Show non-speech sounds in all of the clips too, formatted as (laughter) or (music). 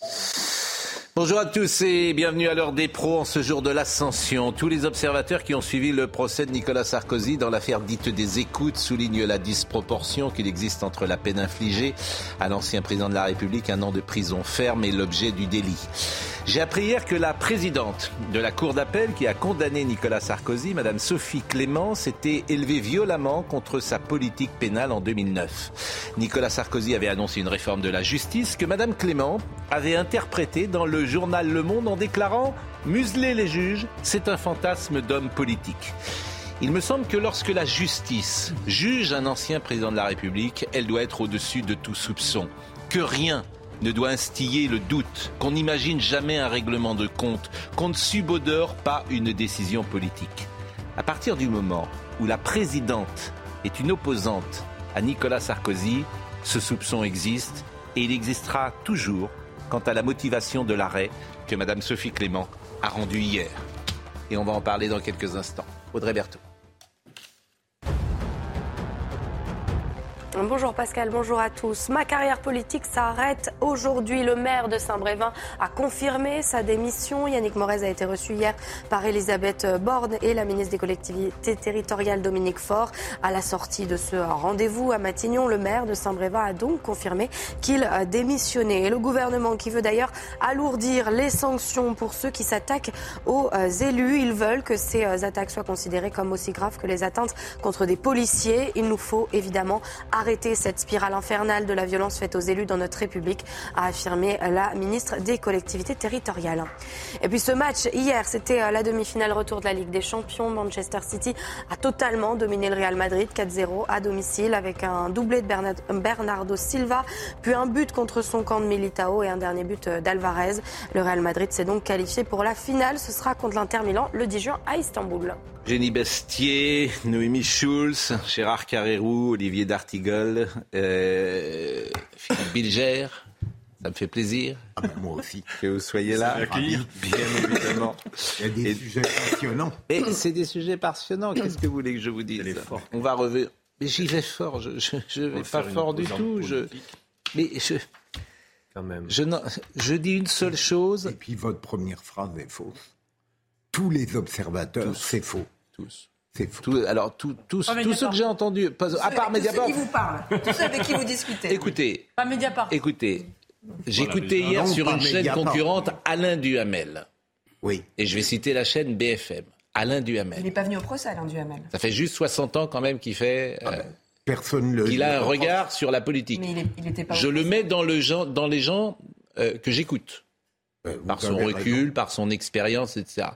Yeah. Bonjour à tous et bienvenue à l'heure des pros en ce jour de l'ascension. Tous les observateurs qui ont suivi le procès de Nicolas Sarkozy dans l'affaire dite des écoutes soulignent la disproportion qu'il existe entre la peine infligée à l'ancien président de la République, un an de prison ferme et l'objet du délit. J'ai appris hier que la présidente de la Cour d'appel qui a condamné Nicolas Sarkozy, Madame Sophie Clément, s'était élevée violemment contre sa politique pénale en 2009. Nicolas Sarkozy avait annoncé une réforme de la justice que Madame Clément avait interprétée dans le journal Le Monde en déclarant Museler les juges, c'est un fantasme d'homme politique. Il me semble que lorsque la justice juge un ancien président de la République, elle doit être au-dessus de tout soupçon. Que rien ne doit instiller le doute, qu'on n'imagine jamais un règlement de compte, qu'on ne subodore pas une décision politique. À partir du moment où la présidente est une opposante à Nicolas Sarkozy, ce soupçon existe et il existera toujours quant à la motivation de l'arrêt que Mme Sophie Clément a rendu hier. Et on va en parler dans quelques instants. Audrey Berthaud. Bonjour Pascal, bonjour à tous. Ma carrière politique s'arrête aujourd'hui. Le maire de Saint-Brévin a confirmé sa démission. Yannick Morez a été reçu hier par Elisabeth Borne et la ministre des collectivités territoriales Dominique Faure. À la sortie de ce rendez-vous à Matignon, le maire de Saint-Brévin a donc confirmé qu'il démissionnait. Et le gouvernement qui veut d'ailleurs alourdir les sanctions pour ceux qui s'attaquent aux élus. Ils veulent que ces attaques soient considérées comme aussi graves que les atteintes contre des policiers. Il nous faut évidemment arrêter cette spirale infernale de la violence faite aux élus dans notre République, a affirmé la ministre des collectivités territoriales. Et puis ce match hier, c'était la demi-finale retour de la Ligue des Champions. Manchester City a totalement dominé le Real Madrid 4-0 à domicile avec un doublé de Bernardo Silva, puis un but contre son camp de Militao et un dernier but d'Alvarez. Le Real Madrid s'est donc qualifié pour la finale. Ce sera contre l'Inter Milan le 10 juin à Istanbul. Jenny Bestier, Noémie Schulz, Gérard Carrérou, Olivier D'Artigol, euh, Philippe Bilger. Ça me fait plaisir. Ah ben moi aussi. Que vous soyez là. Bien évidemment. Il y a des sujets passionnants. Mais c'est des sujets passionnants. Qu'est-ce que vous voulez que je vous dise On va revenir. Mais j'y vais fort. Je ne vais pas fort du tout. Je... Mais je. Quand même. Je, je dis une seule chose. Et puis votre première phrase est fausse. Tous les observateurs, c'est faux. Tous. Tout, alors, tout, tous, tous ceux que j'ai entendus, à part Mediapart. Tous ceux qui vous parlent, tous ceux avec qui vous discutez. Écoutez. Pas Mediapart. Écoutez. J'écoutais hier Non, sur une chaîne Mediapart. concurrente Alain Duhamel. Oui. Et je vais citer la chaîne BFM. Alain Il Duhamel. n'est pas venu au procès, Alain Duhamel. Ça fait juste 60 ans quand même qu'il fait. Ah euh, Personne le. qu'il a un regard sur la politique. Mais il, est- il était pas. Je le mets dans, le gens, dans les gens euh, que j'écoute. Euh, vous Par son recul, raison. par son expérience, etc.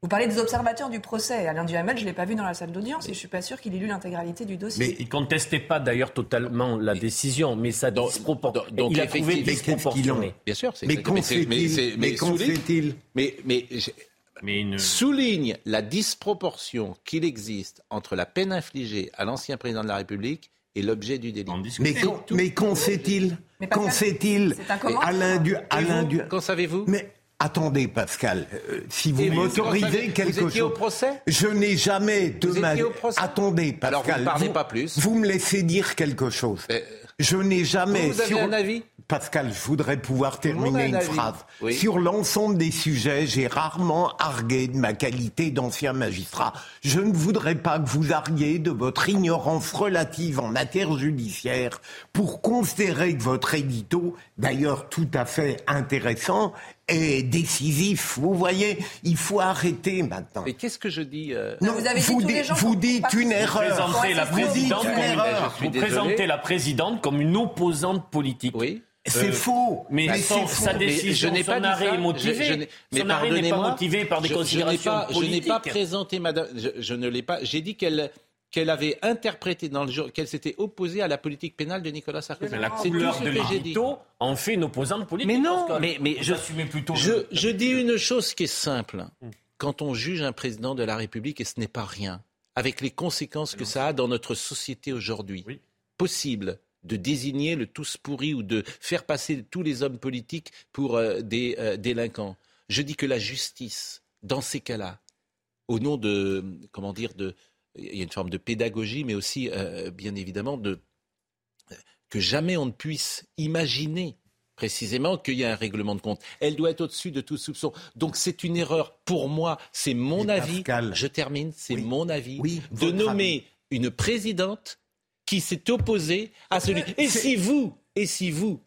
Vous parlez des observateurs du procès. Alain Duhamel, je ne l'ai pas vu dans la salle d'audience et je ne suis pas sûr qu'il ait lu l'intégralité du dossier. Mais Il contestait pas d'ailleurs totalement la décision, mais ça Donc- disproportionné. donc- donc il a trouvé disproportionné. Bien sûr, c'est Mais qu'en c'est- mais fait-il c'est- Mais mais qu'en souligne- fait-il mais, mais je- Mais une... souligne la disproportion qu'il existe entre la peine infligée à l'ancien président de la République et l'objet du délit. Mais qu'en mais qu'en sait-il Mais Pascal, Qu'en sait-il c'est un commentaire. Alain du Et Alain vous, du. Qu'en savez-vous Mais attendez, Pascal, euh, si vous vous, m'autorisez vous quelque vous étiez chose. au procès Je n'ai jamais de Vous ma étiez au procès Attendez, Pascal. Alors, vous ne parlez pas plus. Vous me laissez dire quelque chose. Euh, Je n'ai jamais. Vous avez sur- un avis Pascal, je voudrais pouvoir terminer une avis. phrase. Oui. Sur l'ensemble des sujets, j'ai rarement argué de ma qualité d'ancien magistrat. Je ne voudrais pas que vous arguiez de votre ignorance relative en matière judiciaire pour considérer que votre édito, d'ailleurs tout à fait intéressant, est décisif. Vous voyez, il faut arrêter maintenant. Mais qu'est-ce que je dis euh, Non, vous avez dit tous les gens vous dites pas- une Vous erreur. présentez la Vous présidente une comme une, erreur. Je suis vous présentez la présidente comme une opposante politique. Oui. C'est Euh, faux. Mais, Mais c'est faux. sa Mais décision, je n'ai pas son dit arrêt ça. est motivé. Je- je mais son arrêt n'est pas pardonnez-moi, motivé par des je- je n'ai considérations pas- Je n'ai politiques. pas présenté Madame. Je, je ne l'ai pas. J'ai dit qu'elle qu'elle avait interprété dans le jour, qu'elle s'était opposée à la politique pénale de Nicolas Sarkozy. Mais la C'est couleur ce de l'édito en fait une opposante politique. Mais non, mais, mais je, plutôt. je, le- je dis une chose qui est simple. Quand on juge un président de la République, et ce n'est pas rien, avec les conséquences que ça a dans notre société aujourd'hui, Oui. possible de désigner le tous pourri ou de faire passer tous les hommes politiques pour euh, des euh, délinquants. Je dis que la justice, dans ces cas-là, au nom de, comment dire, de, il y a une forme de pédagogie, mais aussi, euh, bien évidemment, de, que jamais on ne puisse imaginer précisément qu'il y a un règlement de compte. Elle doit être au-dessus de tout soupçon. Donc c'est une erreur. Pour moi, c'est mon Mais avis. Pascal. Je termine, c'est Oui. mon avis. Oui, de nommer une présidente qui s'est opposée à celui. Et si vous, et si vous,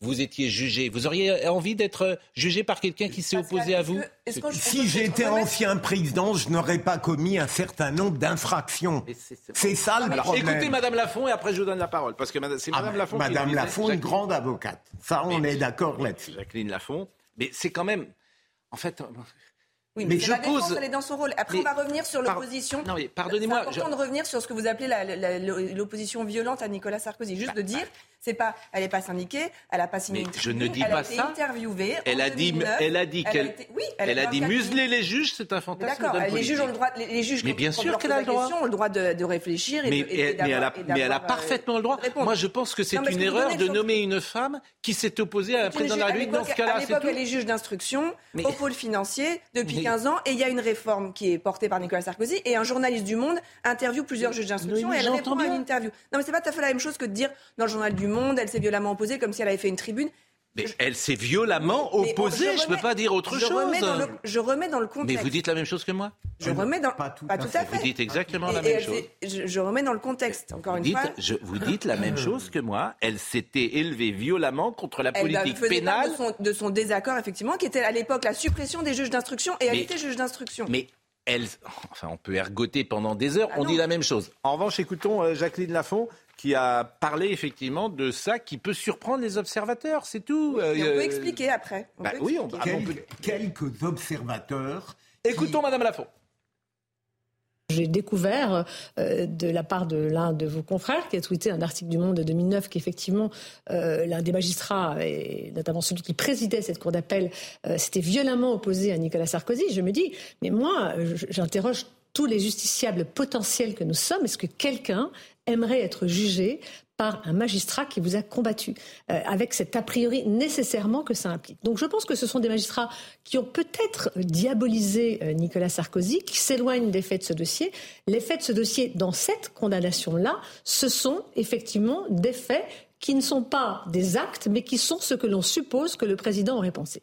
vous étiez jugé, vous auriez envie d'être jugé par quelqu'un qui s'est opposé à vous que- Si j'étais ancien président, je n'aurais pas commis un certain nombre d'infractions. C'est- ça le Alors, problème. écoutez Madame Lafont et après je vous donne la parole parce que madame- c'est Ah, Madame Lafont. Madame. Lafont, une grande avocate. Ça, on Mais- est d'accord là-dessus. Jacqueline Lafont. Mais c'est quand même, en fait, Oui, Mais mais, je la défense, pose- elle est dans son rôle. Après, Mais- on va revenir sur Par- l'opposition. Non, mais pardonnez-moi, C'est important je- de revenir sur ce que vous appelez l'opposition violente à Nicolas Sarkozy. Juste de dire, c'est pas, elle n'est pas syndiquée, elle n'a pas signé Mais une je ne dis elle pas a été ça. interviewée. Elle a dit, 2009, elle a dit elle qu'elle, oui, elle, a été dit museler les juges, c'est un fantasme D'accord, les juges ont le droit, les, les juges, Mais bien sûr qu'elle a la le droit. ont le droit de, de réfléchir et Mais, et et- mais elle a, mais elle a parfaitement le droit. Moi, je pense que c'est une erreur de nommer une femme qui s'est opposée à un C'est une président de la République. Dans ce cas-là, À l'époque, elle est juge d'instruction au pôle financier depuis Mais- 15 ans et il y a une réforme qui est portée par Nicolas Sarkozy et un journaliste du Monde interviewe plusieurs juges d'instruction et elle répond à une interview. Non mais c'est pas tout à fait la même chose que de dire dans le journal du Monde, elle s'est violemment opposée comme si elle avait fait une tribune. Mais elle s'est violemment Mais on- opposée. Je ne peux pas dire autre je chose. Remets dans le, je remets dans le Mais contexte. vous dites la même chose que moi. je remets dans Pas tout pas à tout fait. à fait. Vous dites exactement la Et- même elle chose. Je, je remets dans le contexte. Encore Vous une dites, fois. je, vous dites la même chose que moi. Elle s'était élevée violemment contre la Elle politique part pénale. de son, de son désaccord, effectivement, qui était à l'époque la suppression des juges d'instruction, et elle Mais- était juge d'instruction. Mais elle, enfin, on peut ergoter pendant des heures. Ah on non. dit la même chose. En revanche, écoutons euh, Jacqueline Lafont qui a parlé effectivement de ça qui peut surprendre les observateurs. C'est tout. Et on Euh, peut expliquer après. On bah peut oui, on- expliquer. ah, on Quel- peut- Quelques observateurs. Écoutons Madame Lafont. J'ai découvert euh, de la part de l'un de vos confrères qui a tweeté un article du Monde de 2009 qu'effectivement euh, l'un des magistrats, et notamment celui qui présidait cette cour d'appel, euh, s'était violemment opposé à Nicolas Sarkozy. Je me dis, mais moi, j'interroge tous les justiciables potentiels que nous sommes. Est-ce que quelqu'un aimerait être jugé par un magistrat qui vous a combattu, euh, avec cet a priori nécessairement que ça implique. Donc je pense que ce sont des magistrats qui ont peut-être diabolisé euh, Nicolas Sarkozy, qui s'éloignent des faits de ce dossier. Les faits de ce dossier, dans cette condamnation-là, ce sont effectivement des faits qui ne sont pas des actes, mais qui sont ce que l'on suppose que le président aurait pensé.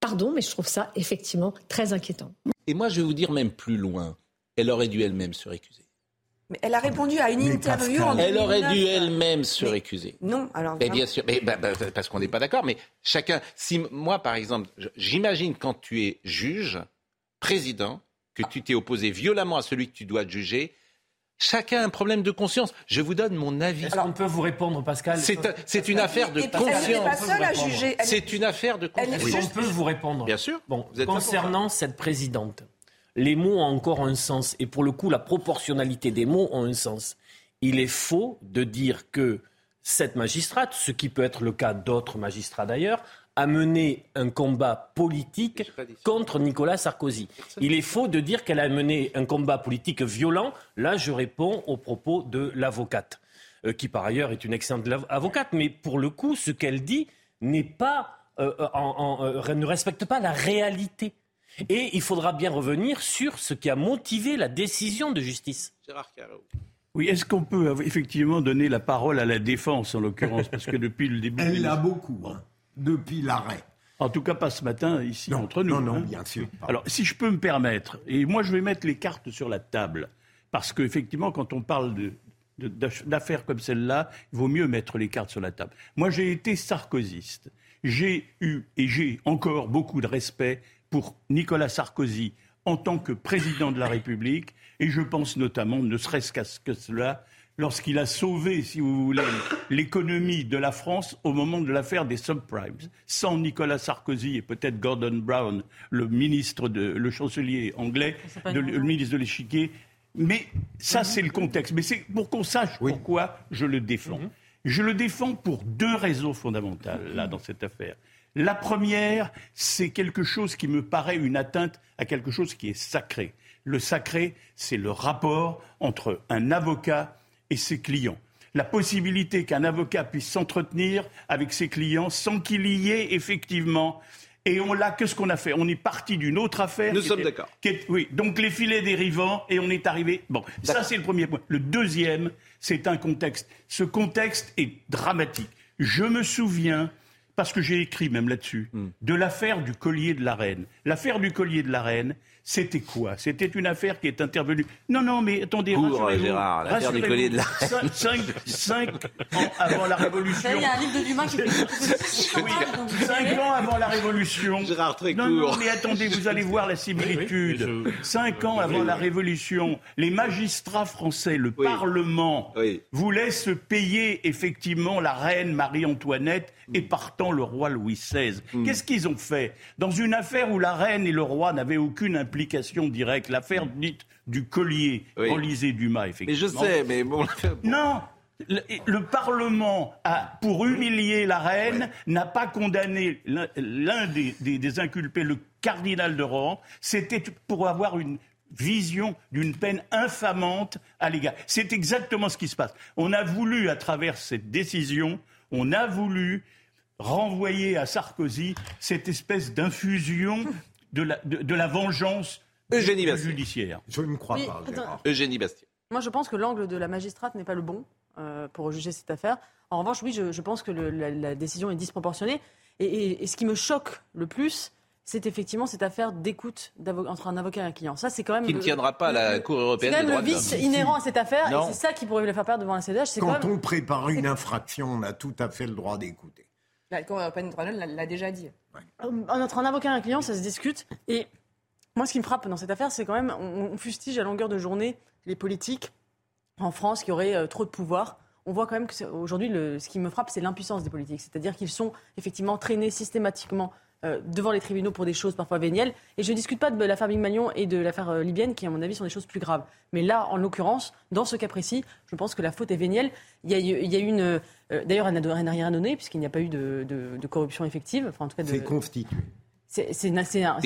Pardon, mais je trouve ça effectivement très inquiétant. Et moi, je vais vous dire même plus loin. Elle aurait dû elle-même se récuser. Mais elle a répondu à une Mais interview en Elle aurait 2009. dû elle-même se Mais- récuser. Non, alors. Mais bien sûr, mais, bah, bah, parce qu'on n'est pas d'accord, mais chacun. Si moi, par exemple, j'imagine quand tu es juge, président, que tu t'es opposé violemment à celui que tu dois juger, chacun a un problème de conscience. Je vous donne mon avis. Est-ce qu'on peut vous répondre, Pascal C'est une affaire de puis, elle n'était pas conscience. seule à juger. C'est une affaire de n'est- conscience. Est-ce qu'on peut vous répondre Bien sûr. Bon, Vous êtes concernant cette présidente, les mots ont encore un sens. Et pour le coup, la proportionnalité des mots ont un sens. Il est faux de dire que cette magistrate, ce qui peut être le cas d'autres magistrats d'ailleurs, a mené un combat politique contre Nicolas Sarkozy. Il est faux de dire qu'elle a mené un combat politique violent. Là, je réponds aux propos de l'avocate, euh, qui par ailleurs est une excellente avocate. Mais pour le coup, ce qu'elle dit n'est pas, euh, en- en- euh, ne respecte pas la réalité. Et il faudra bien revenir sur ce qui a motivé la décision de justice. Gérard Carreau. Oui, est-ce qu'on peut effectivement donner la parole à la défense, en l'occurrence? Parce que depuis le début. Elle l'a beaucoup, hein, depuis l'arrêt. En tout cas, pas ce matin, ici, Non, entre nous. non, non, hein. bien sûr pas. Alors, si je peux me permettre, et moi je vais mettre les cartes sur la table, parce qu'effectivement, quand on parle de, de- d'ach- d'affaires comme celle-là, il vaut mieux mettre les cartes sur la table. Moi, j'ai été sarkozyste. J'ai eu et j'ai encore beaucoup de respect pour Nicolas Sarkozy en tant que président de la République, et je pense notamment, ne serait-ce qu'à ce que cela, lorsqu'il a sauvé, si vous voulez, l'économie de la France au moment de l'affaire des subprimes. Sans Nicolas Sarkozy et peut-être Gordon Brown, le ministre de, le chancelier anglais, de- le ministre de l'échiquier, Mais ça, c'est le contexte. Mais c'est pour qu'on sache pourquoi je le défends. Mhm. Je le défends pour deux raisons fondamentales, là, dans cette affaire. La première, c'est quelque chose qui me paraît une atteinte à quelque chose qui est sacré. Le sacré, c'est le rapport entre un avocat et ses clients. La possibilité qu'un avocat puisse s'entretenir avec ses clients sans qu'il y ait effectivement et on l'a, qu'est-ce qu'on a fait? On est parti d'une autre affaire. Nous sommes d'accord. oui, donc les filets dérivants, et on est arrivé. Bon, ça c'est le premier point. Le deuxième, c'est un contexte. Ce contexte est dramatique. Je me souviens, parce que j'ai écrit même là-dessus, Hmm. de l'affaire du collier de la reine. L'affaire du collier de la reine, c'était quoi? C'était une affaire qui est intervenue. Non, non, mais attendez, Cours, rassurez-vous, Gérard, l'affaire du collier de la reine. Cinq, cinq- cinq ans avant la Révolution. Il y a un livre de Dumas qui fait (laughs) Oui, cinq ans avant la Révolution. Gérard, très non, non, court. mais attendez, vous allez voir la similitude. Oui, oui, je- Cinq ans avant la Révolution, les magistrats français, le Oui. Parlement, Oui. voulaient se payer effectivement la reine Marie-Antoinette et partant le roi Louis XVI. Mm. Qu'est-ce qu'ils ont fait? Dans une affaire où la reine et le roi n'avaient aucune implication directe, l'affaire dite du collier, Oui. relisez Dumas, Mais effectivement. je sais, mais bon. Non le, le Parlement, a, pour humilier la reine, n'a pas condamné l'un- l'un des, des- des inculpés, le cardinal de Rohan. C'était pour avoir une vision d'une peine infamante à l'égard. C'est exactement ce qui se passe. On a voulu, à travers cette décision, on a voulu renvoyer à Sarkozy cette espèce d'infusion de la, de, de la vengeance Eugénie du Bastier. judiciaire. Je ne crois pas. attends. Eugénie Bastier. Moi, je pense que l'angle de la magistrate n'est pas le bon euh, pour juger cette affaire. En revanche, oui, je, je pense que le- la, la décision est disproportionnée. Et, et- et ce qui me choque le plus, c'est effectivement cette affaire d'écoute entre un avocat et un client. Ça, c'est quand même. Qui ne le- tiendra pas à la le- Cour C'est européenne quand des même droits le de vice l'homme. inhérent à cette affaire. Non. Et c'est ça qui pourrait le faire perdre devant la CEDH. C'est quand Quand même. on prépare une infraction, on a tout à fait le droit d'écouter. La Cour européenne de l'homme l'a- déjà dit. Euh, Entre un avocat et un client, ça se discute. Et moi, ce qui me frappe dans cette affaire, c'est quand même, on, fustige à longueur de journée les politiques en France qui auraient euh, trop de pouvoir. On voit quand même que c'est- aujourd'hui, le- ce qui me frappe, c'est l'impuissance des politiques. C'est-à-dire qu'ils sont effectivement traînés systématiquement euh, devant les tribunaux pour des choses parfois vénielles. Et je ne discute pas de l'affaire Big Magnon et de l'affaire euh, libyenne, qui, à mon avis, sont des choses plus graves. Mais là, en l'occurrence, dans ce cas précis, je pense que la faute est vénielle. Il y a, il une. euh, D'ailleurs, elle n'a rien donné, puisqu'il n'y a pas eu de, corruption effective. En tout cas, C'est constitué. C'est une-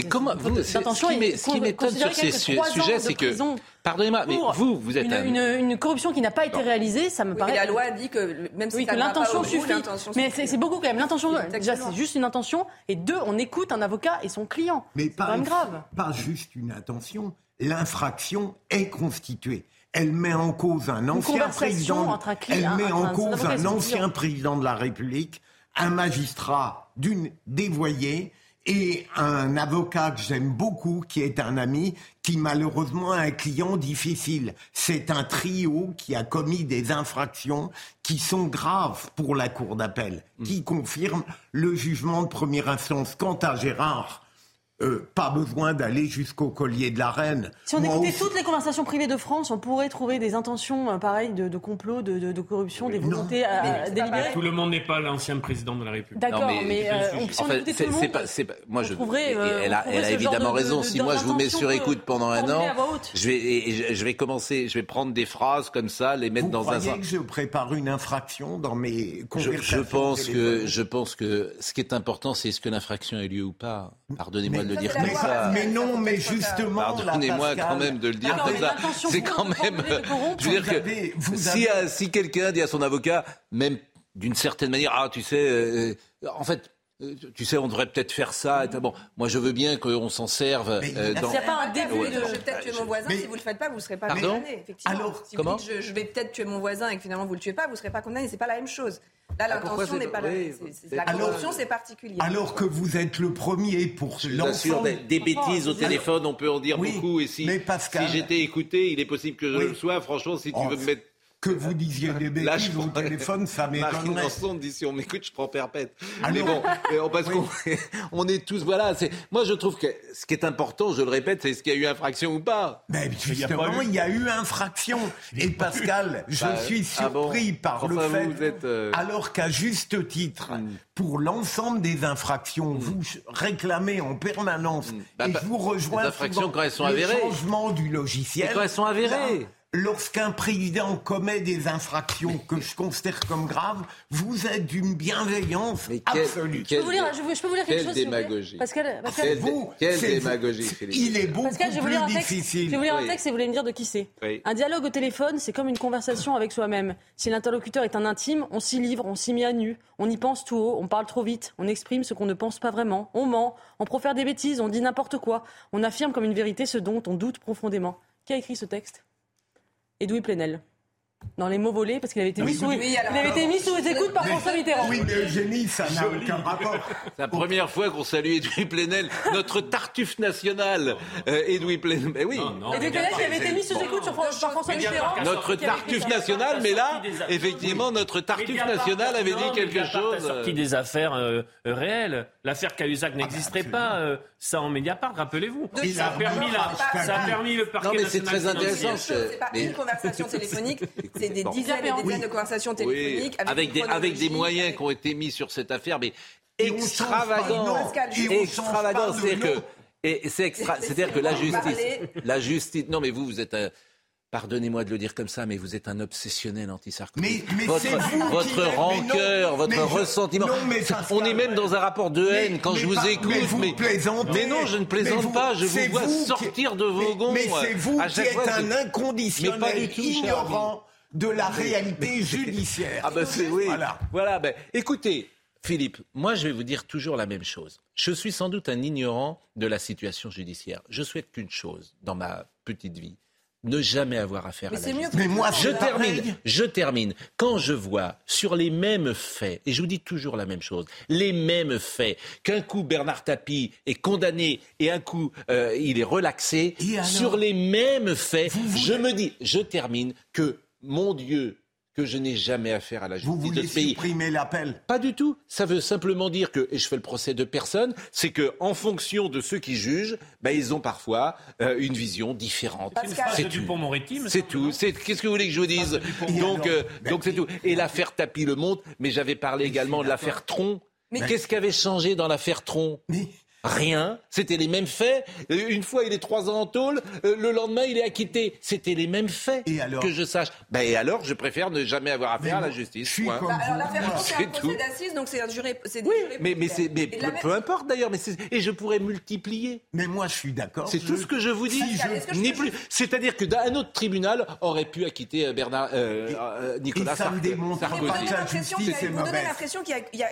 comment une vous, d'intention ce qui m'étonne sur ces sujets, c'est que- Pardonnez-moi, mais vous, vous êtes une, un. une, une corruption qui n'a pas été réalisée, ça me Oui, paraît. mais la loi dit que même si oui, que l'intention suffit. Mais c'est beaucoup quand même. L'intention, déjà, c'est juste une intention. Et deux, on écoute un avocat et son client. Mais C'est quand pas, même grave. pas juste une intention. L'infraction est constituée. Elle met en cause un ancien président. entre un cli- Elle un- met en un cause un ancien client. président de la République, un magistrat d'une dévoyée et un avocat que j'aime beaucoup, qui est un ami, qui malheureusement a un client difficile. C'est un trio qui a commis des infractions qui sont graves pour la Cour d'appel, Mm. qui confirme le jugement de première instance. Quant à Gérard, euh, pas besoin d'aller jusqu'au collier de la reine. Si on Moi écoutait aussi- toutes les conversations privées de France, on pourrait trouver des intentions euh, pareilles de, de complot, de, de- de corruption, des volontés euh, pas délibérées. pareil. Tout le monde n'est pas l'ancien président de la République. D'accord, mais, mais- euh, je- on, si on En fait, écoutait tout le monde, pas, c'est pas- moi on je. trouverait, euh, elle a, elle évidemment de- de- raison. de- Si moi je vous mets sur écoute pendant un an, à je vais, et je, je vais commencer, je vais prendre des phrases comme ça, les mettre Vous dans un. croyez que je prépare une infraction dans mes Je, conversations je pense que, je pense que ce qui est important, c'est est-ce que l'infraction a lieu ou pas. Pardonnez-moi de le dire comme ça. Mais non, mais justement, Pardonnez-moi quand même de le dire comme mais ça. C'est quand même. Je veux dire que avez- si, avez- euh, si quelqu'un dit à son avocat, même d'une certaine manière, ah, tu sais, euh, en fait. Euh, Tu sais, on devrait peut-être faire ça. et Bon, moi, je veux bien qu'on s'en serve. Mais euh, il a dans... Il n'y a pas un Vous début de... Je vais peut-être tuer mon voisin. Mais- Si vous le faites pas, vous ne serez pas Pardon condamné. Effectivement. Alors, si comment vous dites, je, je vais peut-être tuer mon voisin et que finalement vous le tuez pas, vous ne serez pas condamné. C'est pas la même chose. Là, Ah, l'intention c'est n'est pas la même. La corruption, c'est particulier. Alors que vous êtes le premier pour l'ensemble. des, des bêtises au téléphone, on peut en dire Oui, beaucoup. Et si, mais Pascal- si j'étais écouté, il est possible que je Oui. le sois. Franchement, si tu Oh, veux me mettre que vous disiez des Là, bêtises je au prends- téléphone, ça (laughs) Marine m'étonnerait. Lançon dit si on m'écoute, je prends perpète. Alors- mais bon, mais on- parce Oui. qu'on (laughs) on est tous voilà. C'est moi je trouve que ce qui est important, je le répète, c'est est-ce qu'il y a eu infraction ou pas. Mais Il y a justement, pas eu- il y a eu infraction. Et Pascal, je Bah, suis ah bon surpris par le Enfin, vous, fait, vous êtes, euh, alors qu'à juste titre, Mm. pour l'ensemble des infractions, vous ch- réclamez en permanence, Bah, et bah, je vous rejoins les infractions souvent, quand elles sont le avérées. changement du logiciel. Mais quand elles sont avérées. Là, Lorsqu'un président commet des infractions que je considère comme graves, vous êtes d'une bienveillance Mais quel- absolue. quel- Je peux vous lire, je, veux- je peux vous lire quelque Quelle chose démagogie. Pascal, vous, quelle démagogie, Philippe. Il est beaucoup Pascal, je vais vous plus lire un texte. Je difficile. vais vous lire un texte et vous allez me dire de qui c'est. Oui. Un dialogue au téléphone, c'est comme une conversation avec soi-même. Si l'interlocuteur est un intime, on s'y livre, on s'y met à nu, on y pense tout haut, on parle trop vite, on exprime ce qu'on ne pense pas vraiment, on ment, on profère des bêtises, on dit n'importe quoi, on affirme comme une vérité ce dont on doute profondément. Qui a écrit ce texte? Edoui Plenel. Dans les mots volés, parce qu'il avait été mis sous, oui, alors- il avait été mis sous les écoutes par François Mitterrand. Oui, mais Eugénie, ça n'a aucun rapport. C'est la première fois qu'on salue Edoui Plenel, notre tartuffe national, euh, Edoui Plenel. Mais oui, Edoui Plenel qui avait été mis sous écoute par François Mitterrand. notre tartuffe national, mais là, effectivement, notre tartuffe national avait non, dit quelque chose. sorti euh, des affaires euh, euh, réelles. L'affaire Cahuzac n'existerait absolument. pas euh, sans Mediapart, rappelez-vous. Ça a permis, la- pas- ça a permis le parquet Non, mais c'est très intéressant. C'est pas Mais- une conversation (laughs) téléphonique, c'est des Bon. dizaines et des Oui. dizaines de conversations Oui, téléphoniques avec, des, avec des chronologie, moyens avec- qui ont été mis sur cette affaire, mais extravagants. pas de nom. Pascal, Et on change extravagant. pas de C'est-à-dire que, nom. et c'est extra, (laughs) c'est-à-dire que la justice, la justice, non mais vous, vous êtes un, pardonnez-moi de le dire comme ça, mais vous êtes un obsessionnel anti-Sarkozy. Mais- mais votre, vous qui votre mais rancœur, non, votre mais je- ressentiment. non, mais Pascal, on est même dans un rapport de haine quand je vous pas- écoute. mais vous mais non, je ne plaisante vous- pas. Je vous vois vous qui- sortir de vos gonds. Mais c'est vous À qui êtes fois, un inconditionnel, pas du tout, ignorant de la réalité (laughs) judiciaire. Ah ben c'est oui. Voilà. Voilà. ben, écoutez, Philippe, moi je vais vous dire toujours la même chose. Je suis sans doute un ignorant de la situation judiciaire. Je souhaite qu'une chose dans ma petite vie ne jamais avoir affaire Mais à la c'est mieux justice. Mais moi, Je termine, pareil. je termine. Quand je vois sur les mêmes faits, et je vous dis toujours la même chose, les mêmes faits, qu'un coup Bernard Tapie est condamné et un coup euh, il est relaxé, Et alors sur les mêmes faits, Vous je me dis, je termine, que mon Dieu, que je n'ai jamais affaire à la Vous justice de voulez ce pays. supprimer l'appel? Pas du tout. Ça veut simplement dire que, et je fais le procès de personne, c'est que en fonction de ceux qui jugent, ben, ils ont parfois euh, une vision différente. Pascal. C'est de tout. C'est tout. C'est qu'est-ce que vous voulez que je vous dise? Et Donc, euh, donc c'est tout. Et l'affaire Tapie le montre. Mais j'avais parlé également de l'affaire Tron. Mais qu'est-ce qui avait changé dans l'affaire Tron? Mais Rien. C'était les mêmes faits. Euh, Une fois, il est trois ans en tôle. euh, Le lendemain, il est acquitté. C'était les mêmes faits. Et alors que je sache. Ben, et alors, je préfère ne jamais avoir affaire à la justice. je suis Bah, alors l'affaire c'est un procès d'assises, donc c'est un juré. c'est des Oui, mais, mais, c'est, mais Et peu, même- peu importe d'ailleurs. Mais c'est- et je pourrais multiplier. Mais moi, je suis d'accord. C'est tout ce que je vous dis. Si je- Ni plus. C'est-à-dire que d'un autre tribunal aurait pu acquitter euh, Bernard, euh, euh, Nicolas et ça me Sarko- démontre Vous Sarkozy. vous donnez l'impression qu'il y a,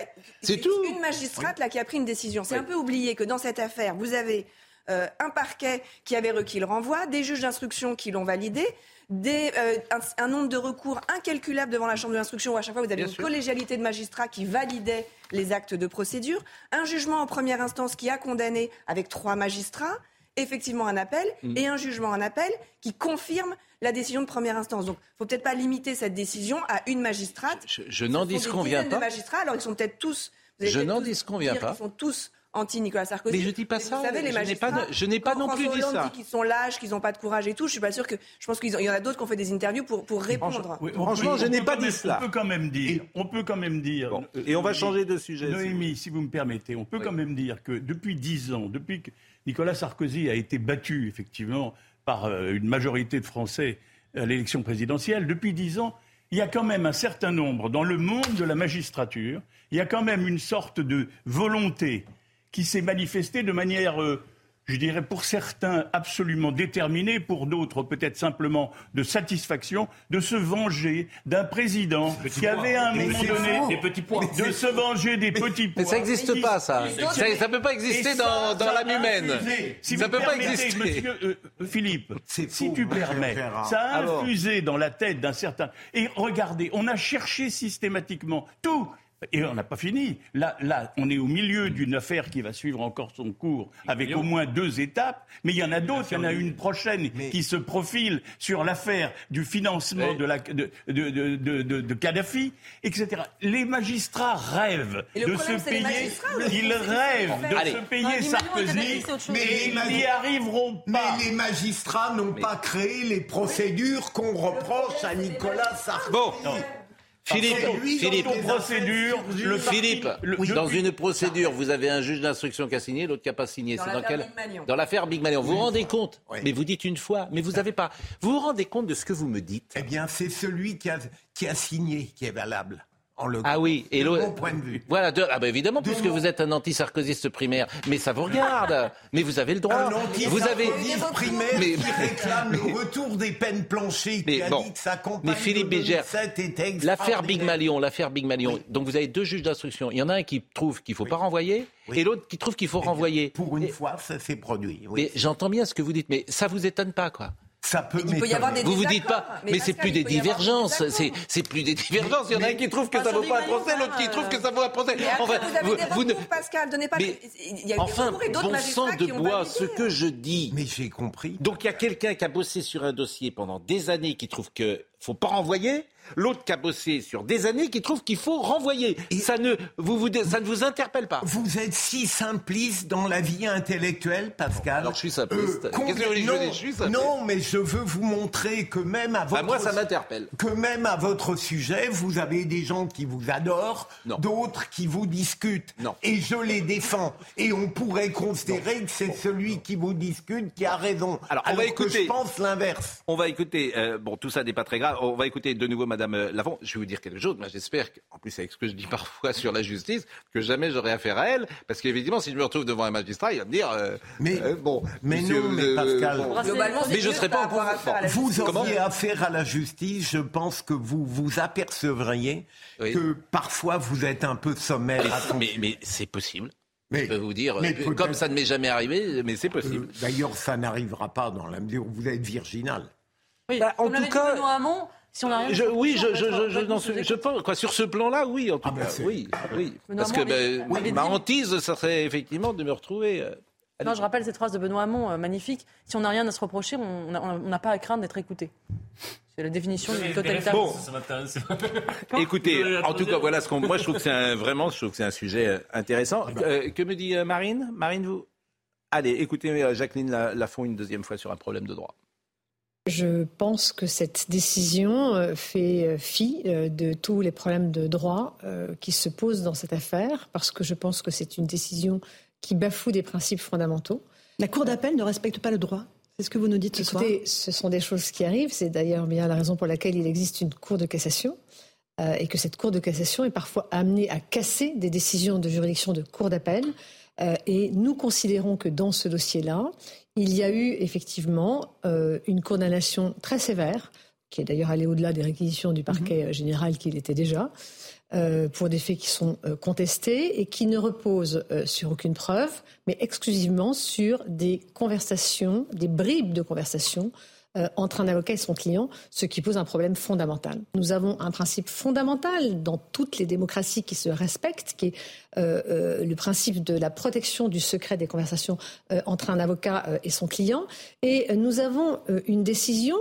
une magistrate là qui a pris une décision. C'est un peu oublié que dans cette affaire, vous avez euh, un parquet qui avait requis le renvoi, des juges d'instruction qui l'ont validé, des, euh, un, un nombre de recours incalculable devant la chambre d'instruction où à chaque fois vous avez Bien une sûr. collégialité de magistrats qui validait les actes de procédure, un jugement en première instance qui a condamné avec trois magistrats, effectivement un appel, Mm. et un jugement en appel qui confirme la décision de première instance. Donc, faut peut-être pas limiter cette décision à une magistrate. Je, je n'en disconviens de pas. magistrats, alors ils sont peut-être tous. Je n'en disconviens pas. qu'ils sont tous anti-Nicolas Sarkozy. Mais je dis pas ça. Vous savez, les Je n'ai pas je n'ai pas non plus dit ça. qu'ils sont lâches, qu'ils n'ont pas de courage et tout. Je suis pas sûr que. Je pense qu'il y en a d'autres qui ont fait des interviews pour, pour répondre. Oui, Franchement, je on n'ai peut pas quand dit même- cela. On peut quand même dire, on peut quand même dire. Bon. euh, Et on va Noémie, changer de sujet. Noémie, si vous me permettez, on peut Oui. quand même dire que depuis dix ans, depuis que Nicolas Sarkozy a été battu effectivement par euh, une majorité de Français à l'élection présidentielle, depuis dix ans, il y a quand même un certain nombre dans le monde de la magistrature, il y a quand même une sorte de volonté qui s'est manifestée de manière, euh, je dirais pour certains absolument déterminée, pour d'autres peut-être simplement de satisfaction, de se venger d'un président qui avait à un moment donné. Des petits points. de se venger des petits pois. Mais ça n'existe pas, ça. Ça ne peut pas exister dans, dans l'âme humaine. Si ça vous peut pas exister. Monsieur euh, Philippe, C'est si tu permets, ça a Alors. infusé dans la tête d'un certain. Et regardez, on a cherché systématiquement tout. Et on n'a pas fini. Là, là, on est au milieu d'une affaire qui va suivre encore son cours, avec au moins deux étapes. Mais il y en a d'autres. Il y en a une prochaine qui se profile sur l'affaire du financement de, la, de, de, de, de, de Kadhafi, etc. Les magistrats rêvent de se payer. Ils rêvent de se payer Sarkozy, mais ils n'y arriveront pas. Mais les magistrats n'ont pas créé les procédures qu'on reproche à Nicolas Sarkozy. Philippe, lui, dans Philippe, les procédure, le Philippe, le- dans une procédure, vous avez un juge d'instruction qui a signé, l'autre qui n'a pas signé. Dans C'est l'affaire quel- Big. Dans l'affaire Big Malion. Vous vous rendez compte Oui. Mais vous dites une fois, mais vous n'avez pas. Vous vous rendez compte de ce que vous me dites Eh bien, c'est celui qui a, qui a signé qui est valable. En le Ah oui, et l'autre- mon point de vue. Voilà, de- ah bah évidemment, puisque mon- vous êtes un anti-sarkozyste primaire. Mais ça vous regarde. (laughs) mais vous avez le droit. Un Vous avez. primaire Mais- qui réclame le retour des peines planchées, Mais qui a bon. dit que sa campagne Mais Philippe Bégère, 2007 était L'affaire Big. Malion, l'affaire Big Malion. Donc vous avez deux juges d'instruction. Il y en a un qui trouve qu'il faut pas renvoyer Oui. et l'autre qui trouve qu'il faut renvoyer. Pour une Et- fois, ça s'est produit. j'entends bien ce que vous dites, mais ça vous étonne pas, quoi. Ça peut Il peut y avoir des Vous vous dites pas, mais, c'est Pascal, plus des des divergences, c'est c'est plus des divergences. Il y en a un qui trouve que ça vaut pas un procès, l'autre qui trouve même, que ça vaut un procès. Enfin, vous avez des vous ne- recours, Pascal. Donnez pas. Mais il y a eu des enfin, d'autres bon sang de bois, ce que je dis. Mais j'ai compris. Donc il y a quelqu'un qui a bossé sur un dossier pendant des années qui trouve que faut pas renvoyer, l'autre qui a bossé sur des années qui trouve qu'il faut renvoyer. Ça ne vous, vous ça ne vous interpelle pas. Vous êtes si simpliste dans la vie intellectuelle, Pascal. Alors, je suis simpliste. Qu'est-ce que vous voulez que je non, Je suis simpliste. non, mais je veux vous montrer que même à votre Bah, moi, ça m'interpelle. que même à votre sujet, vous avez des gens qui vous adorent, d'autres qui vous discutent. Non. Et je les défends. Et on pourrait considérer que c'est celui qui vous discute qui a raison. Alors, on va que écouter. je pense l'inverse. On va écouter, euh, bon, tout ça n'est pas très grave, on va écouter de nouveau Madame euh, Lavon. Je vais vous dire quelque chose, moi j'espère, en plus avec ce que je dis parfois (laughs) sur la justice, que jamais j'aurai affaire à elle, parce qu'évidemment, si je me retrouve devant un magistrat, il va me dire, euh, Mais- euh, bon, mais monsieur, non, mais euh, Pascal. bon. Globalement, c'est mais je mieux serai pas en pouvoir. affaire à la Bon. Vous auriez affaire à la justice, je pense que vous vous apercevriez Oui. que parfois vous êtes un peu sommaire. Mais, mais c'est possible. Mais- je peux vous dire, mais comme ça ne m'est jamais arrivé, mais c'est possible. Euh, D'ailleurs, ça n'arrivera pas dans la mesure où vous êtes virginal. Oui, Bah, en tout cas- Hamon, si on a rien Je- oui, je, suis- pense, quoi, sur ce plan-là, oui, en tout Ah, bah, cas, c'est- oui, oui. Parce que ben, avait ma hantise, ça serait effectivement de me retrouver. euh, Non, je rappelle cette phrase de Benoît Hamon, euh, magnifique. Si on n'a rien à se reprocher, on n'a pas à craindre d'être écouté. C'est la définition du totalitarisme. Bon. Ça m'intéresse. Écoutez, en tout cas, voilà ce qu'on. Moi, je trouve que c'est un, vraiment, je trouve que c'est un sujet euh, intéressant. Ah bah. Euh, que me dit Marine? Marine, vous? Allez, écoutez Jacqueline La- Lafont une deuxième fois sur un problème de droit. Je pense que cette décision euh, fait euh, fi euh, de tous les problèmes de droit qui se posent dans cette affaire, parce que je pense que c'est une décision qui bafoue des principes fondamentaux. La Cour d'appel ne respecte pas le droit. C'est ce que vous nous dites ce soir. Ce sont des choses qui arrivent. C'est d'ailleurs bien la raison pour laquelle il existe une Cour de cassation. euh, et que cette Cour de cassation est parfois amenée à casser des décisions de juridiction de Cour d'appel. Euh, et nous considérons que dans ce dossier-là, il y a eu effectivement euh, une condamnation très sévère, qui est d'ailleurs allée au-delà des réquisitions du parquet euh, général qu'il était déjà, euh, pour des faits qui sont euh, contestés et qui ne reposent sur aucune preuve, mais exclusivement sur des conversations, des bribes de conversations entre un avocat et son client, ce qui pose un problème fondamental. Nous avons un principe fondamental dans toutes les démocraties qui se respectent, qui est euh, euh, le principe de la protection du secret des conversations euh, entre un avocat et son client. Et nous avons une décision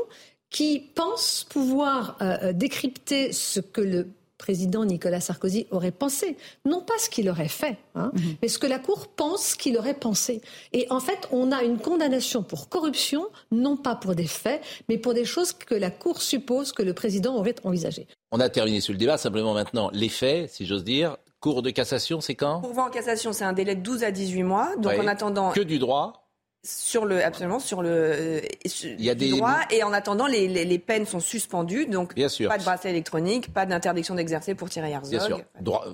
qui pense pouvoir décrypter ce que le président Nicolas Sarkozy aurait pensé. Non pas ce qu'il aurait fait, hein, mais ce que la Cour pense qu'il aurait pensé. Et en fait, on a une condamnation pour corruption, non pas pour des faits, mais pour des choses que la Cour suppose que le président aurait envisagées. On a terminé sur le débat. Simplement maintenant, les faits, si j'ose dire. Cour de cassation, c'est quand? Pourvoi en cassation, c'est un délai de 12 à 18 mois. Donc Ouais. en attendant, Que du droit. Sur le, absolument, sur le euh, sur- Il y a du des- droit. Et en attendant, les, les, les peines sont suspendues. Donc Bien sûr. pas de bracelet électronique, pas d'interdiction d'exercer pour Thierry Herzog. Bien sûr. Droit,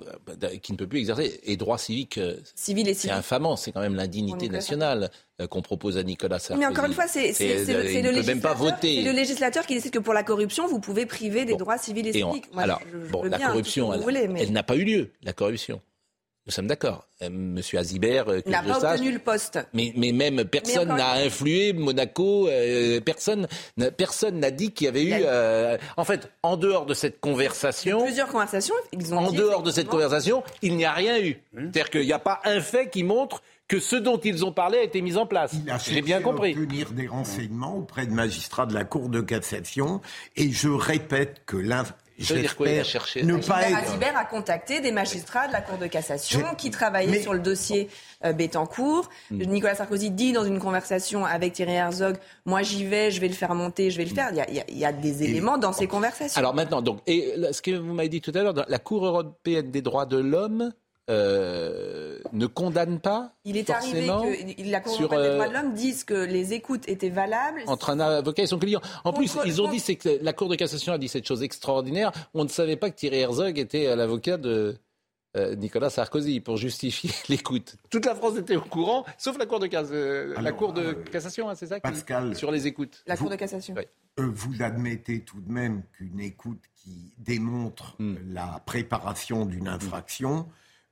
euh, qui ne peut plus exercer. Et droit civique, euh, Civil et c'est infamant. C'est quand même l'indignité nationale qu'on propose à Nicolas Sarkozy. Mais encore une fois, c'est le, législateur- voter. c'est le législateur qui décide que pour la corruption, vous pouvez priver des Bon. droits civils et on- civiques. Moi, alors, je- je bon, veux la bien, que corruption, mais- elle n'a pas eu lieu, la corruption. Nous sommes d'accord. Euh, Monsieur Azibert, euh, que Il n'a je pas sache, obtenu le poste. mais, mais même personne n'a influé Monaco, euh, personne n'a- personne n'a dit qu'il y avait eu... Euh, en fait, en dehors de cette conversation, Plusieurs conversations, ils ont en dit dehors de cette conversation, il n'y a rien eu. C'est-à-dire qu'il n'y a pas un fait qui montre que ce dont ils ont parlé a été mis en place. Il a J'ai bien compris. à obtenir des renseignements auprès de magistrats de la Cour de cassation. Et je répète que l'un. Ça veut dire quoi, il a cherché ne pas Gilbert a contacté des magistrats de la Cour de cassation qui travaillaient Mais- sur le dossier euh, Bettencourt. Hmm. Nicolas Sarkozy dit dans une conversation avec Thierry Herzog, moi j'y vais, je vais le faire monter, je vais le faire. Il y a, il y a- il y a des éléments dans ces conversations. Alors maintenant, donc, et ce que vous m'avez dit tout à l'heure, la Cour européenne des droits de l'homme euh, ne condamne pas il est arrivé que la européenne des droits de l'homme dise que les écoutes étaient valables. entre un avocat et son client. En plus, ils ont contre- dit c'est que la Cour de cassation a dit cette chose extraordinaire. On ne savait pas que Thierry Herzog était euh, l'avocat de euh, Nicolas Sarkozy pour justifier (laughs) l'écoute. Toute la France était au courant, sauf la Cour de, euh, la cour de euh, cassation, hein, c'est ça qui- Pascal, Sur les écoutes. La Cour de cassation. Oui. Euh, vous admettez tout de même qu'une écoute qui démontre Hmm. la préparation d'une infraction,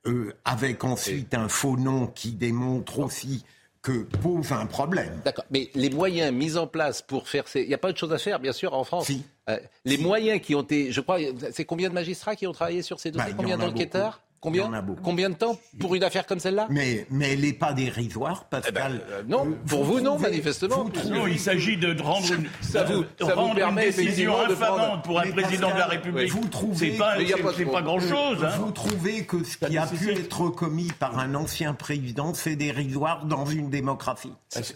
euh, avec ensuite un faux nom qui démontre aussi que pose un problème. D'accord. Mais les moyens mis en place pour faire ces... Il n'y a pas autre chose à faire, bien sûr, en France. Si. Euh, les moyens qui ont été... Je crois, c'est combien de magistrats qui ont travaillé sur ces dossiers? Bah, Combien d'enquêteurs? Combien Il y en a beaucoup. Combien de temps pour une affaire comme celle-là Mais, mais elle n'est pas dérisoire, Eh ben, Pascal. euh, non, pour vous, non, manifestement. vous trouvez- Non, il s'agit de rendre une, Ça vous- de ça vous rendre permet une décision infamante pour un Mais président de la Pascal, République. vous trouvez- C'est pas, grand-chose. hein. Vous trouvez que ce qui a pu être commis par un ancien président, c'est dérisoire dans une démocratie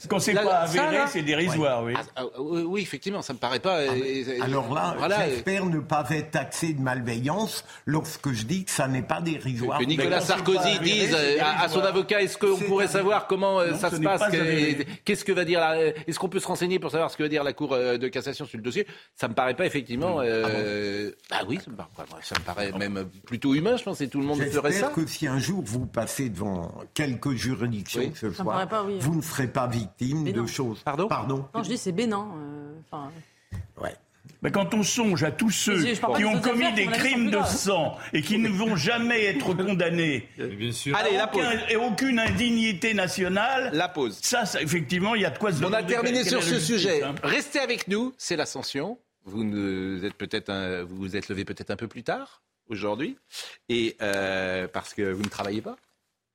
Quand c'est pas ça, avéré, c'est dérisoire, oui. Ah, ah, oui, oui, effectivement, ça me paraît pas. Alors là, voilà, j'espère ne pas être taxé de malveillance lorsque je dis que ça n'est pas dérisoire. Que Nicolas Sarkozy dise à, à son avocat est-ce qu'on pourrait savoir comment euh, Non, ça se passe. Qu'est-ce que va dire la, Est-ce qu'on peut se renseigner pour savoir ce que va dire la Cour euh, de cassation sur le dossier? Ça me paraît pas effectivement. euh, bah oui, ça me paraît, ça me paraît même plutôt humain. Je pense que tout le monde ferait ça. Que si un jour vous passez devant quelques juridictions Oui. ce soir, paraît pas, oui. vous ne serez pas victime de choses. Pardon? Pardon? Non, je dis c'est bénin. euh, Ouais. Mais quand on songe à tous ceux qui ont commis affaires, des crimes de sang et qui ne vont jamais être (laughs) condamnés, Bien sûr. Allez, la pause. et aucune indignité nationale, La pause. ça, ça, effectivement, il y a de quoi se On a terminé sur ce sujet. hein. Restez avec nous, c'est l'ascension. Vous nous êtes peut-être un- vous vous êtes levé peut-être un peu plus tard aujourd'hui, et euh, parce que vous ne travaillez pas,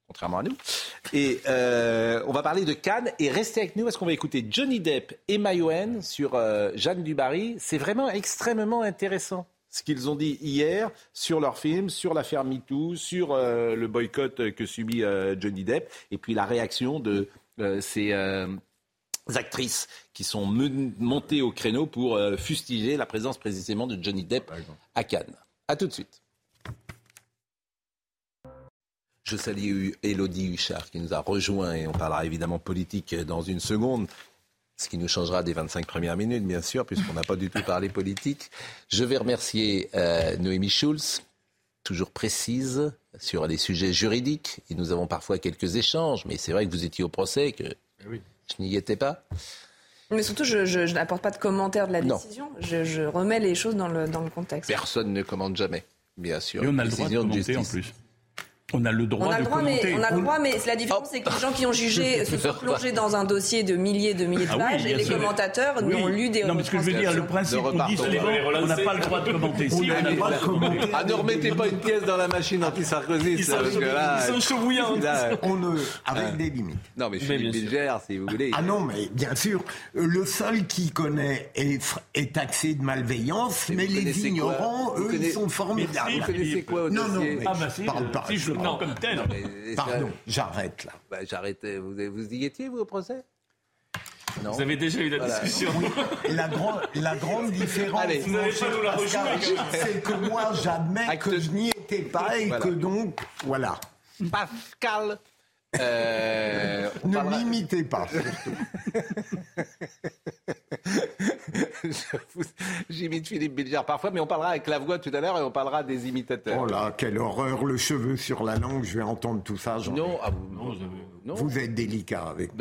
contrairement à nous. Et euh, on va parler de Cannes et restez avec nous parce qu'on va écouter Johnny Depp et Mayouen sur euh, Jeanne Dubarry. C'est vraiment extrêmement intéressant ce qu'ils ont dit hier sur leur film, sur l'affaire MeToo, sur euh, le boycott que subit Johnny Depp, et puis la réaction de ces actrices qui sont montées au créneau pour fustiger la présence précisément de Johnny Depp à Cannes. A tout de suite. Je salue Elodie Huchard qui nous a rejoint et on parlera évidemment politique dans une seconde. Ce qui nous changera des 25 premières minutes, bien sûr, puisqu'on n'a pas du tout parlé politique. Je vais remercier euh, Noémie Schulz, toujours précise sur les sujets juridiques. Et nous avons parfois quelques échanges, mais c'est vrai que vous étiez au procès, que je n'y étais pas. Mais surtout, je, je- je n'apporte pas de commentaire de la Non. décision. Je, je remets les choses dans le, dans le contexte. Personne ne commande jamais, bien sûr. Et on a le droit de commenter en plus. On a le droit On a de le droit, mais on a le droit, mais la différence, c'est que les gens qui ont jugé se sont plongés dans un dossier de milliers de milliers de Ah oui, pages, et les sûr. commentateurs Oui. n'ont lu des Non, mais ce que je veux dire, le principe, on dit on n'a pas le droit de commenter. Si, on a le droit de commenter. Ah, ne remettez pas une pièce dans la machine anti-Sarkozy, ça, parce que là, Ils sont chauds bouillants. là, On ne, avec Ah. des limites. Non, mais Philippe bien sûr. Bilger, si vous voulez. Ah non, mais bien sûr, le seul qui connaît est, taxé de malveillance, Mais les ignorants, eux, ils sont formidables. Vous connaissez quoi au Non, non, Ah bah si, parle pas. Prends comme tel. Non, mais- Pardon, j'arrête là. Bah, J'arrêtais. Vous, vous y étiez, vous, au procès? Non. Vous avez déjà eu la Voilà. discussion. Et (laughs) la, grande la grande différence, rejouer. c'est que moi, j'admets Acte- que je n'y étais pas et Voilà. que donc, voilà. Pascal. Euh, Ne parlera- m'imitez pas. (laughs) j'imite Philippe Bilger parfois, mais on parlera avec la voix tout à l'heure et on parlera des imitateurs. Oh là, quelle horreur, le cheveu sur la langue, je vais entendre tout ça. Non, ah, vous, non, vous, êtes délicat avec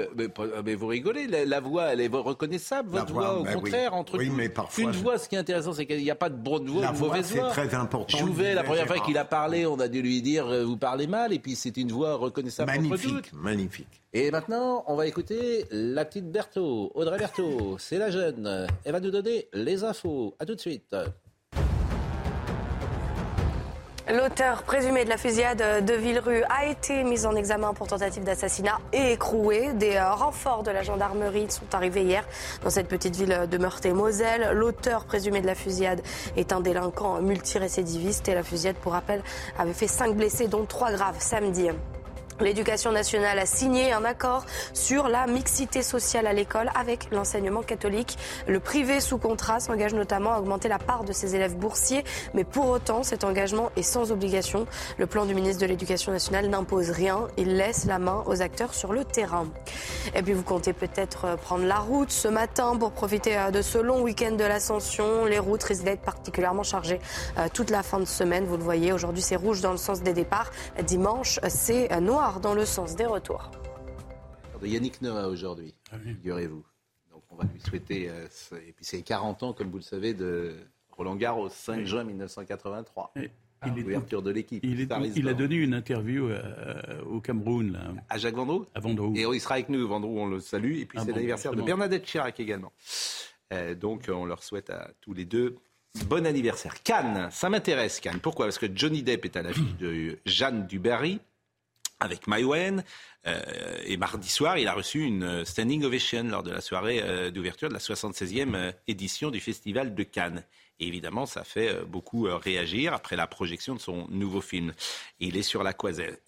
mais, vous rigolez, la, voix, elle est reconnaissable, votre voix, au ben contraire, entre oui, mais parfois, Une voix, ce qui est intéressant, c'est qu'il n'y a pas de bonne voix, la de mauvaise voix. c'est très important. Jouvet, la première fois qu'il a parlé, on a dû lui dire, euh, vous parlez mal, et puis c'est une voix reconnaissable Magnifique, magnifique. Et maintenant, on va écouter la petite Berthaud, Audrey Berthaud. C'est la jeune. Elle va nous donner les infos. À tout de suite. L'auteur présumé de la fusillade de Villerue a été mis en examen pour tentative d'assassinat et écroué. Des renforts de la gendarmerie sont arrivés hier dans cette petite ville de Meurthe-et-Moselle. L'auteur présumé de la fusillade est un délinquant multirécidiviste et la fusillade, pour rappel, avait fait cinq blessés, dont trois graves samedi. L'éducation nationale a signé un accord sur la mixité sociale à l'école avec l'enseignement catholique. Le privé sous contrat s'engage notamment à augmenter la part de ses élèves boursiers, mais pour autant, cet engagement est sans obligation. Le plan du ministre de l'Éducation nationale n'impose rien, il laisse la main aux acteurs sur le terrain. Et puis vous comptez peut-être prendre la route ce matin pour profiter euh, de ce long week-end de l'ascension. Les routes risquent d'être particulièrement chargées euh, toute la fin de semaine. Vous le voyez, aujourd'hui c'est rouge dans le sens des départs. Dimanche, c'est noir dans le sens des retours. De Yannick Noah aujourd'hui, ah figurez-vous. Donc on va lui souhaiter, euh, et puis c'est 40 ans, comme vous le savez, de Roland Garros, 5 juin 1983. L'ouverture de l'équipe. Il, a donné une interview euh, au Cameroun. À Jacques Vendroux À Vendroux. Et il sera avec nous, Vendroux, on le salue. Et puis ah c'est l'anniversaire de Bernadette Chirac également. Euh, donc on leur souhaite à tous les deux bon anniversaire. Cannes, ça m'intéresse Cannes. Pourquoi? Parce que Johnny Depp est à la vie de Jeanne Dubarry avec Maïwen. Euh, et mardi soir, il a reçu une standing ovation lors de la soirée euh, d'ouverture de la 76e euh, édition du Festival de Cannes. Évidemment, ça fait euh, beaucoup euh, réagir après la projection de son nouveau film. il est sur la, croisette.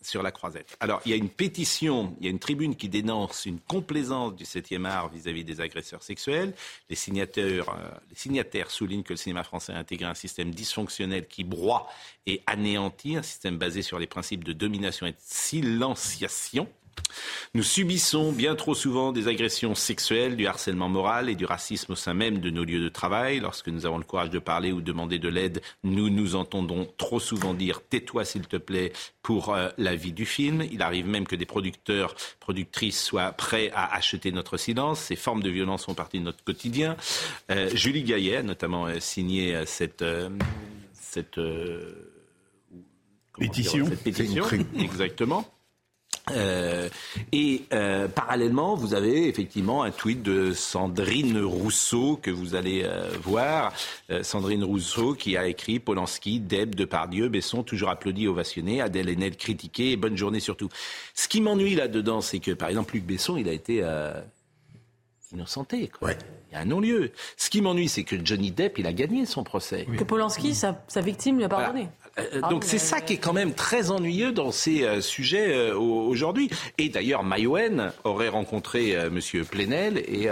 Alors, il y a une pétition, il y a une tribune qui dénonce une complaisance du 7e art vis-à-vis des agresseurs sexuels. Euh, les signataires soulignent que le cinéma français a intégré un système dysfonctionnel qui broie et anéantit, un système basé sur les principes de domination et de silenciation. Nous subissons bien trop souvent des agressions sexuelles, du harcèlement moral et du racisme au sein même de nos lieux de travail. Lorsque nous avons le courage de parler ou de demander de l'aide, nous nous entendons trop souvent dire tais-toi s'il te plaît pour euh, la vie du film. Il arrive même que des producteurs, productrices soient prêts à acheter notre silence. Ces formes de violence font partie de notre quotidien. Euh, Julie Gaillet a notamment euh, signé cette... cette pétition. cette pétition, exactement. Euh, et euh, parallèlement, vous avez effectivement un tweet de Sandrine Rousseau que vous allez euh, voir. Sandrine Rousseau qui a écrit Polanski, Deb, Depardieu, Besson, toujours applaudi, ovationné, Adèle Haenel critiqué, et bonne journée surtout. Ce qui m'ennuie là-dedans, c'est que par exemple Luc Besson, il a été innocenté. Quoi. Il y a un non-lieu. Ce qui m'ennuie, c'est que Johnny Depp, il a gagné son procès. Que Polanski, sa, victime, lui a pardonné. Euh, donc c'est ça qui est quand même très ennuyeux dans ces euh, sujets euh, aujourd'hui. Et d'ailleurs, Mayouen aurait rencontré Monsieur Plenel et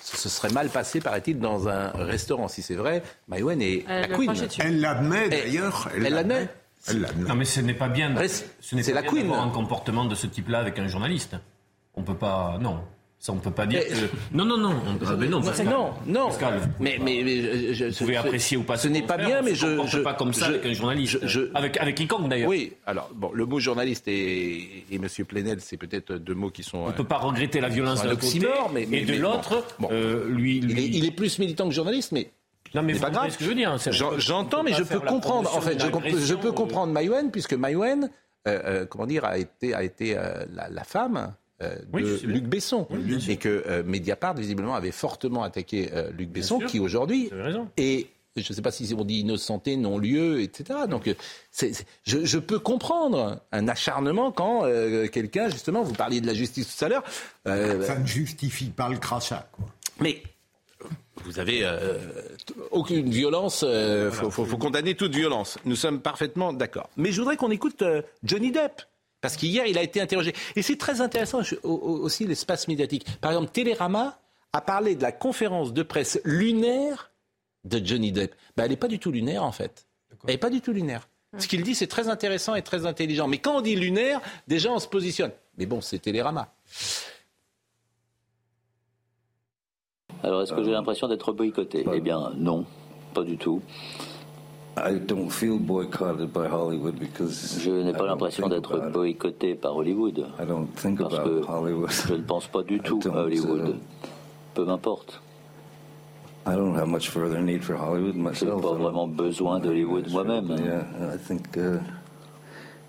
ce serait mal passé, paraît-il, dans un restaurant. Si c'est vrai, Mayouen est la queen. Elle l'admet d'ailleurs. Elle l'admet. Non, mais ce n'est pas bien. Ce n'est pas la bien queen. un comportement de ce type-là avec un journaliste. On peut pas. Non. Ça, on ne peut pas dire que... (laughs) Non, non, non. On... Mais non, non, non. Mais, mais, je, Vous pouvez apprécier ou pas ce n'est pas bien, mais je... ne pas comme ça avec un journaliste. Avec, avec quiconque, d'ailleurs. Oui, alors, bon, le mot journaliste et, et M. Plenel, c'est peut-être deux mots qui sont... On ne peut pas regretter la violence d'un côté, mais, mais, et de l'autre, euh, lui... lui... Il, est, plus militant que journaliste, mais... Non, mais c'est pas grave. Ce que je veux dire. J'entends, mais je peux comprendre. En fait, je, peux comprendre Maïwen, puisque Maïwen, euh, euh, comment dire, a été, a été la femme euh, de Luc Besson. et que euh, Mediapart, visiblement, avait fortement attaqué euh, Luc Besson, qui aujourd'hui est je ne sais pas si on dit innocenté, non-lieu, etc. Donc, je, peux comprendre un acharnement quand quelqu'un, justement, vous parliez de la justice tout à l'heure. Ça ne justifie pas le crachat, quoi. Mais vous avez aucune violence, il faut, faut, condamner toute violence. Nous sommes parfaitement d'accord. Mais je voudrais qu'on écoute Johnny Depp. Parce qu'hier, il a été interrogé. Et c'est très intéressant aussi l'espace médiatique. Par exemple, Télérama a parlé de la conférence de presse lunaire de Johnny Depp. Ben, elle n'est pas du tout lunaire, en fait. Elle n'est pas du tout lunaire. Ce qu'il dit, c'est très intéressant et très intelligent. Mais quand on dit lunaire, déjà, on se positionne. Mais bon, c'est Télérama. Alors, est-ce que j'ai l'impression d'être boycotté? Eh bien, non, pas du tout. I don't feel boycotted by Hollywood because je n'ai pas l'impression d'être boycotté par Hollywood. I don't think parce about que Hollywood. je ne pense pas du (laughs) tout à uh, Hollywood. Peu m'importe. I don't have much further need for Hollywood myself. pas vraiment besoin d'Hollywood moi-même. Yeah, I think uh,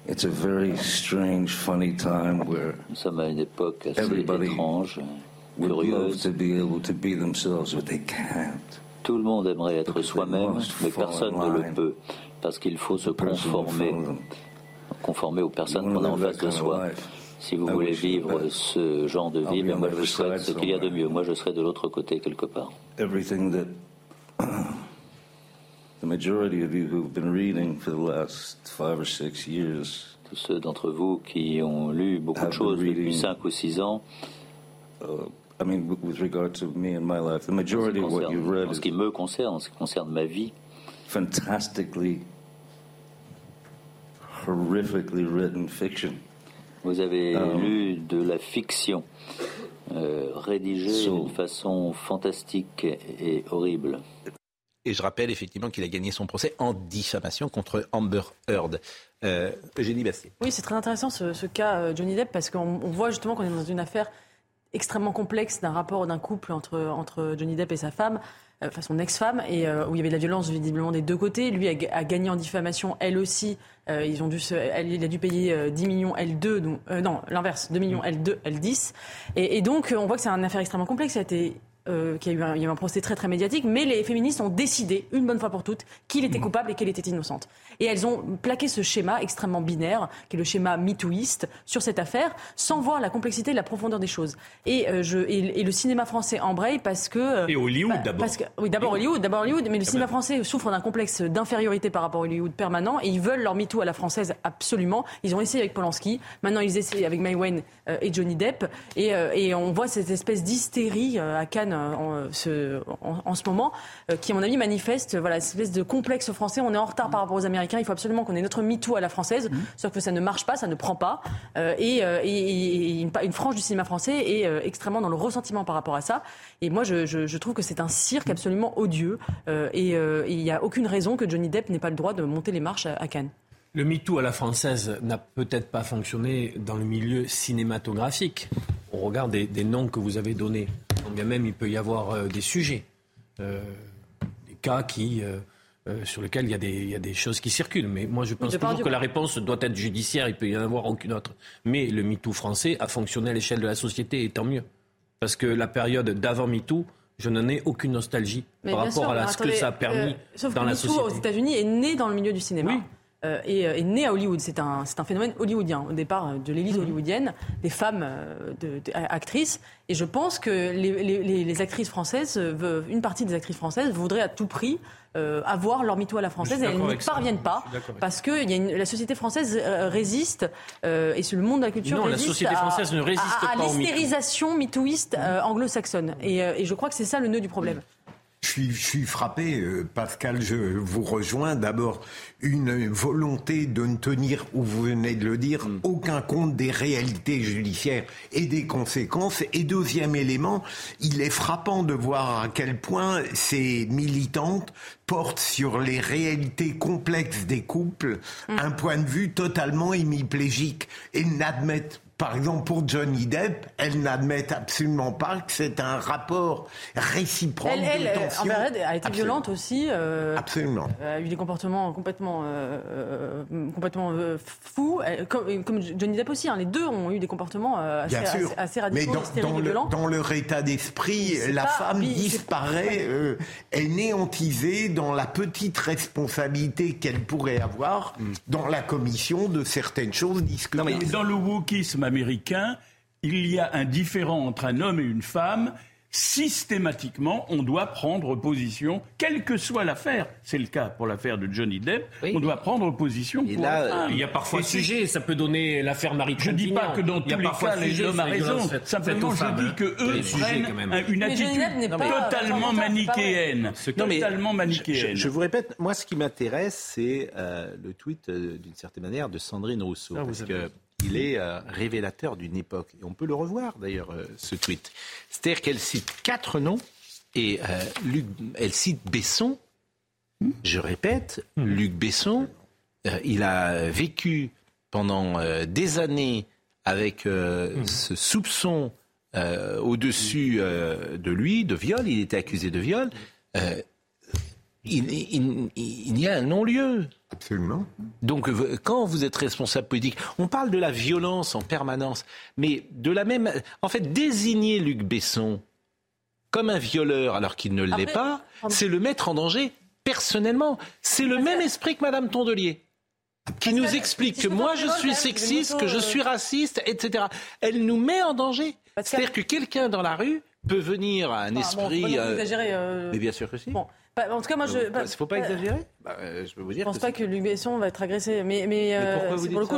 it's a very strange, funny time where Nous sommes à une époque assez everybody would love to be able to be themselves, but they can't. Tout le monde aimerait être soi-même, mais personne ne le peut, parce qu'il faut se conformer, conformer aux personnes qu'on a en face de soi. Si vous voulez vivre ce genre de vie, moi je vous souhaite ce qu'il y a de mieux. Moi je serai de l'autre côté quelque part. Tous ceux d'entre vous qui ont lu beaucoup de choses depuis 5 ou 6 ans, uh, en ce qui me concerne, en ce qui concerne ma vie, fantastically, horrifically written fiction. Vous avez um, lu de la fiction euh, rédigée d'une façon fantastique et horrible. Et je rappelle effectivement qu'il a gagné son procès en diffamation contre Amber Heard. Euh, Eugénie Basset. Oui, c'est très intéressant ce, cas euh, Johnny Depp parce qu'on voit justement qu'on est dans une affaire extrêmement complexe d'un rapport d'un couple entre, entre Johnny Depp et sa femme, euh, enfin son ex-femme, et euh, où il y avait de la violence visiblement des deux côtés. Lui a, gagné en diffamation, elle aussi. Euh, ils ont dû elle, il a dû payer 10 millions L2, donc, non, l'inverse, 2 millions L2, L10. Et, et donc, on voit que c'est une affaire extrêmement complexe. Ça a été euh, qu'il y a eu un, il y a eu un procès très très médiatique, mais les féministes ont décidé, une bonne fois pour toutes, qu'il était mmh. coupable et qu'elle était innocente. Et elles ont plaqué ce schéma extrêmement binaire, qui est le schéma mitouiste, sur cette affaire, sans voir la complexité et la profondeur des choses. Et, euh, je, et, le cinéma français embraye parce que... Euh, et Hollywood bah, d'abord. oui, d'abord Hollywood, d'abord Hollywood, mais le ah cinéma bah. français souffre d'un complexe d'infériorité par rapport à Hollywood permanent, et ils veulent leur MeToo à la française absolument. Ils ont essayé avec Polanski, maintenant ils essaient avec May Wayne et Johnny Depp, et, et on voit cette espèce d'hystérie à Cannes en, ce, en, ce moment, euh, qui, à mon avis, manifeste voilà, cette espèce de complexe français. On est en retard par rapport aux Américains. Il faut absolument qu'on ait notre MeToo à la française. Mmh. Sauf que ça ne marche pas, ça ne prend pas. Euh, euh, et, une, une, frange du cinéma français est extrêmement dans le ressentiment par rapport à ça. Et moi, je, je, trouve que c'est un cirque absolument odieux. et il n'y a aucune raison que Johnny Depp n'ait pas le droit de monter les marches à, Cannes. Le MeToo à la française n'a peut-être pas fonctionné dans le milieu cinématographique. On regarde des noms que vous avez donnés bien même il peut y avoir euh, des sujets, euh, des cas qui, euh, sur lesquels il y, a des, il y, a des, choses qui circulent. Mais moi, je pense toujours que la réponse doit être judiciaire, il peut y en avoir aucune autre. Mais le MeToo français a fonctionné à l'échelle de la société, et tant mieux. Parce que la période d'avant MeToo, je n'en ai aucune nostalgie par rapport à ce que ça a permis dans la société. aux États-Unis est né dans le milieu du cinéma. Oui. Euh, euh, est, né à Hollywood. C'est un, un, phénomène hollywoodien, au départ euh, de l'élite mhm. hollywoodienne, des femmes de, actrices. Et je pense que les, actrices françaises, une partie des actrices françaises voudraient à tout prix avoir leur mytho à la française et elles n'y parviennent pas parce que y a la société française résiste et le monde de la culture non, résiste la société française à, ne résiste à, à l'hystérisation mythoïste anglo-saxonne et, et, je crois que c'est ça le nœud du problème. Je suis, frappé, euh, Pascal, je vous rejoins. D'abord, une volonté de ne tenir, ou vous venez de le dire, mm. aucun compte des réalités judiciaires et des conséquences. Et deuxième élément, il est frappant de voir à quel point ces militantes portent sur les réalités complexes des couples mm. un point de vue totalement hémiplégique et n'admettent par exemple, pour Johnny Depp, elle n'admet absolument pas que c'est un rapport réciproque elle, de elle, tension. Elle a été violente aussi. Euh, absolument. a eu des comportements complètement, euh, euh complètement euh, fous, comme, comme, Johnny Depp aussi. Hein, les deux ont eu des comportements assez, assez, assez, radicaux, Mais dans, dans, le, dans leur état d'esprit, la femme disparaît, est néantisée dans la petite responsabilité qu'elle pourrait avoir mm. dans la commission de certaines choses discutées. Dans le wokisme américain, il y a un différent entre un homme et une femme. Systématiquement, on doit prendre position, quelle que soit l'affaire. C'est le cas pour l'affaire de Johnny Depp. On doit prendre position pour là, Il y a parfois sujet. Ça peut donner l'affaire Marie Je ne dis pas que dans tous les cas, les hommes ont raison. Simplement, je dis que eux prennent une attitude totalement manichéenne. Totalement manichéenne. Je vous répète, moi, ce qui m'intéresse, c'est euh, le tweet, euh, d'une certaine manière, de Sandrine Rousseau. Ah, parce que il est euh, révélateur d'une époque. Et on peut le revoir d'ailleurs, euh, ce tweet. C'est-à-dire qu'elle cite quatre noms Et Luc, elle cite Besson. Je répète, Luc Besson, il a vécu pendant des années avec ce soupçon au-dessus de lui, de viol. Il était accusé de viol il, y a un non-lieu. Absolument. Donc, quand vous êtes responsable politique, on parle de la violence en permanence, mais de la même. En fait, désigner Luc Besson comme un violeur alors qu'il ne l'est pas, c'est le mettre en danger personnellement. C'est le même esprit que Madame Tondelier qui nous explique que moi je suis sexiste, que je suis raciste, etc. Elle nous met en danger. C'est-à-dire que quelqu'un dans la rue peut venir à un esprit. Euh, euh, mais bien sûr que si. Bah, en tout cas, moi, je. Il ne faut pas exagérer. Bah, euh, je peux vous dire. Je pense pas que Luc Besson va être agressé, mais mais, euh, pour le coup,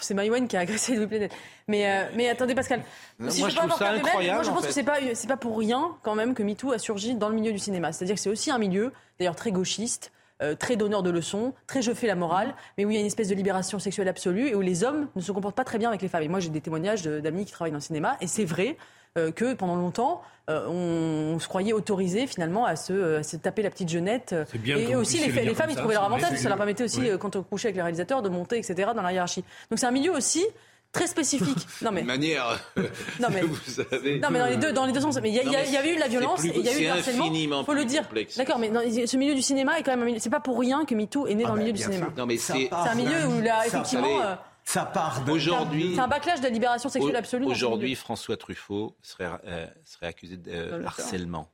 c'est Maïwen qui a agressé Louis. Mais euh, mais attendez, Pascal. si moi, je, trouve ça incroyable. moi, je pense que c'est pas c'est pas pour rien quand même que MeToo a surgi dans le milieu du cinéma. C'est-à-dire que c'est aussi un milieu, d'ailleurs très gauchiste. très donneur de leçons, très je fais la morale, mais où il y a une espèce de libération sexuelle absolue et où les hommes ne se comportent pas très bien avec les femmes. Et moi, j'ai des témoignages d'amis qui travaillent dans le cinéma, et c'est vrai que pendant longtemps, euh, on, se croyait autorisé finalement à se, taper la petite jeunette. et aussi les, femmes, ils trouvaient leur avantage, ça leur permettait aussi, euh, quand on couchait avec les réalisateurs, de monter, etc., dans la hiérarchie. Donc c'est un milieu aussi très spécifique. (laughs) Non mais manière. non (laughs) mais vous savez. Non mais dans les deux dans les deux sens. Mais il y, avait eu la violence et il y a eu le harcèlement. Faut le dire. D'accord, mais dans, ce milieu du cinéma est quand même. C'est pas pour rien que MeToo est né dans le ah milieu bah, du cinéma. Non mais c'est. un milieu où là effectivement. Ça part Aujourd'hui, c'est un backlash de la libération sexuelle absolue. Aujourd'hui, François Truffaut serait, euh, serait accusé de euh, harcèlement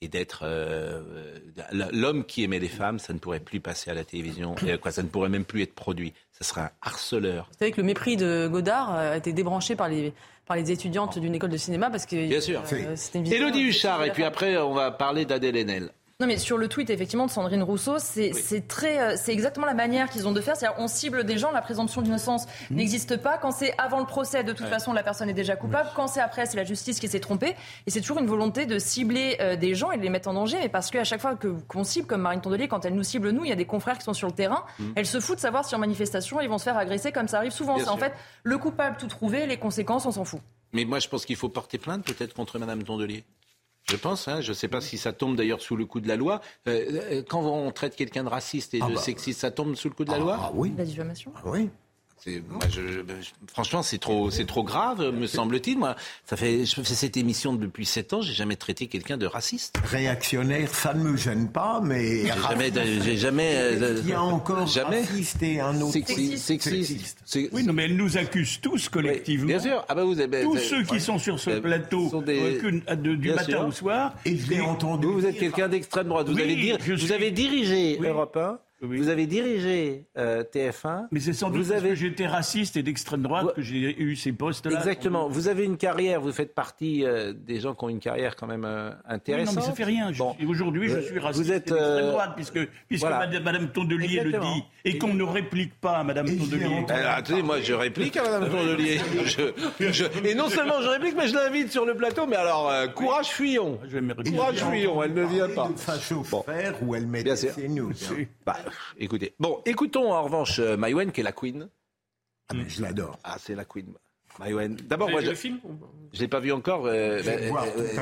et d'être euh, l'homme qui aimait les femmes, ça ne pourrait plus passer à la télévision, et quoi, ça ne pourrait même plus être produit. Ça serait un harceleur. Vous savez que le mépris de Godard a été débranché par les par les étudiantes d'une école de cinéma parce que bien sûr. c'était une Élodie Huchard, et puis après on va parler d'Adèle Haenel. Non, mais sur le tweet, effectivement, de Sandrine Rousseau, c'est très, euh, c'est exactement la manière qu'ils ont de faire. C'est-à-dire, on cible des gens, la présomption d'innocence mmh. n'existe pas. Quand c'est avant le procès, de toute façon, la personne est déjà coupable. Quand c'est après, c'est la justice qui s'est trompée. Et c'est toujours une volonté de cibler euh, des gens et de les mettre en danger. Mais parce qu'à chaque fois qu'on cible, comme Marine Tondelier, quand elle nous cible nous, il y a des confrères qui sont sur le terrain. Mmh. Elle se fout de savoir si en manifestation, ils vont se faire agresser, comme ça arrive souvent. C'est en fait le coupable tout trouvé, les conséquences, on s'en fout. Mais moi, je pense qu'il faut porter plainte peut-être contre Madame Tondelier. Je pense, hein, je ne sais pas si ça tombe d'ailleurs sous le coup de la loi. Euh, euh, quand on traite quelqu'un de raciste et ah de bah. sexiste, ça tombe sous le coup de la loi Ah oui. La diffamation ah oui. Moi, je, franchement, c'est trop, c'est trop grave, me semble-t-il. Moi, ça fait, je fais cette émission depuis sept ans, j'ai jamais traité quelqu'un de raciste. Réactionnaire, ça ne me gêne pas, mais j'ai jamais, j'ai jamais. Euh, Il y a encore jamais raciste et un autre sexiste. sexiste. Oui, non, mais elle nous accuse tous collectivement. bien sûr. Ah bah vous avez, tous ceux qui sont sur ce plateau du matin au soir. Et je l'ai entendu. Vous, vous êtes quelqu'un d'extrême droite. Vous avez dire, vous avez dirigé Europe 1 vous avez dirigé euh, TF1. Mais c'est sans doute parce que j'étais raciste et d'extrême droite que j'ai eu ces postes-là. Exactement. Vous avez une carrière, vous faites partie euh, des gens qui ont une carrière quand même euh, intéressante. non, mais ça fait rien. Aujourd'hui, je suis raciste vous êtes, et d'extrême droite, puisque, puisque Madame, Tondelier le dit, et qu'on ne réplique pas à Madame Tondelier. attendez, moi je réplique à Madame Tondelier. (laughs) et non seulement je réplique, mais je l'invite sur le plateau. Mais alors, courage Fuyon. Courage Fuyon, elle ne vient pas. Bon. ou elle met ses. Écoutez. Bon, écoutons en revanche euh, Maïwen, qui est la queen. Ah, mais je l'adore. Ah, c'est la queen. Maïwen. D'abord, moi, je le film Je l'ai pas vu encore. Euh, ben,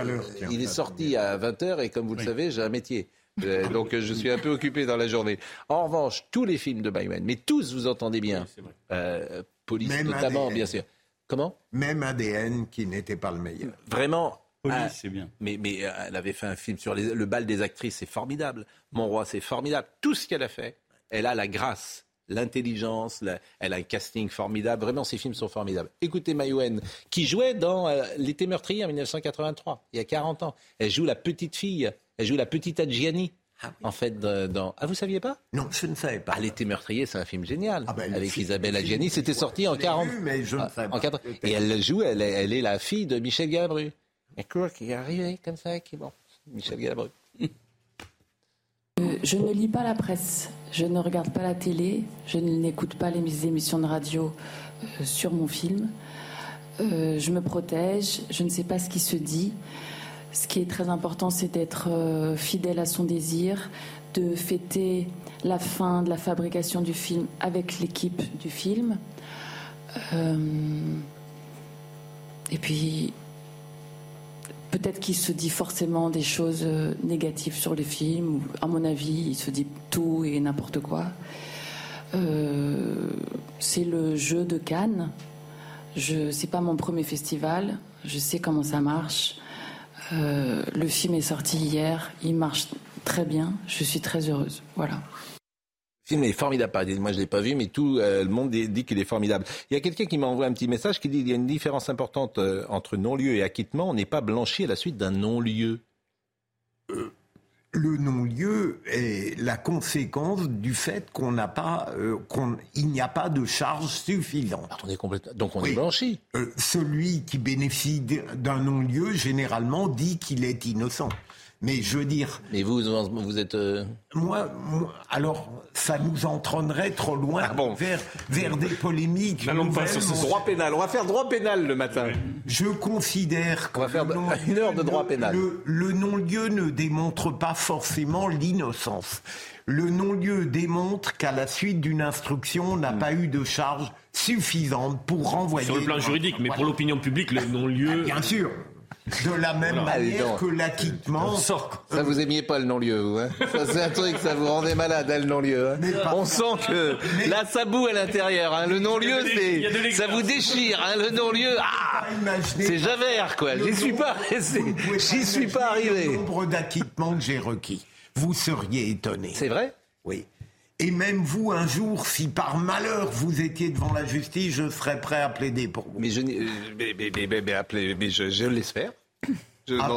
euh, il est sorti à 20h et comme vous le savez, j'ai un métier. (laughs) donc je suis un peu occupé dans la journée. En revanche, tous les films de Maïwen, mais tous, vous entendez bien, police notamment, bien sûr. Comment? Même ADN qui n'était pas le meilleur. Vraiment, Police, ah, c'est bien. Mais, mais euh, elle avait fait un film sur le bal des actrices, c'est formidable. Mon roi, c'est formidable. Tout ce qu'elle a fait, elle a la grâce, l'intelligence, elle a un casting formidable. Vraiment, ses films sont formidables. Écoutez Mayouen, qui jouait dans euh, L'été meurtrier en 1983, il y a 40 ans. Elle joue la petite fille, elle joue la petite Adjiani. Ah en fait, dans... Ah, vous saviez pas? Non, je ne savais pas. Ah, L'été meurtrier, c'est un film génial. Ah, ben, avec Isabelle Adjiani. C'était sorti en 40. mais je ne savais pas. Et elle joue, elle, elle est la fille de Michel Galabru qui est arrivé comme ça, qui bon, Michel Galabru. Euh, je ne lis pas la presse, je ne regarde pas la télé, je n'écoute pas les émissions de radio euh, sur mon film. Euh, je me protège, je ne sais pas ce qui se dit. Ce qui est très important, c'est d'être fidèle à son désir, de fêter la fin de la fabrication du film avec l'équipe du film. et puis, peut-être qu'il se dit forcément des choses euh, négatives sur les films. À mon avis, il se dit tout et n'importe quoi. Euh, c'est le jeu de Cannes. Je c'est pas mon premier festival. Je sais comment ça marche. Euh, le film est sorti hier. Il marche très bien. Je suis très heureuse. Voilà film est formidable. Moi, je l'ai pas vu, mais tout euh, le monde dit qu'il est formidable. Il y a quelqu'un qui m'a envoyé un petit message qui dit qu'il y a une différence importante euh, entre non-lieu et acquittement. On n'est pas blanchi à la suite d'un non-lieu. Euh, le non-lieu est la conséquence du fait qu'on n'a pas, qu'il n'y a pas de charge suffisante. on est complètement, donc on est blanchi. celui qui bénéficie d'un non-lieu généralement dit qu'il est innocent. Mais je veux dire. Mais vous, vous êtes. Euh, moi, alors, ça nous entraînerait trop loin ah vers, vers des polémiques. Allons pas sur ce droit pénal. On va faire droit pénal le matin. Je considère qu'on va faire une heure de droit pénal. le non-lieu ne démontre pas forcément l'innocence. Le non-lieu démontre qu'à la suite d'une instruction, on n'a pas eu de charge suffisante pour renvoyer. Sur le plan juridique, mais pour l'opinion publique, le non-lieu. Bien sûr de la même manière que l'acquittement. Ça, vous aimiez pas le non-lieu, vous, hein Ça, c'est un truc, ça vous rendait malade, hein, le non-lieu. Hein On sent que là, ça boue à l'intérieur. Hein. Le non-lieu, c'est, ça vous déchire. Hein. Le non-lieu, ah, c'est Javert, quoi. J'y suis (laughs) pas, j'y suis pas arrivé. Le nombre d'acquittements que j'ai requis, vous seriez étonné. C'est vrai? Oui. Et même vous, un jour, si par malheur vous étiez devant la justice, je serais prêt à plaider pour vous. Mais je, euh, mais, mais, mais, je, je l'espère. (coughs) Ah.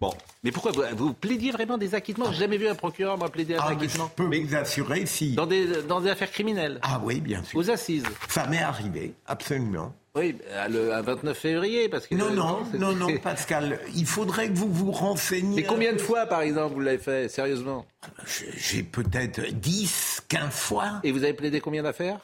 bon, mais pourquoi vous, plaidiez vraiment des acquittements? J'ai jamais vu un procureur moi plaider un ah, acquittement. Je peux vous assurer si. Dans des, dans des affaires criminelles Ah oui, bien sûr. Aux assises Ça m'est arrivé, absolument. Oui, le 29 février, parce que... Non, non, non, non, Pascal, il faudrait que vous vous renseigniez... Mais combien de fois, par exemple, vous l'avez fait, sérieusement? J'ai peut-être 10, 15 fois. Et vous avez plaidé combien d'affaires?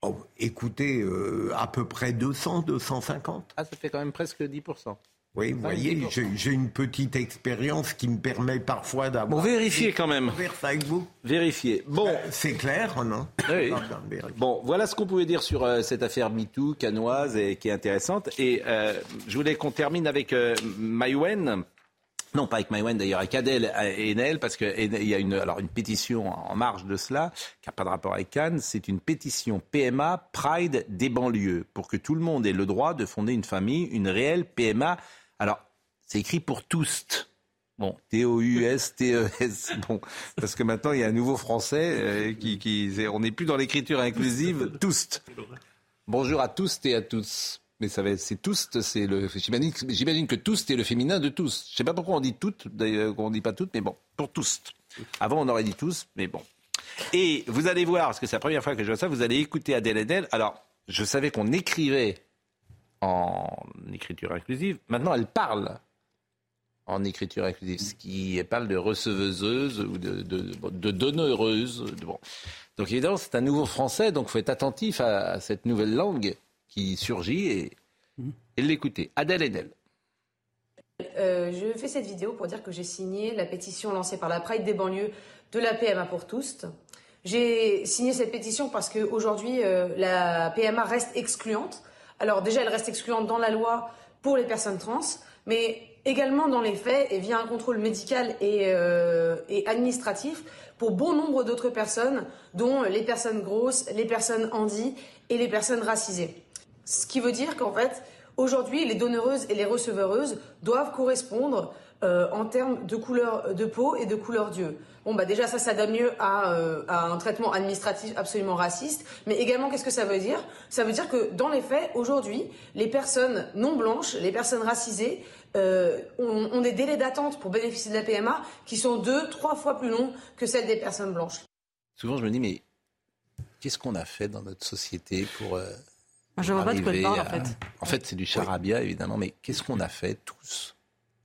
Oh, Écoutez, euh, à peu près 200, 250. Ah, ça fait quand même presque 10%. Oui, vous voyez, j'ai une petite expérience qui me permet parfois d'avoir. Bon, vérifiez quand même. avec vous. Vérifiez. Bon. Euh, c'est clair, non oui. Bon, voilà ce qu'on pouvait dire sur euh, cette affaire MeToo, canoise, et qui est intéressante. Et euh, je voulais qu'on termine avec Maïwen. Non, pas avec Maïwen d'ailleurs, avec Adèle et Enel, parce qu'il y a une, alors une pétition en marge de cela, qui n'a pas de rapport avec Cannes. C'est une pétition PMA Pride des banlieues, pour que tout le monde ait le droit de fonder une famille, une réelle PMA c'est écrit pour tous. Bon, T-O-U-S-T-E-S. (laughs) Bon, parce que maintenant, il y a un nouveau français euh, qui, qui on n'est plus dans l'écriture inclusive, (laughs) tous. Bonjour à tous et à tous. Mais ça va, c'est tous, c'est le, j'imagine, que tous c'est le féminin de tous. Je sais pas pourquoi on dit toutes, d'ailleurs, on dit pas toutes, mais bon, pour tous. Avant, on aurait dit tous, mais bon. Et vous allez voir, parce que c'est la première fois que je vois ça, vous allez écouter Adèle Adèle. Alors, je savais qu'on écrivait en écriture inclusive. Maintenant, elle parle en écriture inclusive, ce qui parle de receveuseuse ou de, de, donneuse. Donc évidemment, c'est un nouveau français, donc il faut être attentif à, cette nouvelle langue qui surgit et, l'écouter. Adèle Edel. Euh, je fais cette vidéo pour dire que j'ai signé la pétition lancée par la Pride des banlieues de la PMA pour tous. J'ai signé cette pétition parce qu'aujourd'hui, euh, la PMA reste excluante. Alors déjà, elle reste excluante dans la loi pour les personnes trans, mais également dans les faits et via un contrôle médical et, euh, administratif pour bon nombre d'autres personnes, dont les personnes grosses, les personnes handies et les personnes racisées. Ce qui veut dire qu'en fait, aujourd'hui, les donneureuses et les receveureuses doivent correspondre euh, en termes de couleur de peau et de couleur d'yeux. Bon, bah déjà, ça, ça donne mieux euh, à, un traitement administratif absolument raciste. Mais également, qu'est-ce que ça veut dire? Ça veut dire que dans les faits, aujourd'hui, les personnes non blanches, les personnes racisées, euh, ont, des délais d'attente pour bénéficier de la PMA qui sont deux, trois fois plus longs que celles des personnes blanches. Souvent, je me dis, mais qu'est-ce qu'on a fait dans notre société pour. Euh, je vois pas de quoi parle, en fait. En fait, c'est du charabia, évidemment, mais qu'est-ce qu'on a fait tous,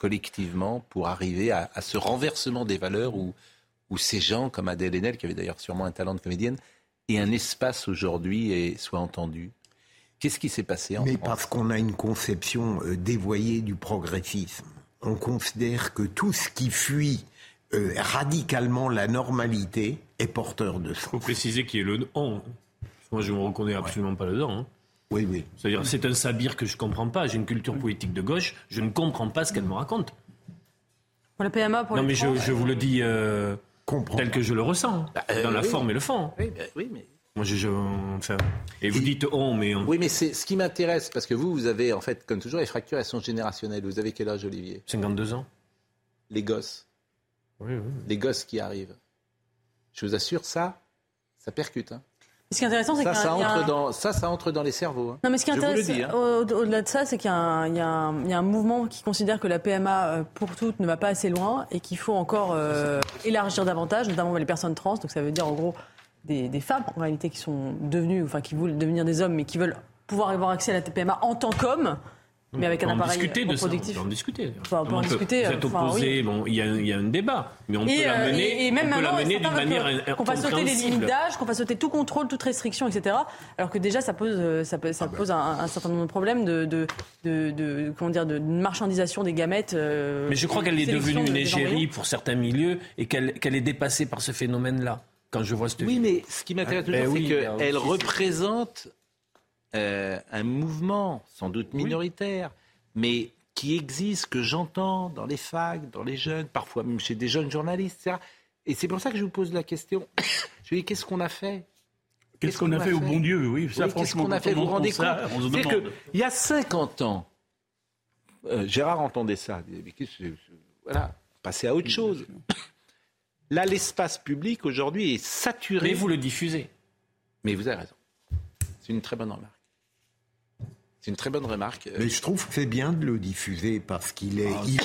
collectivement, pour arriver à, à ce renversement des valeurs où où ces gens comme Adèle Haenel, qui avait d'ailleurs sûrement un talent de comédienne, aient un espace aujourd'hui et soient entendus Qu'est-ce qui s'est passé en Mais parce qu'on a une conception euh, dévoyée du progressisme. On considère que tout ce qui fuit euh, radicalement la normalité est porteur de sens. Il faut préciser qui est le on. Moi, je ne me reconnais absolument pas dedans. Hein. Oui, oui. C'est-à-dire, c'est un sabir que je ne comprends pas. J'ai une culture politique de gauche. Je ne comprends pas ce qu'elle me raconte. Pour la PMA, pour Non, mais je, vous le dis euh, tel que je le ressens, Bah, euh, dans la oui. forme et le fond. Oui, bah, oui, mais Moi, je, je- enfin, et vous dites on, mais on- Oui, mais c'est ce qui m'intéresse, parce que vous, vous avez, en fait, comme toujours, les fractures, elles sont générationnelles. Vous avez quel âge, Olivier? 52 ans. Les gosses. Les gosses qui arrivent. Je vous assure, ça, ça percute. hein. Ce qui est intéressant, c'est Ça, qu'il y a ça, entre un- dans, ça, ça entre dans les cerveaux. hein. Non, mais ce qui intéresse dis, hein. au- au-delà de ça, c'est qu'il y, a un- il y a un il y a un mouvement qui considère que la PMA euh, pour toutes ne va pas assez loin et qu'il faut encore euh, élargir davantage, notamment les personnes trans. Donc ça veut dire en gros des, des femmes en réalité qui sont devenues, enfin qui voulaient devenir des hommes, mais qui veulent pouvoir avoir accès à la PMA en tant qu'homme, mais avec on un appareil discuter de ça. On peut en discuter. Enfin, on peut en discuter, Vous êtes enfin, opposé, oui. bon, il y, a, il y a un débat, mais on Et, peut euh, l'amener et- et même on peut maintenant, d'une manière qu'on fasse sauter les limites d'âge, qu'on fasse sauter tout contrôle, toute restriction, etc. Alors que déjà, ça pose, euh, ça, peut- ça pose un, un certain nombre de problèmes de, de, de, de- comment dire, de marchandisation des gamètes. euh, Mais je crois qu'elle est devenue une égérie pour certains milieux et qu'elle qu'elle est dépassée par ce phénomène-là. Quand je vois cette Oui, mais ce qui m'intéresse Ah, ben toujours, oui, c'est qu'elle représente euh, un mouvement, sans doute minoritaire, mais qui existe, que j'entends dans les facs, dans les jeunes, parfois même chez des jeunes journalistes, etc. Et c'est pour ça que je vous pose la question. Je dis, qu'est-ce qu'on a fait? Qu'est-ce qu'on a fait au bon Dieu? Oui, ça, qu'est-ce franchement, qu'on a fait? Vous vous rendez compte que, Il y a 50 ans, euh, Gérard entendait ça. Qu'est-ce Voilà, passer à autre chose. (coughs) Là, l'espace public aujourd'hui est saturé. Mais vous le diffusez. Mais vous avez raison. C'est une très bonne remarque. C'est une très bonne remarque. Mais je trouve que c'est bien de le diffuser parce qu'il est, Ah, il-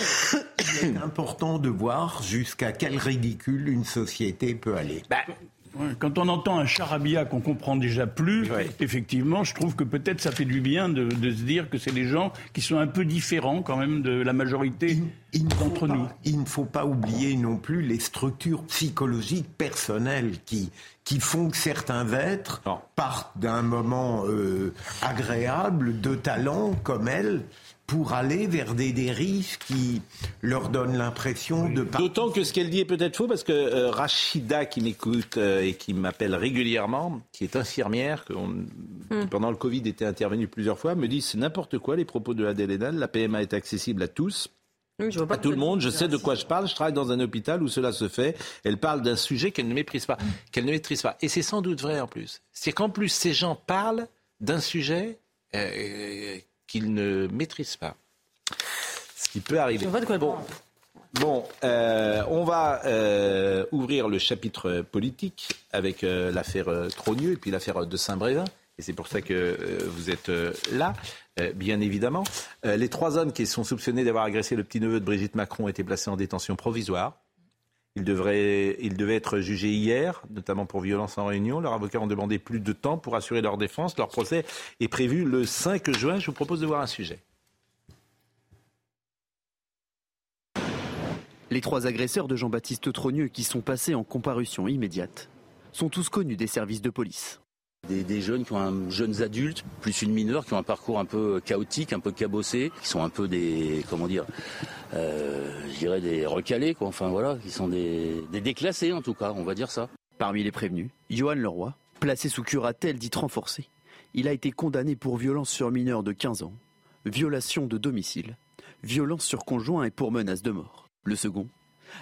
il est important de voir jusqu'à quel ridicule une société peut aller. Bah, Quand on entend un charabia qu'on comprend déjà plus, effectivement, je trouve que peut-être ça fait du bien de, de se dire que c'est des gens qui sont un peu différents quand même de la majorité d'entre nous. Il ne faut pas oublier non plus les structures psychologiques personnelles qui, qui font que certains êtres partent d'un moment euh, agréable, de talent comme elle, pour aller vers des dérives qui leur donnent l'impression de pas. D'autant que ce qu'elle dit est peut-être faux parce que euh, Rachida, qui m'écoute euh, et qui m'appelle régulièrement, qui est infirmière, que on- qui pendant le Covid était intervenue plusieurs fois, me dit c'est n'importe quoi les propos de Adèle Haenel. La PMA est accessible à tous. Oui, je vois pas à tout le monde, je sais de quoi je parle, je travaille dans un hôpital où cela se fait. Elle parle d'un sujet qu'elle ne méprise pas, qu'elle ne maîtrise pas. Et c'est sans doute vrai en plus. C'est qu'en plus, ces gens parlent d'un sujet euh, qu'ils ne maîtrisent pas. Ce qui peut arriver. Bon. Bon, euh, on va euh, ouvrir le chapitre politique avec euh, l'affaire Trogneux et puis l'affaire de Saint-Brévin. Et c'est pour ça que vous êtes là, bien évidemment. Les trois hommes qui sont soupçonnés d'avoir agressé le petit-neveu de Brigitte Macron ont été placés en détention provisoire. Ils, devraient, ils devaient être jugés hier, notamment pour violence en réunion. Leurs avocats ont demandé plus de temps pour assurer leur défense. Leur procès est prévu le 5 juin. Je vous propose de voir un sujet. Les trois agresseurs de Jean-Baptiste Trogneux qui sont passés en comparution immédiate sont tous connus des services de police. Des, jeunes qui ont un, jeunes adultes, plus une mineure, qui ont un parcours un peu chaotique, un peu cabossé, qui sont un peu des, comment dire, euh, je dirais des recalés, quoi. Enfin voilà, qui sont des, des déclassés en tout cas, on va dire ça. Parmi les prévenus, Johan Leroy, placé sous curatelle dite renforcée. Il a été condamné pour violence sur mineur de 15 ans, violation de domicile, violence sur conjoint et pour menace de mort. Le second,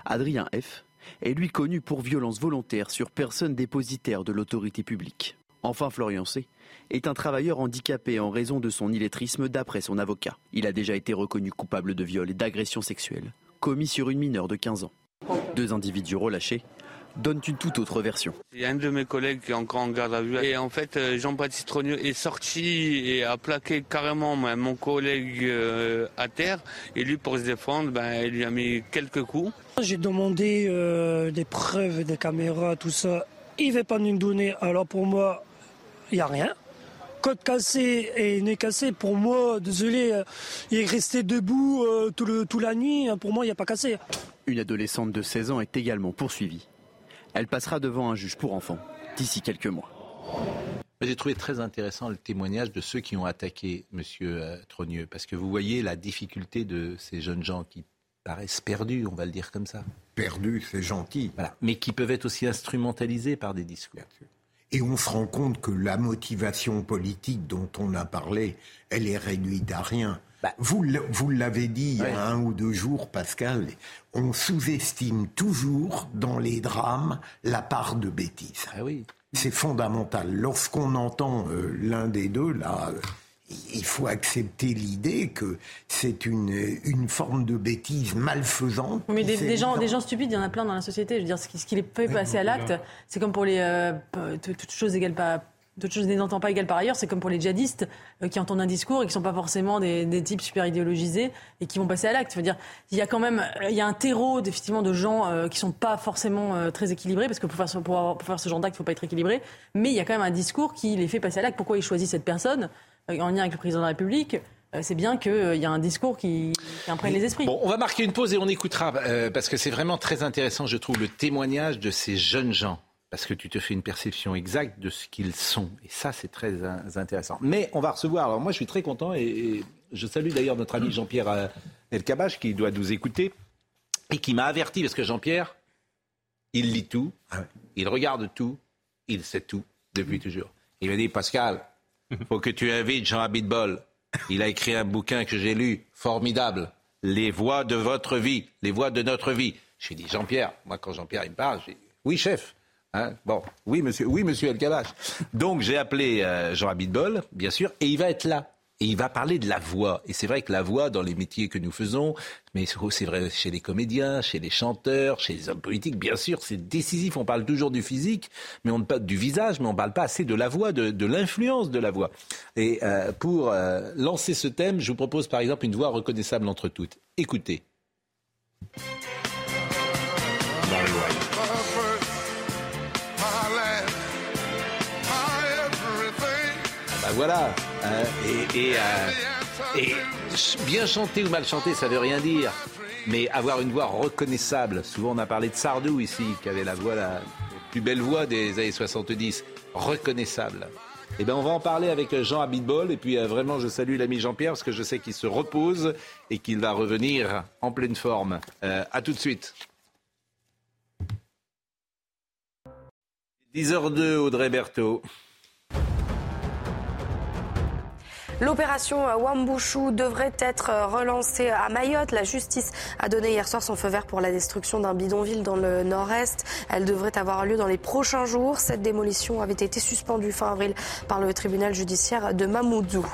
Adrien F., est lui connu pour violence volontaire sur personne dépositaire de l'autorité publique. Enfin, Florian C. est un travailleur handicapé en raison de son illettrisme d'après son avocat. Il a déjà été reconnu coupable de viol et d'agression sexuelle, commis sur une mineure de 15 ans. Deux individus relâchés donnent une toute autre version. Il y a un de mes collègues qui est encore en garde à vue. Et en fait, euh, Jean-Baptiste Trogneux est sorti et a plaqué carrément mon collègue euh, à terre. Et lui, pour se défendre, ben, il lui a mis quelques coups. J'ai demandé euh, des preuves, des caméras, tout ça. Il ne veut pas nous donner. Alors pour moi, il n'y a rien. Code cassé et nez cassé, pour moi, désolé, euh, il est resté debout euh, tout le, toute la nuit. Pour moi, il n'y a pas cassé. Une adolescente de 16 ans est également poursuivie. Elle passera devant un juge pour enfants d'ici quelques mois. J'ai trouvé très intéressant le témoignage de ceux qui ont attaqué M. Trogneux, parce que vous voyez la difficulté de ces jeunes gens qui paraissent perdus, on va le dire comme ça. Perdus, c'est gentil. Voilà. Mais qui peuvent être aussi instrumentalisés par des discours. Et on se rend compte que la motivation politique dont on a parlé, elle est réduite à rien. Bah. vous, l'avez dit il y a un ou deux jours, Pascal, on sous-estime toujours dans les drames la part de bêtises. Ah oui. C'est fondamental. Lorsqu'on entend euh, l'un des deux, là, il faut accepter l'idée que c'est une, une forme de bêtise malfaisante. Mais des, gens, des gens stupides, il y en a plein dans la société. Je veux dire, ce qui, les fait passer à l'acte, c'est comme pour les euh, toutes choses égales pas d'autres choses n'entend pas égales par ailleurs, c'est comme pour les djihadistes euh, qui entendent un discours et qui ne sont pas forcément des, des, types super idéologisés et qui vont passer à l'acte. Je veux dire, il y a quand même il y a un terreau effectivement de gens euh, qui sont pas forcément très équilibrés parce que pour faire, pour, pour faire ce genre d'acte, il faut pas être équilibré. Mais il y a quand même un discours qui les fait passer à l'acte. Pourquoi ils choisissent cette personne? euh, en lien avec le président de la République, euh, c'est bien qu'il euh, y a un discours qui, imprègne les esprits. Bon, on va marquer une pause et on écoutera, parce que c'est vraiment très intéressant, je trouve, le témoignage de ces jeunes gens. Parce que tu te fais une perception exacte de ce qu'ils sont. Et ça, c'est très intéressant. Mais on va recevoir. Alors, moi, je suis très content. Et, je salue d'ailleurs notre ami Jean-Pierre Elkabach, qui doit nous écouter. Et qui m'a averti, parce que Jean-Pierre, il lit tout. Ah il regarde tout. Il sait tout, depuis toujours. Il m'a dit Pascal, (laughs) faut que tu invites Jean Abitbol. Il a écrit un bouquin que j'ai lu, formidable. Les voix de votre vie, les voix de notre vie. Lui dit, Jean-Pierre, moi quand Jean-Pierre il me parle, dis, oui chef. Hein bon, oui monsieur, oui monsieur El Donc j'ai appelé euh, Jean Abitbol, bien sûr, et il va être là. Et il va parler de la voix. Et c'est vrai que la voix, dans les métiers que nous faisons, mais c'est vrai chez les comédiens, chez les chanteurs, chez les hommes politiques, bien sûr, c'est décisif. On parle toujours du physique, mais on ne parle du visage, mais on ne parle pas assez de la voix, de, l'influence de la voix. Et euh, pour euh, lancer ce thème, je vous propose par exemple une voix reconnaissable entre toutes. Écoutez. Ah bah voilà. Hein, euh, et, bien chanter ou mal chanter, ça veut rien dire. Mais avoir une voix reconnaissable, souvent on a parlé de Sardou ici, qui avait la voix, la plus belle voix des années 70, reconnaissable. Eh bien, on va en parler avec Jean Abitbol. Et puis, euh, vraiment, je salue l'ami Jean-Pierre parce que je sais qu'il se repose et qu'il va revenir en pleine forme. Euh, à tout de suite. 10h02, Audrey Berthaud. L'opération Wambushu devrait être relancée à Mayotte. La justice a donné hier soir son feu vert pour la destruction d'un bidonville dans le nord-est. Elle devrait avoir lieu dans les prochains jours. Cette démolition avait été suspendue fin avril par le tribunal judiciaire de Mamoudzou.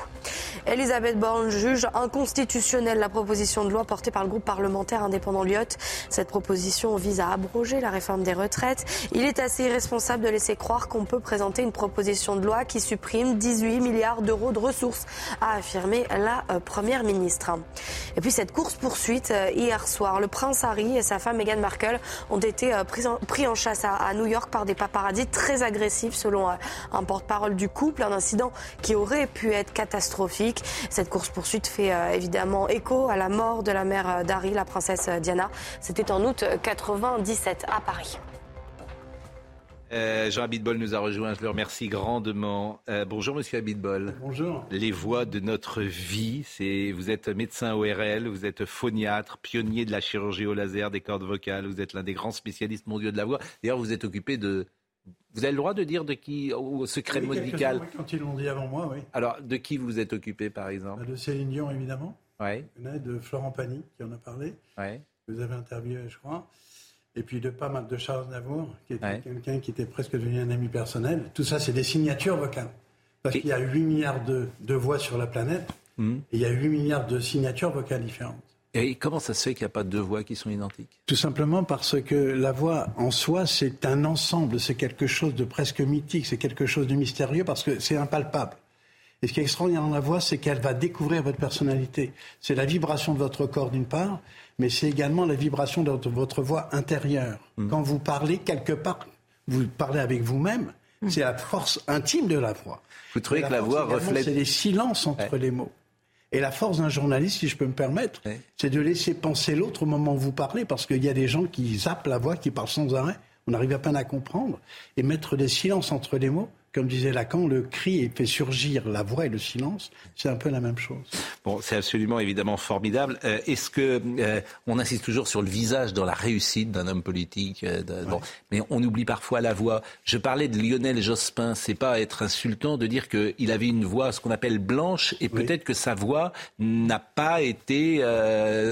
Elisabeth Borne juge inconstitutionnelle la proposition de loi portée par le groupe parlementaire indépendant Lyotte. Cette proposition vise à abroger la réforme des retraites. Il est assez irresponsable de laisser croire qu'on peut présenter une proposition de loi qui supprime 18 milliards d'euros de ressources, a affirmé la euh, première ministre. Et puis cette course-poursuite euh, hier soir, le prince Harry et sa femme Meghan Markle ont été euh, pris en, chasse à, New York par des paparazzis très agressifs selon un porte-parole du couple, un incident qui aurait pu être catastrophique. Cette course-poursuite fait euh, évidemment écho à la mort de la mère euh, d'Harry, la princesse euh, Diana. C'était en août 97 à Paris. Jean Abitbol nous a rejoint, je le remercie grandement. bonjour Monsieur Abitbol. Bonjour. Les voix de notre vie, c'est vous êtes médecin ORL, vous êtes phoniatre, pionnier de la chirurgie au laser des cordes vocales, vous êtes l'un des grands spécialistes mondiaux de la voix. D'ailleurs, vous êtes occupé de vous avez le droit de dire de qui, au secret médical Quand ils l'ont dit avant moi, oui. Alors, de qui vous êtes occupé, par exemple De Céline Dion, évidemment. Oui. De Florent Pagny, qui en a parlé. Oui. Vous avez interviewé, je crois. Et puis de pas mal de Charles Navour, qui était quelqu'un qui était presque devenu un ami personnel. Tout ça, c'est des signatures vocales. Parce qu'il y a 8 milliards de, de voix sur la planète. Mmh. Et il y a 8 milliards de signatures vocales différentes. Et comment ça se fait qu'il n'y a pas deux voix qui sont identiques? Tout simplement parce que la voix en soi, c'est un ensemble, c'est quelque chose de presque mythique, c'est quelque chose de mystérieux parce que c'est impalpable. Et ce qui est extraordinaire dans la voix, c'est qu'elle va découvrir votre personnalité. C'est la vibration de votre corps d'une part, mais c'est également la vibration de votre voix intérieure. Hmm. Quand vous parlez, quelque part, vous parlez avec vous-même, hmm. c'est la force intime de la voix. Vous trouvez que la, voix reflète... C'est les silences entre les mots. Et la force d'un journaliste, si je peux me permettre, c'est de laisser penser l'autre au moment où vous parlez, parce qu'il y a des gens qui zappent la voix, qui parlent sans arrêt, on arrive à peine à comprendre, et mettre des silences entre les mots, comme disait Lacan, le cri fait surgir la voix et le silence. C'est un peu la même chose. Bon, c'est absolument évidemment formidable. Euh, est-ce que euh, on insiste toujours sur le visage dans la réussite d'un homme politique euh, bon, Mais on oublie parfois la voix. Je parlais de Lionel Jospin. C'est pas être insultant de dire qu'il avait une voix, ce qu'on appelle blanche, et peut-être que sa voix n'a pas été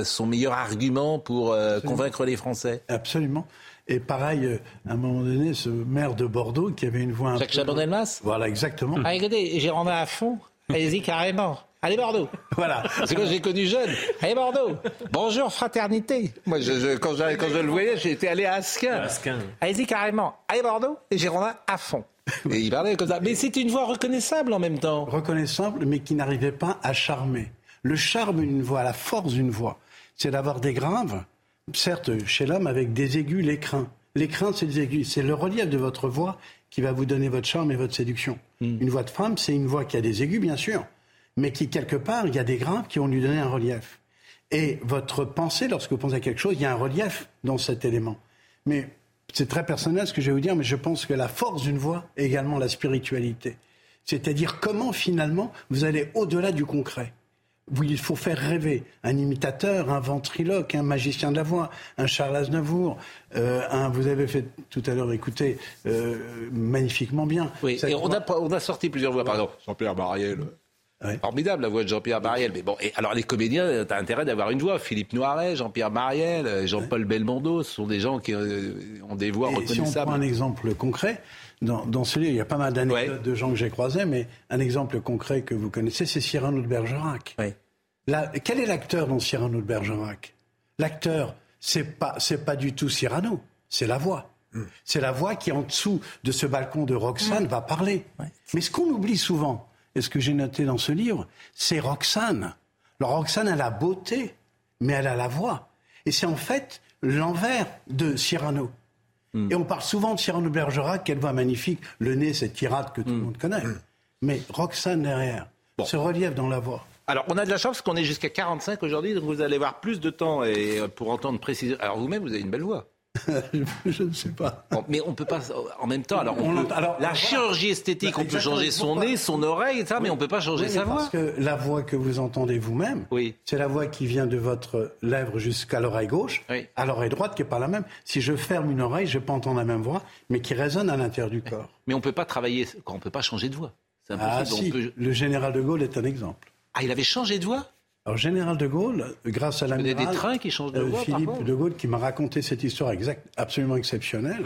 son meilleur argument pour convaincre les Français. Absolument. Et pareil, euh, à un moment donné, ce maire de Bordeaux qui avait une voix un Jacques Chaban-Delmas Voilà, exactement. Ah, regardez, j'ai rendu à fond. Allez-y carrément. Allez Bordeaux. (laughs) Voilà. C'est quand j'ai connu jeune. Allez Bordeaux. Bonjour fraternité. Moi, je, quand, je, quand je le voyais, j'étais allé à Asquin. Asquin. Allez-y carrément. Allez Bordeaux. Et j'ai rendu à fond. (laughs) Et il parlait comme ça. Mais c'est une voix reconnaissable en même temps. Reconnaissable, mais qui n'arrivait pas à charmer. Le charme d'une voix, la force d'une voix, c'est d'avoir des graves certes, chez l'homme, avec des aigus, les crins. Les crins, c'est des aigus. C'est le relief de votre voix qui va vous donner votre charme et votre séduction. Hmm. Une voix de femme, c'est une voix qui a des aigus, bien sûr, mais qui, quelque part, il y a des graves qui vont lui donner un relief. Et votre pensée, lorsque vous pensez à quelque chose, il y a un relief dans cet élément. Mais c'est très personnel ce que je vais vous dire, mais je pense que la force d'une voix est également la spiritualité. C'est-à-dire comment finalement vous allez au-delà du concret. Il faut faire rêver un imitateur, un ventriloque, un magicien de la voix, un Charles Aznavour, euh, un, vous avez fait tout à l'heure écouter euh, magnifiquement bien. Oui, et on, a, on a sorti plusieurs voix, par exemple, Jean-Pierre Bariel. Formidable la voix de Jean-Pierre Mariel. Mais bon, et alors les comédiens, tu as intérêt d'avoir une voix. Philippe Noiret, Jean-Pierre Mariel, euh, Jean-Paul Belmondo, ce sont des gens qui ont des voix reconnaissables. Si on prend un exemple concret, dans, dans ce livre, il y a pas mal d'anecdotes de gens que j'ai croisés, mais un exemple concret que vous connaissez, c'est Cyrano de Bergerac. quel est l'acteur dans Cyrano de Bergerac? L'acteur, c'est pas, c'est pas du tout Cyrano, c'est la voix. Hmm. C'est la voix qui, en dessous de ce balcon de Roxane, va parler. Mais ce qu'on oublie souvent, et ce que j'ai noté dans ce livre, c'est Roxane. Alors Roxane a la beauté, mais elle a la voix. Et c'est en fait l'envers de Cyrano. Mm. Et on parle souvent de Cyrano Bergerac, quelle voix magnifique, le nez, cette tirade que tout le mm. monde connaît. Mm. Mais Roxane derrière, ce relief dans la voix. Alors, on a de la chance qu'on est jusqu'à 45 aujourd'hui, donc vous allez avoir plus de temps et, euh, pour entendre précisément. Alors, vous-même, vous avez une belle voix. (laughs) je ne sais pas. mais on peut pas en même temps. Alors, la chirurgie esthétique, on peut changer son nez, son oreille, ça, mais on peut pas changer sa voix. Parce que la voix que vous entendez vous-même, oui. c'est la voix qui vient de votre lèvre jusqu'à l'oreille gauche, à l'oreille droite qui est pas la même. Si je ferme une oreille, je peux entendre la même voix, mais qui résonne à l'intérieur du corps. Mais on peut pas travailler, on peut pas changer de voix. Ah, si. Le général de Gaulle est un exemple. Ah, il avait changé de voix? Alors, Général de Gaulle, grâce à l'amiral... des trains qui changent de euh, Philippe de Gaulle, qui m'a raconté cette histoire exact, absolument exceptionnelle,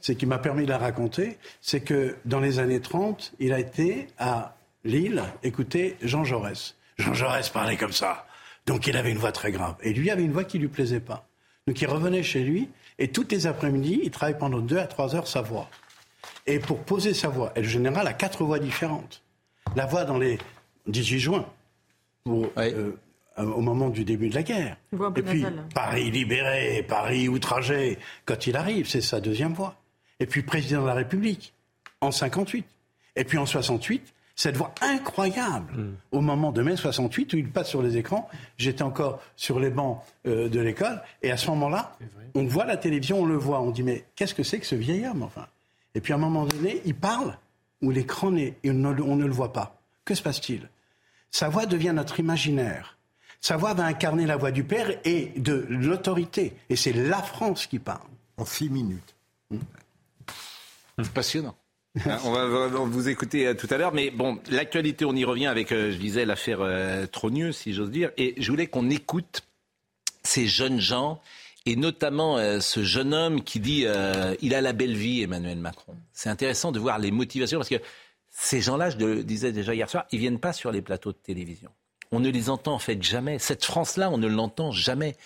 c'est qui m'a permis de la raconter, c'est que dans les années 30, il a été à Lille écouter Jean Jaurès. Jean Jaurès parlait comme ça. Donc il avait une voix très grave. Et lui avait une voix qui lui plaisait pas. Donc il revenait chez lui, et toutes les après-midi, il travaillait pendant deux à trois heures sa voix. Et pour poser sa voix, et le général a quatre voix différentes. La voix dans les 18 juin, pour euh, euh, au moment du début de la guerre. Et puis Paris libéré, Paris outragé, quand il arrive, c'est sa deuxième voix. Et puis président de la République en 58. Et puis en 68, cette voix incroyable hmm. au moment de mai 68 où il passe sur les écrans. J'étais encore sur les bancs euh, de l'école et à ce moment-là, on voit la télévision, on le voit, on dit mais qu'est-ce que c'est que ce vieil homme enfin? Et puis à un moment donné, il parle où l'écran est et on ne le voit pas. Que se passe-t-il? Sa voix devient notre imaginaire. Sa voix va incarner la voix du Père et de l'autorité. Et c'est la France qui parle. En six minutes. Passionnant. (laughs) Hein, on va vous écouter euh, tout à l'heure, mais bon, l'actualité, on y revient avec, euh, je disais, l'affaire euh, Trogneux, si j'ose dire, et je voulais qu'on écoute ces jeunes gens, et notamment ce jeune homme qui dit il a la belle vie, Emmanuel Macron. C'est intéressant de voir les motivations, parce que ces gens-là, je le disais déjà hier soir, ils viennent pas sur les plateaux de télévision. On ne les entend en fait jamais. Cette France-là, on ne l'entend jamais.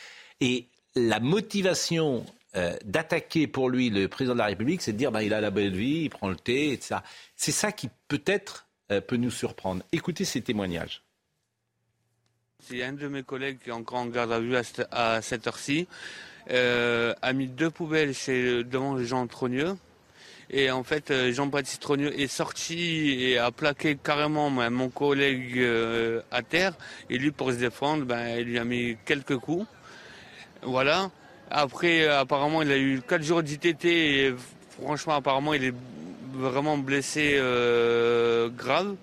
Et la motivation euh, d'attaquer pour lui le président de la République, c'est de dire ben, il a la belle vie, il prend le thé, etc. C'est ça qui peut-être euh, peut nous surprendre. Écoutez ces témoignages. A un de mes collègues qui est encore en garde à vue à cette heure-ci, euh, a mis deux poubelles chez, devant gens trogneux et en fait, euh, Jean-Baptiste Trogneux est sorti et a plaqué carrément mon collègue euh, à terre. Et lui, pour se défendre, ben, il lui a mis quelques coups. Voilà. Après, apparemment, il a eu 4 jours d'ITT et franchement, apparemment, il est vraiment blessé euh, grave.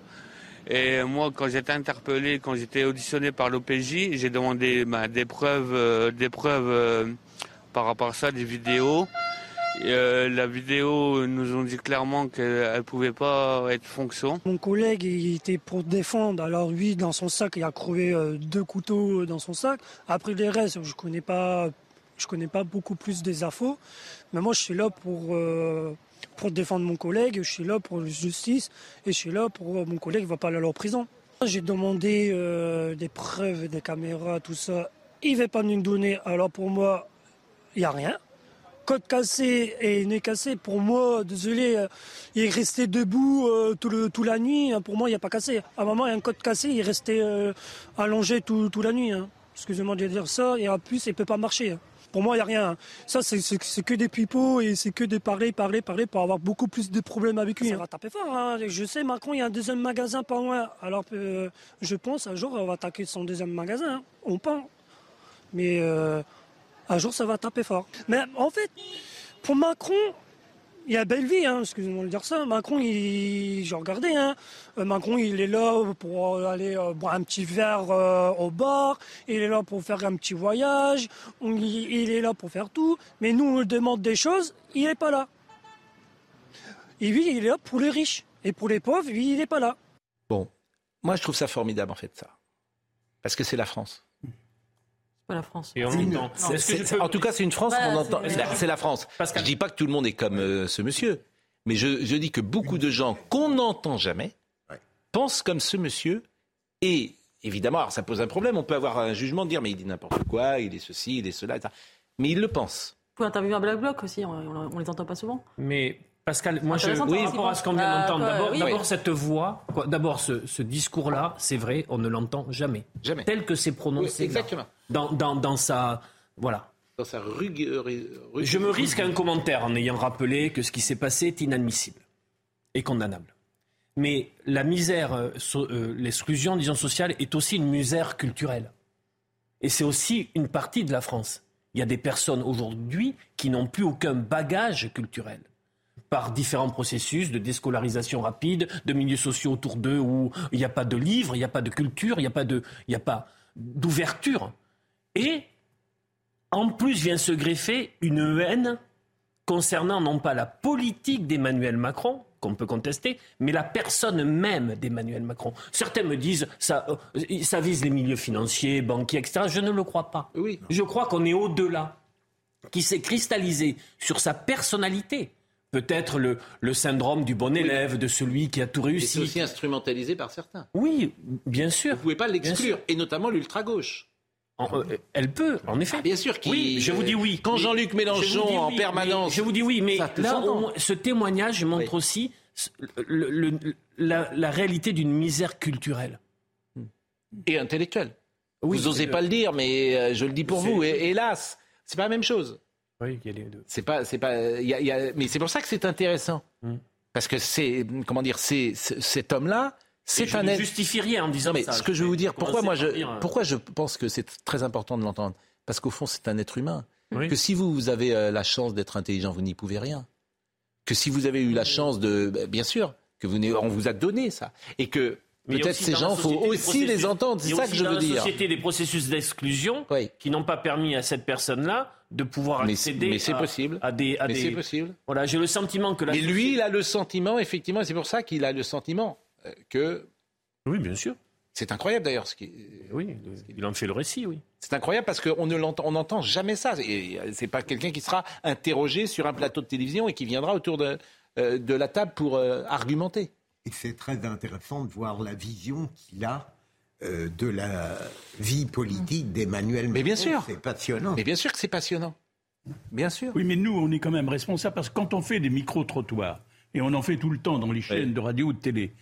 Et moi, quand j'étais interpellé, quand j'étais auditionné par l'OPJ, j'ai demandé bah, des preuves, euh, des preuves euh, par rapport à ça, des vidéos. Et, la vidéo nous ont dit clairement qu'elle ne pouvait pas être fonction. Mon collègue était pour défendre. Alors lui, dans son sac, il a crevé deux couteaux dans son sac. Après les restes, je connais pas, je connais pas beaucoup plus des infos. Mais moi, je suis là pour pour défendre mon collègue, je suis là pour la justice et je suis là pour euh, mon collègue ne va pas aller en prison. J'ai demandé euh, des preuves, des caméras, tout ça. Il ne veut pas nous donner. Alors pour moi, il n'y a rien. Côte cassé et nez cassé, pour moi, désolé, euh, il est resté debout tout le, toute la nuit. Hein. Pour moi, il n'y a pas cassé. À un moment, il y a un côte cassé, il est resté allongé toute la nuit. Hein. Excusez-moi de dire ça. Et en plus, il ne peut pas marcher. Hein. Pour moi, il n'y a rien. Ça, c'est que des pipeaux et c'est que des parler, parler, parler pour avoir beaucoup plus de problèmes avec lui. Ça va taper fort. Hein. Je sais, Macron, il y a un deuxième magasin pas loin. Alors, euh, je pense, un jour, on va attaquer son deuxième magasin. Hein. On pense. Mais euh, un jour, ça va taper fort. Mais en fait, pour Macron, il y a belle vie, hein, excusez-moi de dire ça. Macron, il, j'ai regardé, hein. Euh, Macron, il est là pour aller euh, boire un petit verre euh, au bar, il est là pour faire un petit voyage, il, est là pour faire tout. Mais nous, on lui demande des choses, il n'est pas là. Et lui, il est là pour les riches. Et pour les pauvres, lui, il n'est pas là. Bon, moi, je trouve ça formidable, en fait, ça. Parce que c'est la France pas la France. En tout cas, c'est une France qu'on entend. C'est la France. Parce que je dis pas que tout le monde est comme euh, ce monsieur, mais je, je, dis que beaucoup de gens qu'on n'entend jamais pensent comme ce monsieur. Et évidemment, alors ça pose un problème. On peut avoir un jugement de dire mais il dit n'importe quoi, il est ceci, il est cela, etc. Mais il le pense. Vous pouvez interviewer un Black Bloc aussi. On, on, les entend pas souvent. Mais Pascal, moi, je, oui, par rapport à ce qu'on vient d'entendre, euh, d'abord, cette voix, d'abord ce, discours-là, c'est vrai, on ne l'entend jamais. Jamais. Tel que c'est prononcé. exactement. Dans, dans, dans, sa. Voilà. Dans sa rigueur. Je me risque un commentaire en ayant rappelé que ce qui s'est passé est inadmissible et condamnable. Mais la misère, euh, euh, l'exclusion, disons, sociale est aussi une misère culturelle. Et c'est aussi une partie de la France. Il y a des personnes aujourd'hui qui n'ont plus aucun bagage culturel par différents processus de déscolarisation rapide, de milieux sociaux autour d'eux où il n'y a pas de livres, il n'y a pas de culture, il n'y a pas de, il a pas d'ouverture. Et en plus vient se greffer une haine concernant non pas la politique d'Emmanuel Macron, qu'on peut contester, mais la personne même d'Emmanuel Macron. Certains me disent ça, euh, ça vise les milieux financiers, banquiers, etc. Je ne le crois pas. Oui. Je crois qu'on est au-delà, qui s'est cristallisé sur sa personnalité peut-être le, le, syndrome du bon élève, de celui qui a tout réussi. C'est aussi instrumentalisé par certains. Oui, bien sûr. Vous ne pouvez pas l'exclure, et notamment l'ultra-gauche. Euh, elle peut, en effet. Ah, bien sûr. oui, je vous dis oui. Quand Jean-Luc Mélenchon en permanence. Je vous dis oui, mais là, ce témoignage montre aussi la, réalité d'une misère culturelle. Et intellectuelle. vous n'osez pas le dire, mais euh, je le dis pour vous. Et, hélas, c'est pas la même chose. Oui, il y a les deux. C'est pas, c'est pas, mais c'est pour ça que c'est intéressant. Hmm. Parce que c'est, comment dire, c'est, cet homme-là, c'est un. Je ne justifie rien en disant mais ça. Ce que je veux vous dire, pourquoi moi, je, euh, pourquoi je pense que c'est très important de l'entendre? Parce qu'au fond, c'est un être humain. Que si vous, vous avez euh, la chance d'être intelligent, vous n'y pouvez rien. Que si vous avez eu la chance de, bah, bien sûr, que vous, on vous a donné ça, et que Peut-être ces gens, il faut aussi les entendre. C'est ça que je veux dire. Il y a société des processus d'exclusion qui n'ont pas permis à cette personne-là de pouvoir accéder mais à, possible. à des. mais c'est possible. Voilà, j'ai le sentiment que. La mais lui, il a le sentiment, effectivement, et c'est pour ça qu'il a le sentiment euh, que. Oui, bien sûr. C'est incroyable d'ailleurs. Ce qui... Oui, il en fait le récit, oui. C'est incroyable parce qu'on ne l'entend, on n'entend jamais ça. Et c'est pas quelqu'un qui sera interrogé sur un plateau de télévision et qui viendra autour de, euh, de la table pour euh, argumenter. Et c'est très intéressant de voir la vision qu'il a euh, de la vie politique d'Emmanuel Macron. Mais bien sûr. C'est passionnant. Mais bien sûr que c'est passionnant. Bien sûr. Oui, mais nous, on est quand même responsables parce que quand on fait des micro-trottoirs, et on en fait tout le temps dans les chaînes de radio ou de télé,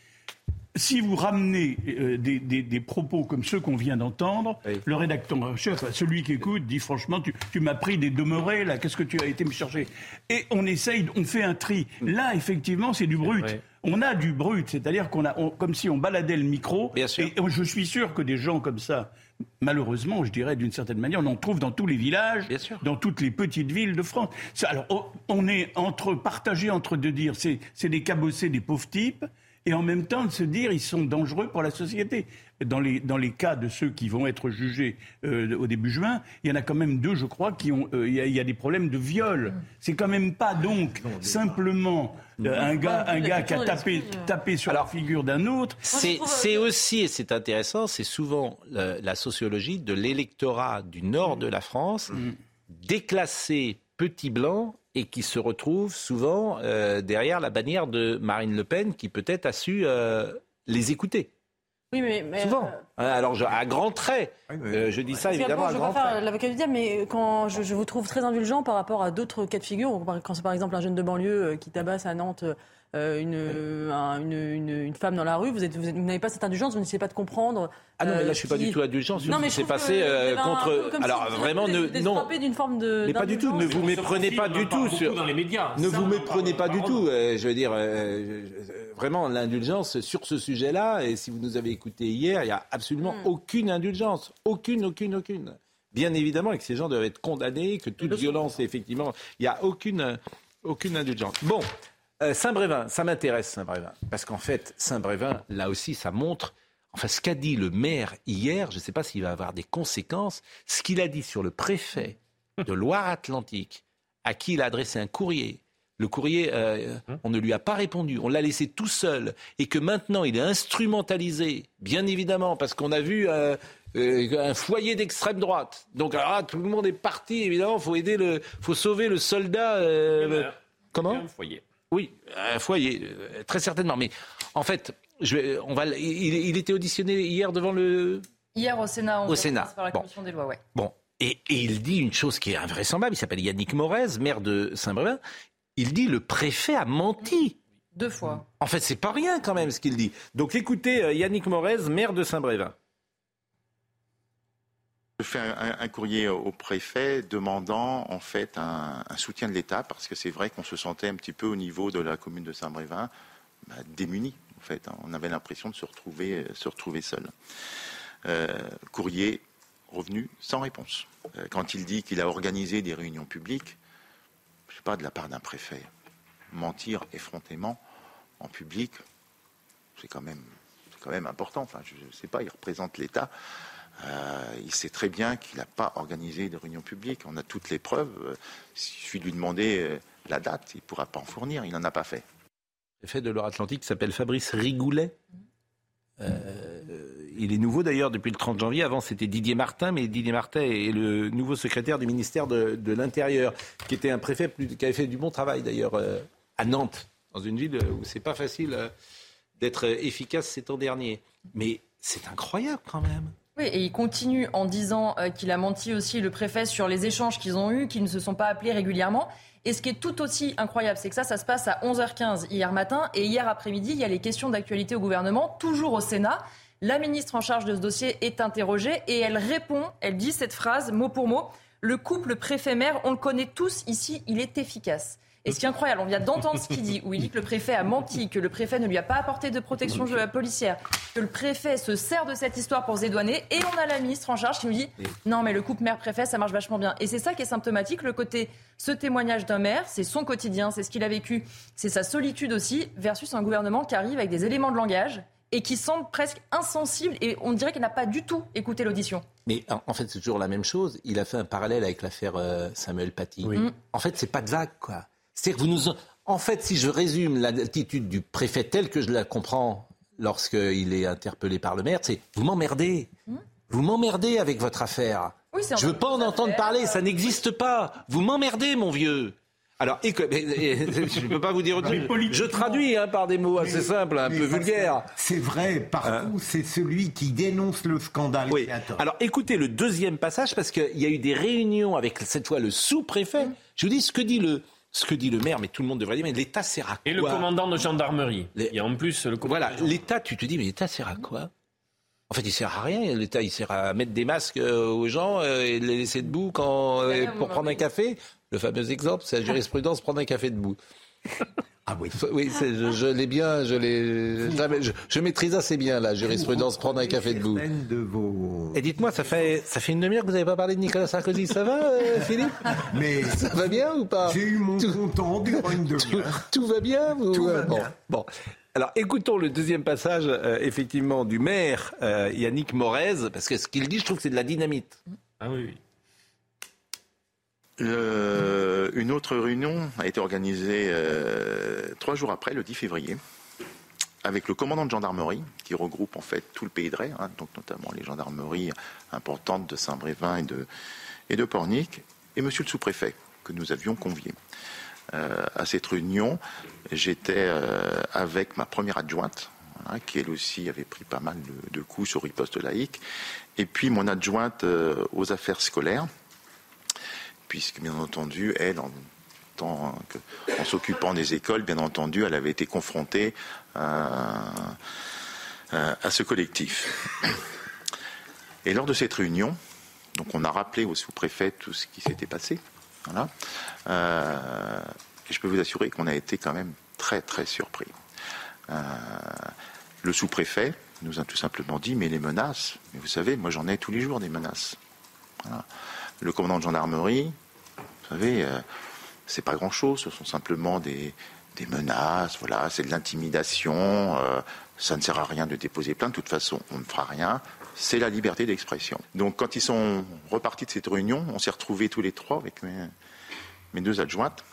si vous ramenez euh, des, des, des, propos comme ceux qu'on vient d'entendre, le rédacteur en chef, celui qui écoute, dit franchement, tu, tu m'as pris des demeurés, là, qu'est-ce que tu as été me chercher? Et on essaye, on fait un tri. Là, effectivement, c'est du brut. On a du brut, c'est-à-dire qu'on a, comme si on baladait le micro. Bien sûr. Et je suis sûr que des gens comme ça, malheureusement, je dirais d'une certaine manière, on en trouve dans tous les villages, dans toutes les petites villes de France. Alors, on est entre partagé entre de dire, c'est des cabossés, des pauvres types et en même temps de se dire ils sont dangereux pour la société. Dans les, dans les cas de ceux qui vont être jugés euh, au début juin, il y en a quand même deux, je crois, qui ont. Euh, il, y a, des problèmes de viol. C'est quand même pas donc simplement euh, un gars, un gars qui a tapé, tapé sur la figure d'un autre. C'est aussi, et c'est intéressant, c'est souvent la, sociologie de l'électorat du nord de la France mm. déclassé petit blanc et qui se retrouve souvent euh, derrière la bannière de Marine Le Pen, qui peut-être a su euh, les écouter. Oui, mais, souvent. Euh, Alors, à grands traits, je dis ça évidemment à grands traits. L'avocat du diable, mais quand je, je, vous trouve très indulgent par rapport à d'autres cas de figure, quand c'est par exemple un jeune de banlieue qui tabasse à Nantes euh, une, une, une, femme dans la rue, vous, vous, n'avez pas cette indulgence, vous n'essayez pas de comprendre. Ah non, mais là, je ne suis pas du tout indulgent sur ce qui s'est passé euh, contre. Alors, vraiment, ne, non. d'une forme de. Mais pas du tout, ne vous méprenez pas du tout sur. Dans les médias. Ne vous méprenez pas du tout. Euh, je veux dire, vraiment, l'indulgence sur ce sujet-là, et si vous nous avez écouté hier, il n'y a absolument hmm. aucune indulgence. Aucune, aucune, aucune. Bien évidemment, et que ces gens doivent être condamnés, que toute violence, effectivement, il n'y a aucune, aucune indulgence. Bon. Euh, Saint-Brévin, ça m'intéresse, Saint-Brévin. Parce qu'en fait, Saint-Brévin, là aussi, ça montre. Enfin, ce qu'a dit le maire hier, je ne sais pas s'il va avoir des conséquences. Ce qu'il a dit sur le préfet de Loire-Atlantique, à qui il a adressé un courrier. Le courrier, euh, on ne lui a pas répondu, on l'a laissé tout seul, et que maintenant il est instrumentalisé, bien évidemment, parce qu'on a vu euh, un foyer d'extrême droite. Donc ah, tout le monde est parti, évidemment, faut aider le, faut sauver le soldat. comment un foyer. Oui, un foyer, euh, très certainement. Mais en fait, je on va, il, était auditionné hier devant le. Hier au Sénat. au Sénat. Par la commission des lois, ouais. Bon, et, il dit une chose qui est invraisemblable. Il s'appelle Yannick Morez, maire de Saint-Brévin. Il dit le préfet a menti. Deux fois. En fait, c'est pas rien quand même ce qu'il dit. Donc écoutez euh, Yannick Morez, maire de Saint-Brévin. Je fais un, courrier au préfet demandant en fait un, soutien de l'État parce que c'est vrai qu'on se sentait un petit peu au niveau de la commune de Saint-Brévin bah, démunis. En fait, hein. on avait l'impression de se retrouver, retrouver seul. Euh, courrier revenu sans réponse. Euh, quand il dit qu'il a organisé des réunions publiques, je sais pas de la part d'un préfet, mentir effrontément en public, c'est quand même, quand même important. Enfin, je ne sais pas, il représente l'État. Euh, il sait très bien qu'il n'a pas organisé de réunion publique. On a toutes les preuves. Euh, il suffit de lui demander euh, la date. Il ne pourra pas en fournir. Il n'en a pas fait. Le fait de l'Or-Atlantique s'appelle Fabrice Rigoulet. il est nouveau d'ailleurs depuis le 30 janvier. Avant, c'était Didier Martin, mais Didier Martin est le nouveau secrétaire du ministère de, l'Intérieur, qui était un préfet qui avait fait du bon travail d'ailleurs à Nantes, dans une ville où c'est pas facile d'être efficace ces temps derniers. Mais c'est incroyable quand même. Oui, et il continue en disant euh, qu'il a menti aussi le préfet sur les échanges qu'ils ont eus, qu'ils ne se sont pas appelés régulièrement. Et ce qui est tout aussi incroyable, c'est que ça, ça se passe à 11h15 hier matin. Et hier après-midi, il y a les questions d'actualité au gouvernement, toujours au Sénat. La ministre en charge de ce dossier est interrogée et elle répond, elle dit cette phrase mot pour mot. Le couple préfet-maire, on le connaît tous ici, il est efficace. Et ce qui est incroyable, on vient d'entendre ce qu'il dit, où il dit que le préfet a menti, que le préfet ne lui a pas apporté de protection policière, que le préfet se sert de cette histoire pour se dédouaner, et on a la ministre en charge qui nous dit non mais le couple maire-préfet ça marche vachement bien. Et c'est ça qui est symptomatique, le côté, ce témoignage d'un maire, c'est son quotidien, c'est ce qu'il a vécu, c'est sa solitude aussi, versus un gouvernement qui arrive avec des éléments de langage et qui semble presque insensible et on dirait qu'il n'a pas du tout écouté l'audition. Mais en fait, c'est toujours la même chose. Il a fait un parallèle avec l'affaire euh, Samuel Paty. En fait, c'est pas de vague, quoi. C'est-à-dire que vous nous... En fait, si je résume l'attitude du préfet telle que je la comprends lorsqu'il est interpellé par le maire, c'est vous m'emmerdez. Vous m'emmerdez avec votre affaire. je ne veux pas en entendre parler, ça n'existe pas. Vous m'emmerdez, mon vieux. Alors, je ne peux pas vous dire autre chose. Je traduis hein, par des mots assez simples, un peu vulgaires. C'est vrai, partout, hein c'est celui qui dénonce le scandale. Oui. Alors, écoutez le deuxième passage, parce qu'il y a eu des réunions avec cette fois le sous-préfet. Je vous dis ce que dit le, ce que dit le maire, mais tout le monde devrait dire, mais l'État sert à quoi Et le commandant de gendarmerie. Et en plus, le Voilà, l'État, tu te dis, mais l'État sert à quoi? En fait, il sert à rien. L'État, il sert à mettre des masques euh, aux gens euh, et les laisser debout quand, euh, pour prendre un café. Le fameux exemple, c'est la jurisprudence prendre un café debout. Ah oui. Oui, je, je l'ai bien, je l'ai, je, je, maîtrise assez bien la jurisprudence prendre un café debout. De vos... Et dites-moi, ça fait, ça fait une demi-heure que vous n'avez pas parlé de Nicolas Sarkozy. Ça va, Philippe? Mais ça va bien ou pas? J'ai eu mon tout, content une tout, tout, va bien vous Tout va bon, bien. Bon. Alors écoutons le deuxième passage, euh, effectivement, du maire euh, Yannick Morez, parce que ce qu'il dit, je trouve que c'est de la dynamite. Ah oui, oui. Une autre réunion a été organisée euh, trois jours après, le 10 février, avec le commandant de gendarmerie, qui regroupe en fait tout le pays de Ray, hein, donc notamment les gendarmeries importantes de Saint-Brévin et de, et de Pornic, et monsieur le sous-préfet, que nous avions convié. Euh, à cette réunion, j'étais euh, avec ma première adjointe, voilà, qui elle aussi avait pris pas mal de, coups sur riposte laïque, et puis mon adjointe aux affaires scolaires, puisque bien entendu, elle, en, s'occupant des écoles, bien entendu, elle avait été confrontée à, ce collectif. Et lors de cette réunion, donc on a rappelé au sous-préfet tout ce qui s'était passé. Voilà. Euh, et je peux vous assurer qu'on a été quand même très très surpris. Euh, le sous-préfet nous a tout simplement dit mais les menaces, mais vous savez, moi j'en ai tous les jours des menaces. Le commandant de gendarmerie, vous savez, euh, c'est pas grand-chose, ce sont simplement des, menaces, voilà, c'est de l'intimidation, euh, ça ne sert à rien de déposer plainte, de toute façon on ne fera rien, c'est la liberté d'expression. Donc quand ils sont repartis de cette réunion, on s'est retrouvés tous les trois avec mes, deux adjointes,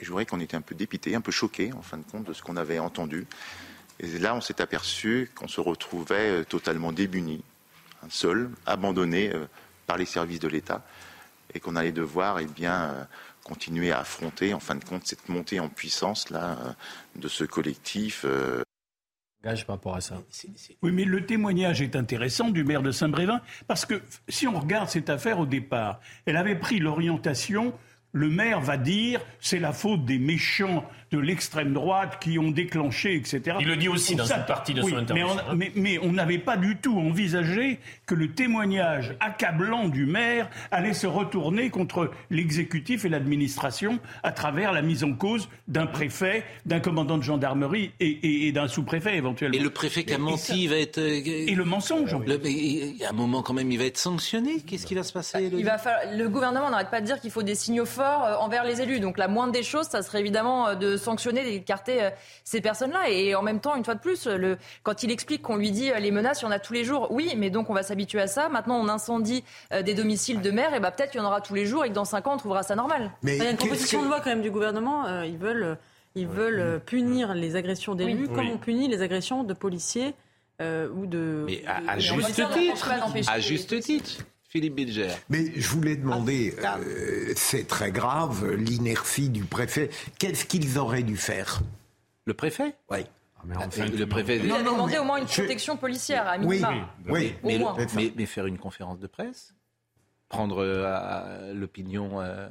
et je voudrais qu'on était un peu dépités, un peu choqués en fin de compte de ce qu'on avait entendu. Et là on s'est aperçu qu'on se retrouvait euh, totalement démunis, seuls, abandonnés euh, par les services de l'État, et qu'on allait devoir eh bien, euh, continuer à affronter en fin de compte cette montée en puissance là, euh, de ce collectif. euh, Gage par rapport à ça. Oui, mais le témoignage est intéressant du maire de Saint-Brévin, parce que si on regarde cette affaire au départ, elle avait pris l'orientation, le maire va dire, c'est la faute des méchants de l'extrême droite qui ont déclenché, etc. Il le dit aussi On dans une s'attend- partie de oui, son mais intervention, on-. Mais, mais on n'avait pas du tout envisagé que le témoignage accablant du maire allait se retourner contre l'exécutif et l'administration à travers la mise en cause d'un préfet, d'un commandant de gendarmerie et, et- et d'un sous-préfet éventuellement. Et le préfet qui a menti, ça- il va être. euh, Et le mensonge. en Le- mais il y a un moment quand même, il va être sanctionné. Qu'est-ce qui va se passer Elodie Il va falloir- le gouvernement n'arrête pas de dire qu'il faut des signaux forts euh, envers les élus. Donc la moindre des choses, ça serait évidemment euh, de sanctionner, d'écarter euh, ces personnes-là. Et en même temps, une fois de plus, le, quand il explique qu'on lui dit euh, les menaces, il y en a tous les jours. Oui, mais donc on va s'habituer à ça. Maintenant, on incendie euh, des domiciles de maires, et bah peut-être qu'il y en aura tous les jours et que dans 5 ans, on trouvera ça normal. Il y a une proposition de loi quand même du gouvernement. euh, ils veulent, euh, ils veulent euh, punir les agressions d'élus Oui. comme Oui. on punit les agressions de policiers euh, ou de. Mais à, juste titre. À juste titre. Philippe Bilger. Mais je voulais demander, euh, c'est très grave, l'inertie du préfet. Qu'est-ce qu'ils auraient dû faire? Le préfet? Oui. le préfet. Il a non, demandé mais au moins une je- protection policière, à Oui, minima. oui, Au mais, faire une conférence de presse, prendre euh, l'opinion euh,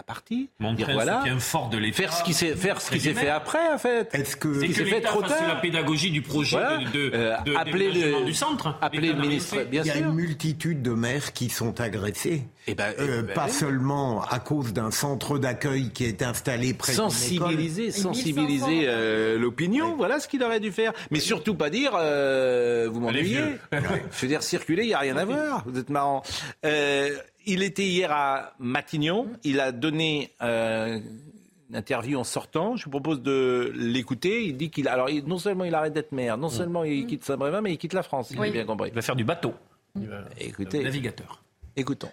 à partie, Montrer dire voilà, soutien fort de l'État. faire ce qui s'est faire ce qui Entre s'est fait après en fait. Est-ce que Ce C'est fait trop tard. la pédagogie du projet Voilà. de, de, Euh, de appeler le- du centre. appeler le ministre, bien Il y a sûr. une multitude de maires qui sont agressés. Eh ben, Euh, eh ben pas seulement à cause d'un centre d'accueil qui est installé près d'une école. sensibiliser, sensibiliser euh, l'opinion, voilà ce qu'il aurait dû faire. Mais surtout pas dire, euh, vous m'ennuyez. (laughs) Je veux dire, circuler, il n'y a rien à voir. Vous êtes marrant. Il était hier à Matignon. Il a donné euh, une interview en sortant. Je vous propose de l'écouter. Il dit qu'il, alors il- non seulement il arrête d'être maire, non seulement il quitte Saint-Brévin, mais il quitte la France. Si Oui. bien compris. Il va faire du bateau. Il va- Écoutez, Navigateur. écoutons.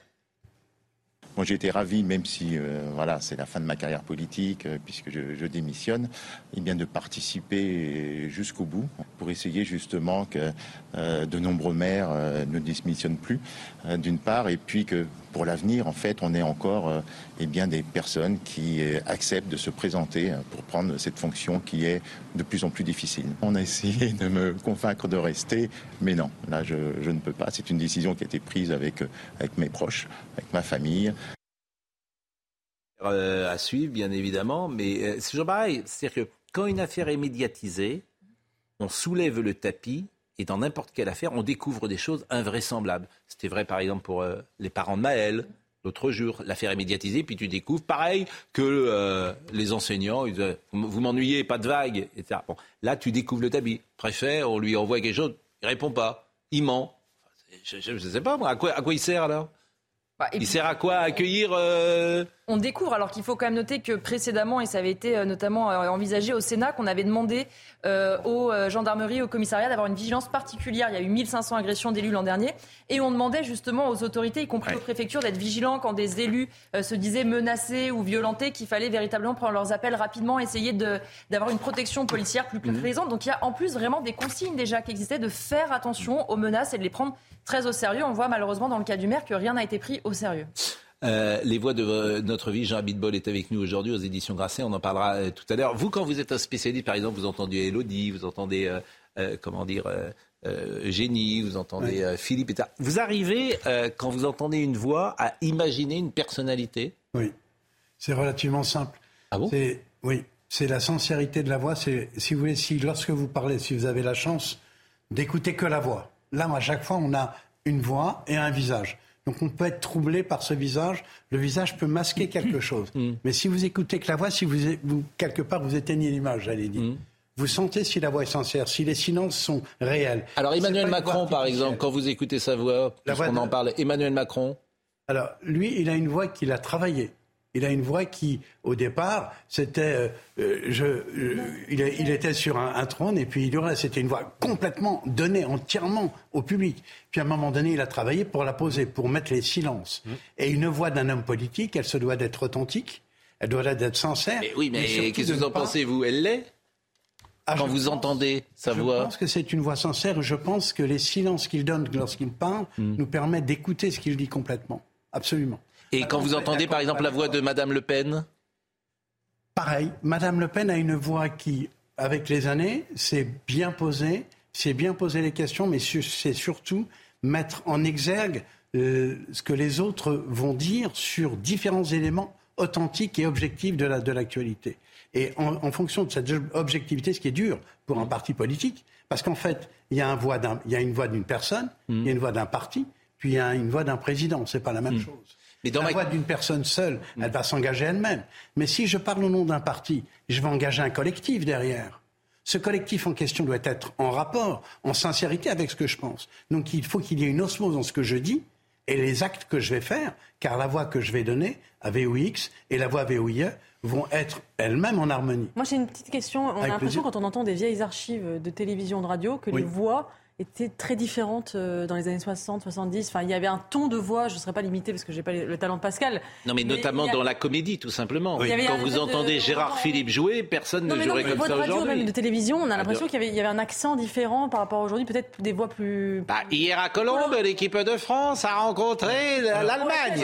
Moi, j'ai été ravi, même si euh, voilà, c'est la fin de ma carrière politique, euh, puisque je, je démissionne, eh bien de participer jusqu'au bout pour essayer justement que euh, de nombreux maires euh, ne démissionnent plus, euh, d'une part, et puis que pour l'avenir, en fait, on ait encore euh, eh bien des personnes qui euh, acceptent de se présenter euh, pour prendre cette fonction qui est de plus en plus difficile. On a essayé de me convaincre de rester, mais non, là, je, ne peux pas. C'est une décision qui a été prise avec, avec mes proches, avec ma famille. À suivre, bien évidemment, mais c'est toujours pareil. C'est-à-dire que quand une affaire est médiatisée, on soulève le tapis et dans n'importe quelle affaire, on découvre des choses invraisemblables. C'était vrai, par exemple, pour euh, les parents de Maël. L'autre jour, l'affaire est médiatisée, puis tu découvres, pareil, que les enseignants, ils disent, vous m'ennuyez, pas de vagues, etc. Bon, là, tu découvres le tapis. Préfet, on lui envoie quelque chose, il répond pas, il ment. Je ne sais pas, moi, à quoi, à quoi il sert alors? Bah, il sert à quoi? Accueillir euh, On découvre, alors qu'il faut quand même noter que précédemment, et ça avait été euh, notamment euh, envisagé au Sénat, qu'on avait demandé aux gendarmeries, au commissariat d'avoir une vigilance particulière. Il y a eu 1500 agressions d'élus l'an dernier. Et on demandait justement aux autorités, y compris aux préfectures, d'être vigilants quand des élus se disaient menacés ou violentés, qu'il fallait véritablement prendre leurs appels rapidement, essayer d'avoir une protection policière plus, plus mhm. présente. Donc il y a en plus vraiment des consignes déjà qui existaient de faire attention aux menaces et de les prendre très au sérieux. On voit malheureusement dans le cas du maire que rien n'a été pris au sérieux. Euh, les voix de euh, notre vie, Jean Abitbol est avec nous aujourd'hui aux éditions Grasset, on en parlera euh, tout à l'heure. Vous, quand vous êtes un spécialiste, par exemple, vous entendez Elodie, vous entendez, comment dire, Génie, vous entendez Philippe, etc. Vous arrivez, quand vous entendez une voix, à imaginer une personnalité? Oui, c'est relativement simple. Ah bon? Oui, c'est la sincérité de la voix. C'est, si vous voulez, si lorsque vous parlez, si vous avez la chance d'écouter que la voix, Là, à chaque fois, on a une voix et un visage. Donc on peut être troublé par ce visage. Le visage peut masquer quelque chose. Mm. Mais si vous écoutez que la voix, si vous, quelque part vous éteignez l'image, j'allais dire. Mm. Vous sentez si la voix est sincère, si les silences sont réels. Alors Emmanuel Macron, par exemple, quand vous écoutez sa voix, puisqu'on en parle, Emmanuel Macron. Alors lui, il a une voix qu'il a travaillée. Il a une voix qui, au départ, c'était, euh, euh, je, euh, il, était sur un, trône et puis il c'était une voix complètement donnée entièrement au public. Puis à un moment donné, il a travaillé pour la poser, pour mettre les silences. Mmh. Et une voix d'un homme politique, elle se doit d'être authentique, elle doit être sincère. Mais oui, mais, qu'est-ce que vous en pensez, vous Elle l'est? Ah, quand vous entendez sa voix Je pense que c'est une voix sincère. Je pense que les silences qu'il donne lorsqu'il parle mmh. nous permettent d'écouter ce qu'il dit complètement. Absolument. Et quand vous entendez par exemple la voix de Madame Le Pen Pareil, Madame Le Pen a une voix qui, avec les années, s'est bien posée, s'est bien posé les questions, mais c'est surtout mettre en exergue euh, ce que les autres vont dire sur différents éléments authentiques et objectifs de l'actualité. et en, fonction de cette objectivité, ce qui est dur pour un parti politique, parce qu'en fait, il y a, une voix d'une personne, il y a une voix d'un parti, puis il y a une voix d'un président. C'est pas la même mmh. chose la voix d'une personne seule, mm. elle va s'engager elle-même. Mais si je parle au nom d'un parti, je vais engager un collectif derrière. Ce collectif en question doit être en rapport, en sincérité avec ce que je pense. Donc il faut qu'il y ait une osmose dans ce que je dis et les actes que je vais faire, car la voix que je vais donner à VOX et la voix VOIE vont être elles-mêmes en harmonie. Moi j'ai une petite question. On a l'impression quand on entend des vieilles archives de télévision, de radio, que les voix était très différente euh, dans les années 60, 70. Enfin, il y avait un ton de voix, je ne serais pas limité parce que je n'ai pas le talent de Pascal. Non, mais, notamment dans la comédie, tout simplement. Quand vous entendez Gérard Philippe jouer, personne ne jouerait comme ça aujourd'hui. Même de télévision, on a l'impression qu'il y, avait un accent différent par rapport à aujourd'hui, peut-être des voix plus. Bah, hier à Colombe, l'équipe de France a rencontré l'Allemagne.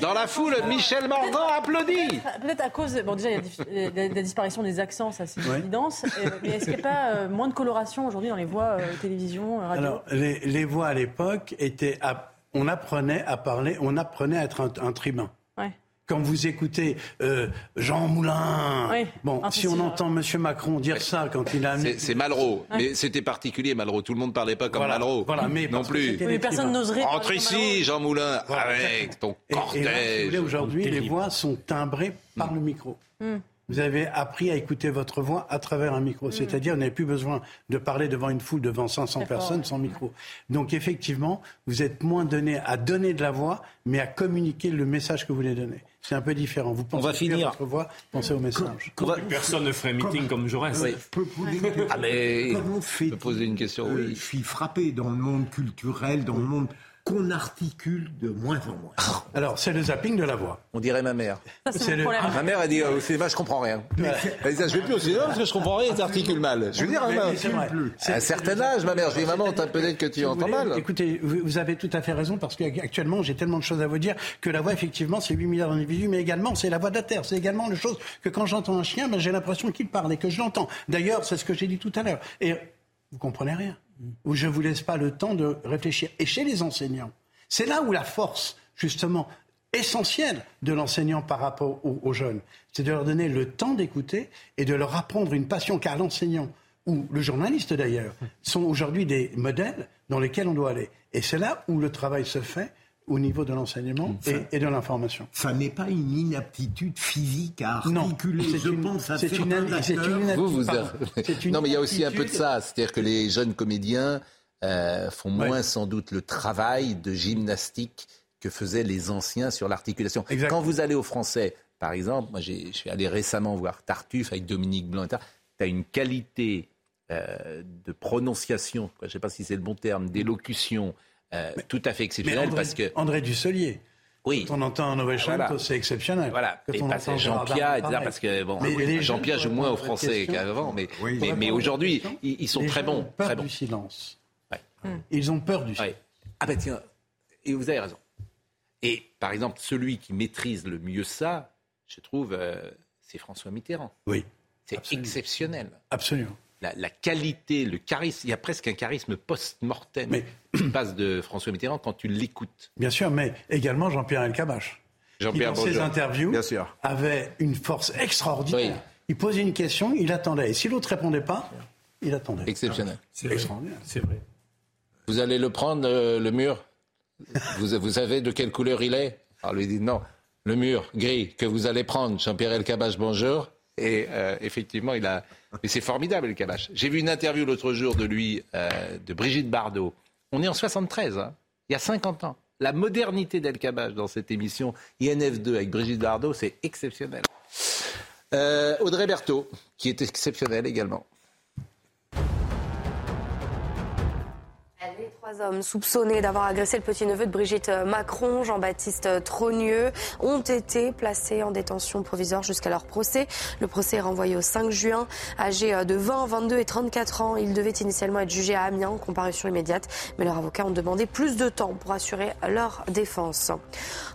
dans la foule, Michel Morgan applaudit. Peut-être à cause. Bon, déjà, il y a la disparition des accents, ça c'est une évidence. Mais est-ce qu'il n'y a pas euh, moins de coloration aujourd'hui dans les voix euh, télévision alors, les, voix à l'époque étaient. on apprenait à parler, on apprenait à être un, tribun. Quand vous écoutez euh, Jean Moulin, bon, si on entend M. Macron dire ça quand il a c'est Malraux, mais c'était particulier Malraux. Tout le monde parlait pas comme Malraux, voilà, mais non plus. Mais personne n'oserait. Entre ici, Jean Moulin, avec ton cortège. Aujourd'hui, les voix sont timbrées par le micro. Hmm vous avez appris à écouter votre voix à travers un micro. Mm. C'est-à-dire, vous n'avez plus besoin de parler devant une foule, devant 500 personnes sans micro. Donc, effectivement, vous êtes moins donné à donner de la voix, mais à communiquer le message que vous voulez donner. C'est un peu différent. Vous pensez On va finir. à votre voix, pensez au message. Personne ne ferait meeting comme Jaurès. Je peux poser une question. Ah, mais... poser une question, oui. Je suis frappé dans le monde culturel, dans le monde qu'on articule de moins en moins. (laughs) Alors, c'est le zapping de la voix. On dirait ma mère. Ma mère, a dit au cinéma, je comprends rien. Elle dit, je vais plus au cinéma parce que je comprends rien, t'articules mal. Je veux dire, à un certain âge, ma mère, je dis, maman, peut-être que tu entends mal. Écoutez, vous avez tout à fait raison parce qu'actuellement, j'ai tellement de choses à vous dire que la voix, effectivement, c'est 8 milliards d'individus, mais également, c'est la voix de la Terre. C'est également une chose que quand j'entends un chien, ben, j'ai l'impression qu'il parle et que je l'entends. D'ailleurs, c'est ce que j'ai dit tout à l'heure. Et vous comprenez rien où je ne vous laisse pas le temps de réfléchir. Et chez les enseignants, c'est là où la force, justement, essentiel de l'enseignant par rapport aux, jeunes. C'est de leur donner le temps d'écouter et de leur apprendre une passion, car l'enseignant ou le journaliste d'ailleurs sont aujourd'hui des modèles dans lesquels on doit aller. Et c'est là où le travail se fait au niveau de l'enseignement et, de l'information. Ça n'est pas une inaptitude physique à articuler. Non, je une, pense à c'est une, une, vous, vous Non, mais il y a aussi un peu de ça. C'est-à-dire que les jeunes comédiens euh, font moins sans doute le travail de gymnastique que faisaient les anciens sur l'articulation. Quand vous allez au français, par exemple, moi je suis allé récemment voir Tartuffe avec Dominique Blanc, tu as une qualité euh, de prononciation, je ne sais pas si c'est le bon terme, d'élocution euh, tout à fait exceptionnelle. parce que... André Dusselier. Oui. Quand on entend un Nové c'est exceptionnel. Voilà. et Jean-Pierre, parce que bon, Jean-Pierre joue moins au français qu'avant, mais, mais, aujourd'hui, ils, sont très bons. Ils ont peur du silence. Ils ont peur du silence. Ah ben tiens, et vous avez raison. Et par exemple, celui qui maîtrise le mieux ça, je trouve, euh, c'est François Mitterrand. Oui. C'est exceptionnel. Absolument. La, qualité, le charisme, il y a presque un charisme post-mortem mais... qui passe de François Mitterrand quand tu l'écoutes. Bien sûr, mais également Jean-Pierre Elkabach. Jean-Pierre dans ses interviews, Bien sûr. avait une force extraordinaire. Il posait une question, il attendait. Et si l'autre répondait pas, il attendait. Exceptionnel. C'est extraordinaire. C'est vrai. Vous allez le prendre, euh, le mur? Vous, vous, savez de quelle couleur il est? Alors lui dit non, le mur gris que vous allez prendre, Jean-Pierre Elkabach, bonjour. Et euh, effectivement, il a. Mais c'est formidable, Elkabach. J'ai vu une interview l'autre jour de lui, euh, de Brigitte Bardot. On est en 73, hein, il y a 50 ans. La modernité d'Elkabach dans cette émission INF2 avec Brigitte Bardot, c'est exceptionnel. Audrey Berthaud, qui est exceptionnelle également. Hommes soupçonnés d'avoir agressé le petit-neveu de Brigitte Macron, Jean-Baptiste Trogneux, ont été placés en détention provisoire jusqu'à leur procès. Le procès est renvoyé au 5 juin. Âgés de 20, 22 et 34 ans, ils devaient initialement être jugés à Amiens en comparution immédiate, mais leurs avocats ont demandé plus de temps pour assurer leur défense.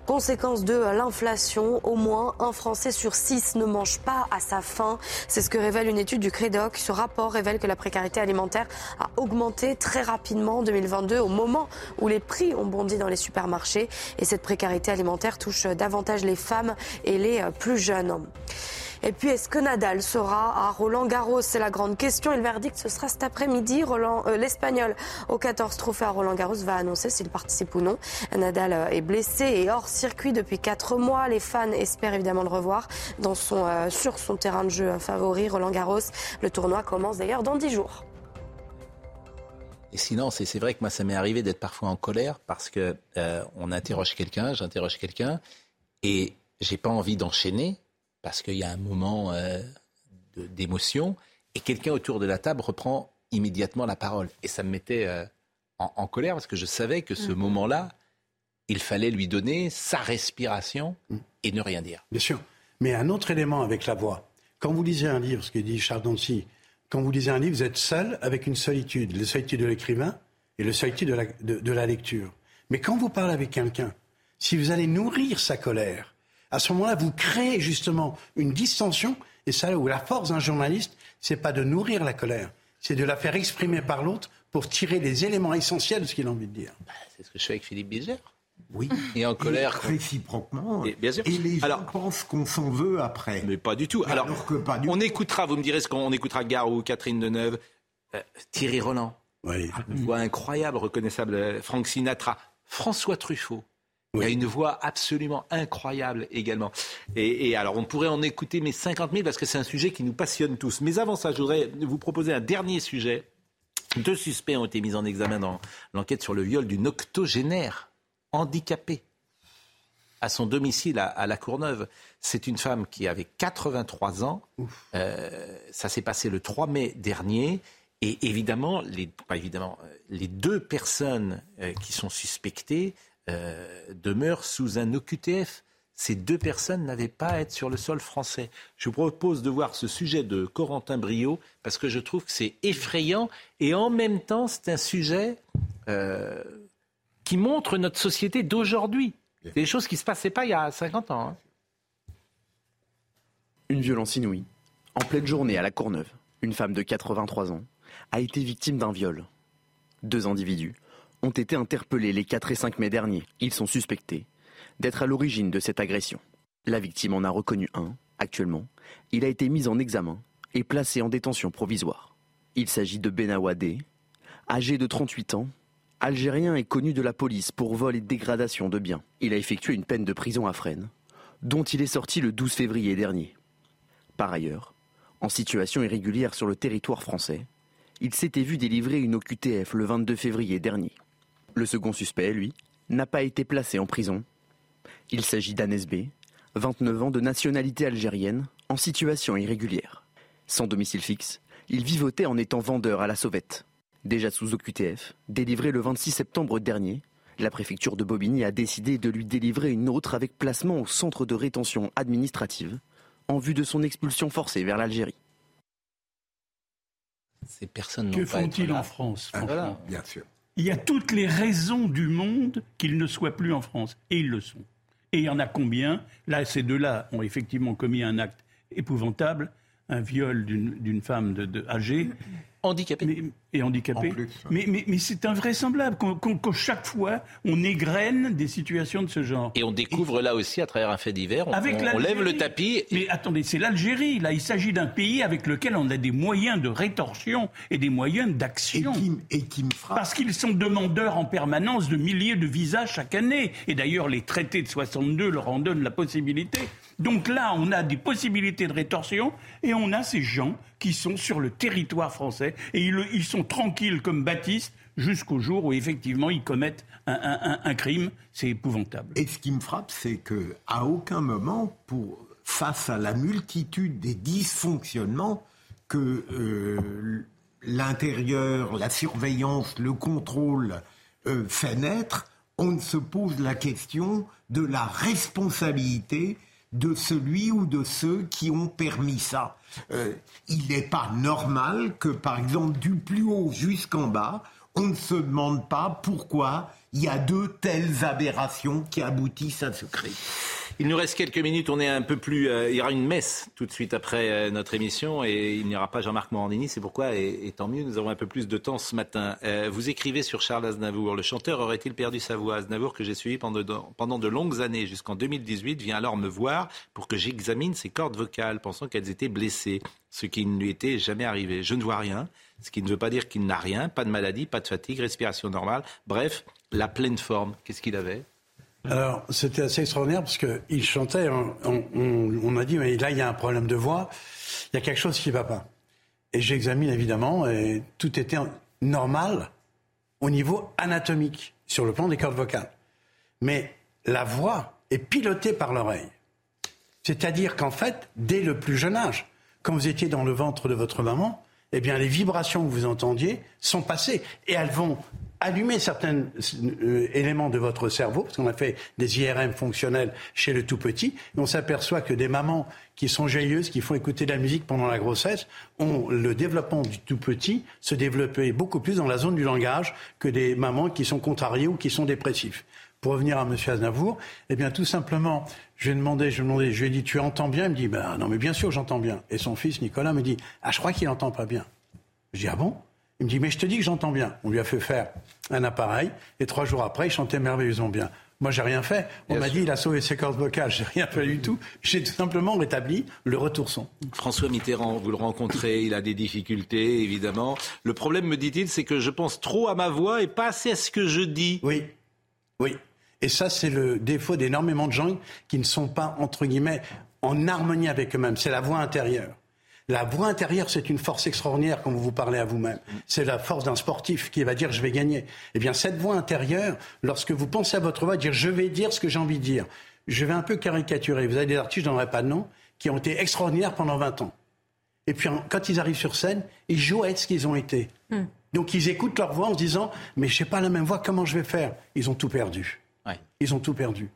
Conséquence de l'inflation, au moins un Français sur six ne mange pas à sa faim. C'est ce que révèle une étude du Crédoc. Ce rapport révèle que la précarité alimentaire a augmenté très rapidement en 2022 au moment où les prix ont bondi dans les supermarchés. Et cette précarité alimentaire touche davantage les femmes et les plus jeunes. Et puis, est-ce que Nadal sera à Roland Garros? C'est la grande question. Et le verdict, ce sera cet après-midi. Euh, L'Espagnol au 14 trophées à Roland Garros va annoncer s'il participe ou non. Nadal euh, est blessé et hors circuit depuis 4 mois. Les fans espèrent évidemment le revoir dans son, euh, sur son terrain de jeu favori, Roland Garros. Le tournoi commence d'ailleurs dans 10 jours. Et sinon, c'est vrai que moi, ça m'est arrivé d'être parfois en colère parce que on interroge quelqu'un, j'interroge quelqu'un, et j'ai pas envie d'enchaîner parce qu'il y a un moment euh, d'émotion, et quelqu'un autour de la table reprend immédiatement la parole. Et ça me mettait euh, en, colère parce que je savais que ce mm. moment-là, il fallait lui donner sa respiration mm. et ne rien dire. Bien sûr. Mais un autre élément avec la voix. Quand vous lisez un livre, ce que dit Charles Dancy, quand vous lisez un livre, vous êtes seul avec une solitude, la solitude de l'écrivain et la solitude de la lecture. Mais quand vous parlez avec quelqu'un, si vous allez nourrir sa colère, à ce moment-là, vous créez justement une distension. Et ça, où la force d'un journaliste, c'est pas de nourrir la colère, c'est de la faire exprimer par l'autre pour tirer les éléments essentiels de ce qu'il a envie de dire. Bah, c'est ce que je fais avec Philippe Bilger. Oui. Et en colère. réciproquement. Et, bien sûr. Et les gens pensent qu'on s'en veut après. Mais pas du tout. Alors, on écoutera, vous me direz ce qu'on écoutera Garou, Catherine Deneuve, euh, Thierry Roland. Oui. Une voix incroyable, reconnaissable. Franck Sinatra, François Truffaut. Il y a une voix absolument incroyable également. Et, alors, on pourrait en écouter mais 50 000 parce que c'est un sujet qui nous passionne tous. Mais avant ça, je voudrais vous proposer un dernier sujet. Deux suspects ont été mis en examen dans l'enquête sur le viol d'une octogénaire handicapée à son domicile à, La Courneuve. C'est une femme qui avait 83 ans. Euh, ça s'est passé le 3 mai dernier. Et évidemment, les, évidemment, euh, les deux personnes euh, qui sont suspectées euh, demeure sous un OQTF. Ces deux personnes n'avaient pas à être sur le sol français. Je vous propose de voir ce sujet de Corentin Brio parce que je trouve que c'est effrayant et en même temps c'est un sujet qui montre notre société d'aujourd'hui. Des choses qui ne se passaient pas il y a 50 ans. Hein. Une violence inouïe. En pleine journée à La Courneuve, une femme de 83 ans a été victime d'un viol. Deux individus ont été interpellés les 4 et 5 mai dernier. Ils sont suspectés d'être à l'origine de cette agression. La victime en a reconnu un. Actuellement, il a été mis en examen et placé en détention provisoire. Il s'agit de Benawadé, âgé de 38 ans, algérien et connu de la police pour vol et dégradation de biens. Il a effectué une peine de prison à Fresnes, dont il est sorti le 12 février dernier. Par ailleurs, en situation irrégulière sur le territoire français, il s'était vu délivrer une OQTF le 22 février dernier. Le second suspect, lui, n'a pas été placé en prison. Il s'agit d'Anes B, 29 ans de nationalité algérienne, en situation irrégulière. Sans domicile fixe, il vivotait en étant vendeur à la sauvette. Déjà sous OQTF, délivré le 26 septembre dernier, la préfecture de Bobigny a décidé de lui délivrer une autre avec placement au centre de rétention administrative en vue de son expulsion forcée vers l'Algérie. Ces personnes Que font-ils en France Ah, franchement voilà. Bien sûr. Il y a toutes les raisons du monde qu'ils ne soient plus en France. Et ils le sont. Et il y en a combien? Là, ces deux-là ont effectivement commis un acte épouvantable, un viol d'une d'une femme de, de- âgée. Handicapée. et handicapée. En plus, ouais. Mais, mais, mais c'est invraisemblable qu'à chaque fois, on égrène des situations de ce genre. Et on découvre là aussi, à travers un fait divers, on, Avec on- on l'Algérie. lève le tapis. Mais attendez, c'est l'Algérie. Là, il s'agit d'un pays avec lequel on a des moyens de rétorsion et des moyens d'action. Et qui me frappe. Parce qu'ils sont demandeurs en permanence de milliers de visas chaque année. Et d'ailleurs, les traités de 62 leur en donnent la possibilité. Donc là, on a des possibilités de rétorsion et on a ces gens qui sont sur le territoire français et ils, sont tranquilles comme Baptiste jusqu'au jour où effectivement ils commettent un, crime. C'est épouvantable. Et ce qui me frappe, c'est que à aucun moment, face à la multitude des dysfonctionnements que euh, l'intérieur, la surveillance, le contrôle euh, fait naître, on ne se pose la question de la responsabilité de celui ou de ceux qui ont permis ça. Euh, il n'est pas normal que, par exemple, du plus haut jusqu'en bas, on ne se demande pas pourquoi il y a de telles aberrations qui aboutissent à ce crime. Il nous reste quelques minutes, on est un peu plus... euh, il y aura une messe tout de suite après euh, notre émission et il n'y aura pas Jean-Marc Morandini, c'est pourquoi, et, tant mieux, nous avons un peu plus de temps ce matin. Euh, vous écrivez sur Charles Aznavour, le chanteur aurait-il perdu sa voix? Aznavour, que j'ai suivi pendant pendant de longues années, jusqu'en 2018, vient alors me voir pour que j'examine ses cordes vocales, pensant qu'elles étaient blessées, ce qui ne lui était jamais arrivé. Je ne vois rien, ce qui ne veut pas dire qu'il n'a rien, pas de maladie, pas de fatigue, respiration normale, bref, la pleine forme. Qu'est-ce qu'il avait? Alors, c'était assez extraordinaire parce qu'il chantait, on, on- on a dit, mais là, il y a un problème de voix, il y a quelque chose qui ne va pas. Et j'examine évidemment, et tout était normal au niveau anatomique, sur le plan des cordes vocales. Mais la voix est pilotée par l'oreille. C'est-à-dire qu'en fait, dès le plus jeune âge, quand vous étiez dans le ventre de votre maman, eh bien, les vibrations que vous entendiez sont passées et elles vont allumer certains euh, éléments de votre cerveau, parce qu'on a fait des IRM fonctionnels chez le tout petit, et on s'aperçoit que des mamans qui sont joyeuses, qui font écouter de la musique pendant la grossesse, ont le développement du tout petit se développer beaucoup plus dans la zone du langage que des mamans qui sont contrariées ou qui sont dépressifs. Pour revenir à M. Aznavour, eh bien, tout simplement, je lui ai demandé, je lui ai, je lui ai dit, tu entends bien? Il me dit, ben non, mais bien sûr, j'entends bien. Et son fils, Nicolas, me dit, ah, je crois qu'il n'entend pas bien. Je dis, ah bon? Il me dit, mais je te dis que j'entends bien. On lui a fait faire un appareil, et trois jours après, il chantait merveilleusement bien. Moi, j'ai rien fait. On m'a dit, il a sauvé ses cordes vocales. J'ai rien fait du tout. J'ai tout simplement rétabli le retour son. François Mitterrand, vous le rencontrez, il a des difficultés, évidemment. Le problème, me dit-il, c'est que je pense trop à ma voix et pas assez à ce que je dis. Oui, oui. Et ça, c'est le défaut d'énormément de gens qui ne sont pas, entre guillemets, en harmonie avec eux-mêmes. C'est la voix intérieure. La voix intérieure, c'est une force extraordinaire quand vous vous parlez à vous-même. C'est la force d'un sportif qui va dire je vais gagner. Eh bien, cette voix intérieure, lorsque vous pensez à votre voix, dire je vais dire ce que j'ai envie de dire. Je vais un peu caricaturer. Vous avez des artistes, je n'en aurai pas de nom, qui ont été extraordinaires pendant 20 ans. Et puis, en- quand ils arrivent sur scène, ils jouent à être ce qu'ils ont été. Donc, ils écoutent leur voix en se disant Mais je n'ai pas la même voix, comment je vais faire? Ils ont tout perdu. Ils ont tout perdu.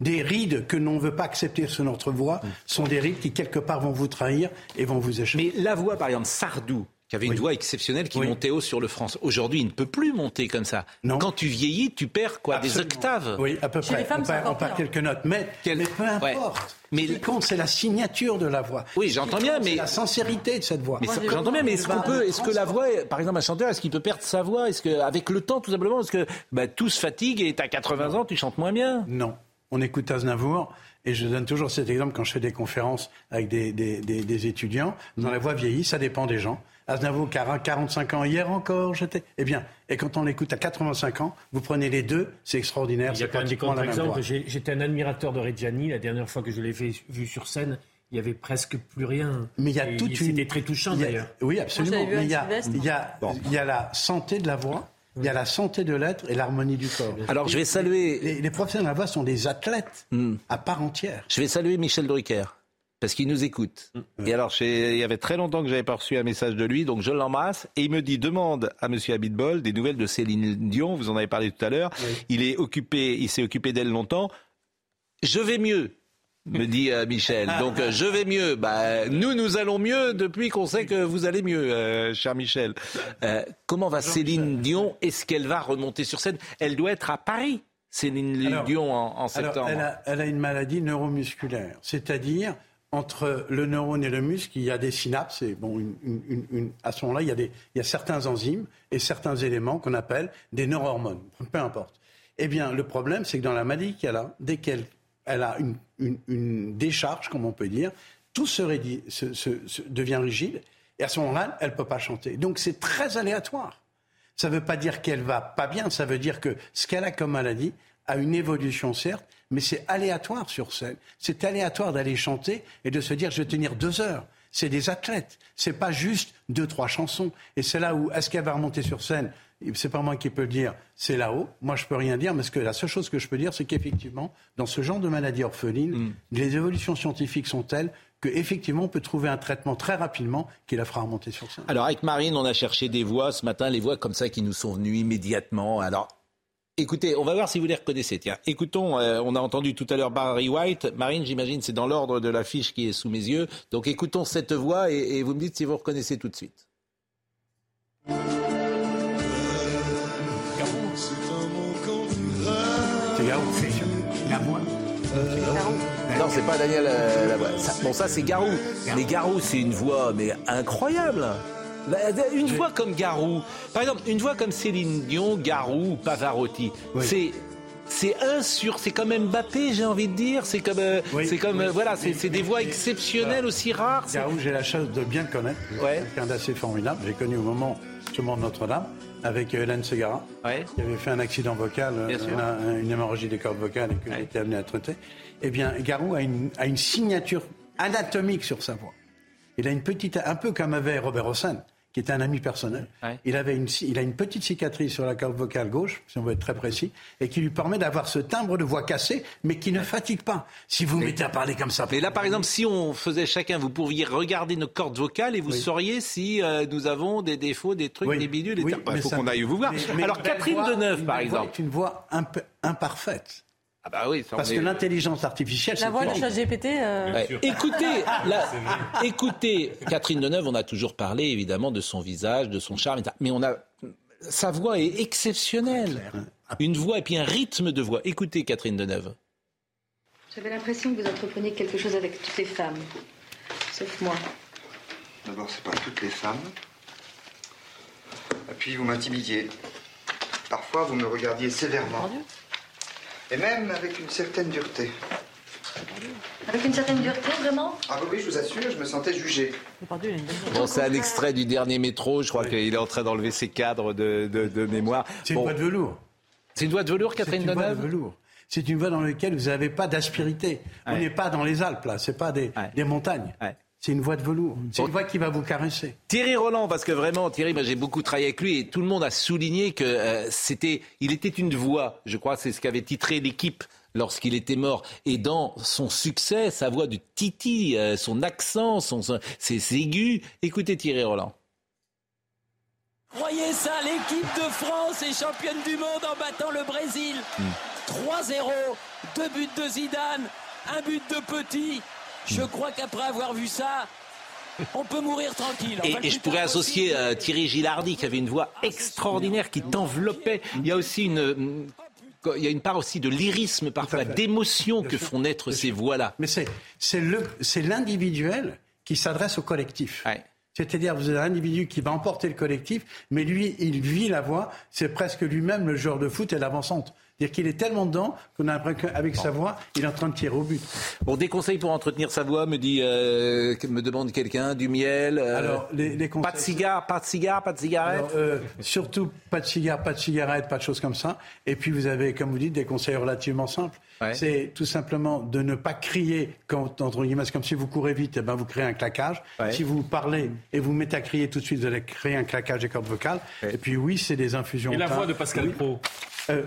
Des rides que l'on ne veut pas accepter sur notre voix sont des rides qui, quelque part, vont vous trahir et vont vous échapper. Mais la voix, par exemple, Sardou, qui avait une voix exceptionnelle, qui montait haut sur le France. Aujourd'hui, il ne peut plus monter comme ça. Quand tu vieillis, tu perds quoi Des octaves Oui, à peu près. on perd, on perd quelques notes. Mais, mais peu importe. Mais ce qui compte, c'est la signature de la voix. Oui, j'entends bien, mais- c'est la sincérité de cette voix. J'entends bien, mais est-ce qu'on peut, est-ce que la voix, par exemple, un chanteur, est-ce qu'il peut perdre sa voix? Est-ce que, avec le temps, tout simplement, est-ce que bah, tout se fatigue et à 80 ans, tu chantes moins bien? Non. On écoute Aznavour, et je donne toujours cet exemple quand je fais des conférences avec des, des, des, des étudiants. Dans la voix vieillie, ça dépend des gens. Aznavour, 45 ans, hier encore, j'étais. Eh bien, et quand on l'écoute à 85 ans, vous prenez les deux, c'est extraordinaire. Il y a quand même des contre-exemples. J'étais un admirateur de Reggiani. La dernière fois que je l'ai vu sur scène, il y avait presque plus rien. Mais il y a toute une. C'était très touchant d'ailleurs. Oui, absolument. Mais il y, a, il, y a, il y a la santé de la voix. Il y a la santé de l'être et l'harmonie du corps. Alors je vais saluer. Les, les professionnels de la voix sont des athlètes Hmm. à part entière. Je vais saluer Michel Drucker. Parce qu'il nous écoute. Et alors, il y avait très longtemps que j'avais pas reçu un message de lui, donc je l'embrasse. Et il me dit, demande à Monsieur Abitbol des nouvelles de Céline Dion. Vous en avez parlé tout à l'heure. Il est occupé, il s'est occupé d'elle longtemps. Je vais mieux, me dit euh, Michel. Donc, euh, je vais mieux. Bah, nous, nous allons mieux depuis qu'on sait que vous allez mieux, euh, cher Michel. Comment va Céline Dion? Est-ce qu'elle va remonter sur scène? Elle doit être à Paris, Céline Alors- Dion, en, septembre. elle, a, elle a une maladie neuromusculaire, c'est-à-dire entre le neurone et le muscle, il y a des synapses. Et bon, une- une- une- une- à ce moment-là, il y, a des, il y a certains enzymes et certains éléments qu'on appelle des neurohormones, peu importe. Eh bien, le problème, c'est que dans la maladie qu'elle a, dès qu'elle elle a une, décharge, comme on peut dire, tout se- se- devient rigide. Et à ce moment-là, elle ne peut pas chanter. Donc, c'est très aléatoire. Ça ne veut pas dire qu'elle va pas bien, ça veut dire que ce qu'elle a comme maladie a une évolution certes, mais c'est aléatoire sur scène. C'est aléatoire d'aller chanter et de se dire je vais tenir deux heures. C'est des athlètes, c'est pas juste deux trois chansons. Et c'est là où est-ce qu'elle va remonter sur scène C'est pas moi qui peux le dire, c'est là-haut. Moi je peux rien dire, mais ce que la seule chose que je peux dire, c'est qu'effectivement, dans ce genre de maladie orpheline, les évolutions scientifiques sont telles qu'effectivement on peut trouver un traitement très rapidement qui la fera remonter sur scène. Alors avec Marine, on a cherché des voix ce matin, les voix comme ça qui nous sont venues immédiatement. Alors écoutez, on va voir si vous les reconnaissez. Tiens, écoutons, euh, on a entendu tout à l'heure Barry White. Marine, j'imagine, c'est dans l'ordre de la fiche qui est sous mes yeux. Donc écoutons cette voix et, et vous me dites si vous reconnaissez tout de suite. Garou, c'est la voix. Non, c'est pas Daniel euh, Lavoie. Ça- bon, ça c'est Garou. Mais Garou, c'est une voix mais incroyable. Bah, Une voix comme Garou. Par exemple, une voix comme Céline Dion, Garou, Pavarotti. C'est c'est un sur, c'est comme Mbappé, j'ai envie de dire. C'est comme, euh, c'est comme, euh, voilà, c'est c'est des voix exceptionnelles aussi rares. C'est- Garou, j'ai la chance de bien le connaître. Ouais. Quelqu'un d'assez formidable. J'ai connu au moment justement de Notre-Dame avec euh, Hélène Segara, qui avait fait un accident vocal, euh, une, une hémorragie des cordes vocales et que j'ai été amené à traiter. Eh bien, Garou a une, a une signature anatomique sur sa voix. Il a une petite, un peu comme avait Robert Hossein, qui était un ami personnel. Il, avait une, il a une petite cicatrice sur la corde vocale gauche, si on veut être très précis, et qui lui permet d'avoir ce timbre de voix cassé, mais qui ne fatigue pas. Si vous mettez à parler comme ça. Mais là, par exemple, si on faisait chacun, vous pourriez regarder nos cordes vocales et vous sauriez si euh, nous avons des défauts, des trucs, Oui. des bidules. des Oui, trucs. Il faut qu'on aille vous voir. mais- mais Alors, Catherine voix- Deneuve, par exemple. est une voix imp- imparfaite. Ah bah oui, ça, Parce que est- l'intelligence artificielle, La voix de. ChatGPT. euh, Ouais. Écoutez, (laughs) la- écoutez, Catherine Deneuve, on a toujours parlé évidemment de son visage, de son charme, etc. mais on a sa voix est exceptionnelle, une voix et puis un rythme de voix. Écoutez, Catherine Deneuve. J'avais l'impression que vous entrepreniez quelque chose avec toutes les femmes, sauf moi. D'abord, c'est pas toutes les femmes. Et puis, vous m'intimidiez. Parfois, vous me regardiez sévèrement. Et même avec une certaine dureté. Avec une certaine dureté, vraiment? Ah oui, oui, je vous assure, je me sentais jugé. Bon, c'est un extrait du dernier métro. Je crois qu'il est en train d'enlever ses cadres de, de- de mémoire. C'est une voix de velours. C'est une voix de velours, Catherine C'est une voix de Deneuve velours. C'est une voix dans laquelle vous n'avez pas d'aspérité. On n'est pas dans les Alpes, là. C'est pas des, des montagnes. C'est une voix de velours. C'est une voix qui va vous caresser. Thierry Roland, parce que vraiment, Thierry, moi j'ai beaucoup travaillé avec lui et tout le monde a souligné que euh, c'était, il était une voix. Je crois que c'est ce qu'avait titré l'équipe lorsqu'il était mort. Et dans son succès, sa voix de Titi, euh, son accent, son, son- ses, ses aigus. Écoutez Thierry Roland. Croyez ça, l'équipe de France est championne du monde en battant le Brésil. 3-0, deux buts de Zidane, un but de Petit. Je crois qu'après avoir vu ça, on peut mourir tranquille. Et, Enfin, et je pourrais associer euh, Thierry Gilardi qui avait une voix extraordinaire qui t'enveloppait. Il y a aussi une, hum, il y a une part aussi de lyrisme parfois, d'émotion que font naître ces voix-là. Mais c'est, c'est, le, c'est l'individuel qui s'adresse au collectif. C'est-à-dire, vous avez un individu qui va emporter le collectif, mais lui, il vit la voix. C'est presque lui-même le joueur de foot et l'avancante. C'est-à-dire qu'il est tellement dedans qu'on a l'impression qu'avec sa voix, il est en train de tirer au but. Bon, des conseils pour entretenir sa voix, me dit, euh, me demande quelqu'un, du miel. euh, Alors, les, les conseils- Pas de cigare, pas de cigare, pas de cigarette. Alors, euh, surtout pas de cigare, pas de cigarette, pas de choses comme ça. Et puis vous avez, comme vous dites, des conseils relativement simples. C'est tout simplement de ne pas crier quand, entre guillemets, c'est comme si vous courez vite, et ben vous créez un claquage. Ouais. Si vous parlez et vous mettez à crier tout de suite, vous allez créer un claquage des cordes vocales. Et puis oui, c'est des infusions. Et la voix de Pascal Oui. Pro Euh,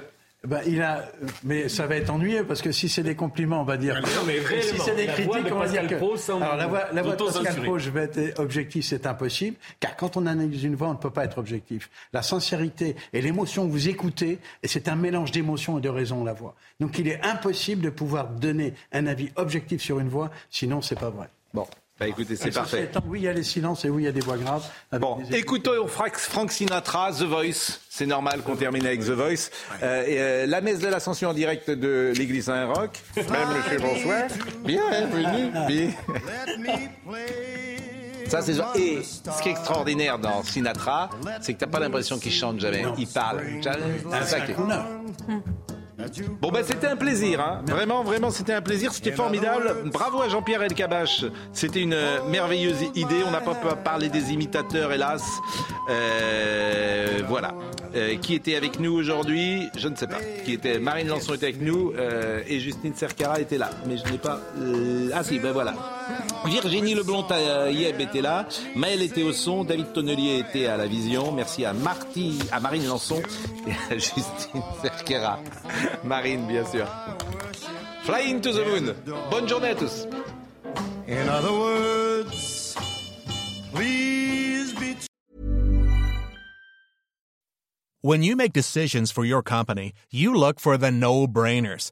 ben, il a, mais ça va être ennuyeux parce que si c'est des compliments, on va dire. Non, mais Et (laughs) si c'est des la voix critiques, de on va dire que. Pro Alors la voix, la voix de Pascal. Pro, je vais être objectif, c'est impossible, car quand on analyse une voix, on ne peut pas être objectif. La sincérité et l'émotion que vous écoutez, et c'est un mélange d'émotion et de raison la voix. Donc il est impossible de pouvoir donner un avis objectif sur une voix, sinon c'est pas vrai. Bon, bah écoutez, c'est parfait. oui, il y a les silences et oui, il y a des voix graves. avec Bon, des- écoutons Frank, Sinatra, The Voice. C'est normal qu'on termine avec The Voice. Euh, et, euh, la messe de l'Ascension en direct de l'église Saint-Roch. Même monsieur, bonsoir. Bienvenue. Bien. Ça, c'est genre- Et ce qui est extraordinaire dans Sinatra, c'est que t'as pas l'impression qu'il chante jamais. Il parle. C'est ça qui est- Bon ben c'était un plaisir, hein. vraiment, vraiment c'était un plaisir, c'était formidable. Bravo à Jean-Pierre Elkabach, c'était une euh, merveilleuse idée. On n'a pas pu parler des imitateurs, hélas. Euh, voilà. Euh, qui était avec nous aujourd'hui? Je ne sais pas. Qui était Marine Lançon était avec nous euh, et Justine Cercara était là, mais je n'ai pas. Ah si, ben voilà. Virginie Leblond Yeb était là, Maël était au son, David Tonnelier était à la vision. Merci à Marty, à Marine Lançon et à Justine Cerquera. Marine, bien sûr. Flying to the moon. Bonne journée à tous. In other words, please be When you make decisions for your company, you look for the no brainers.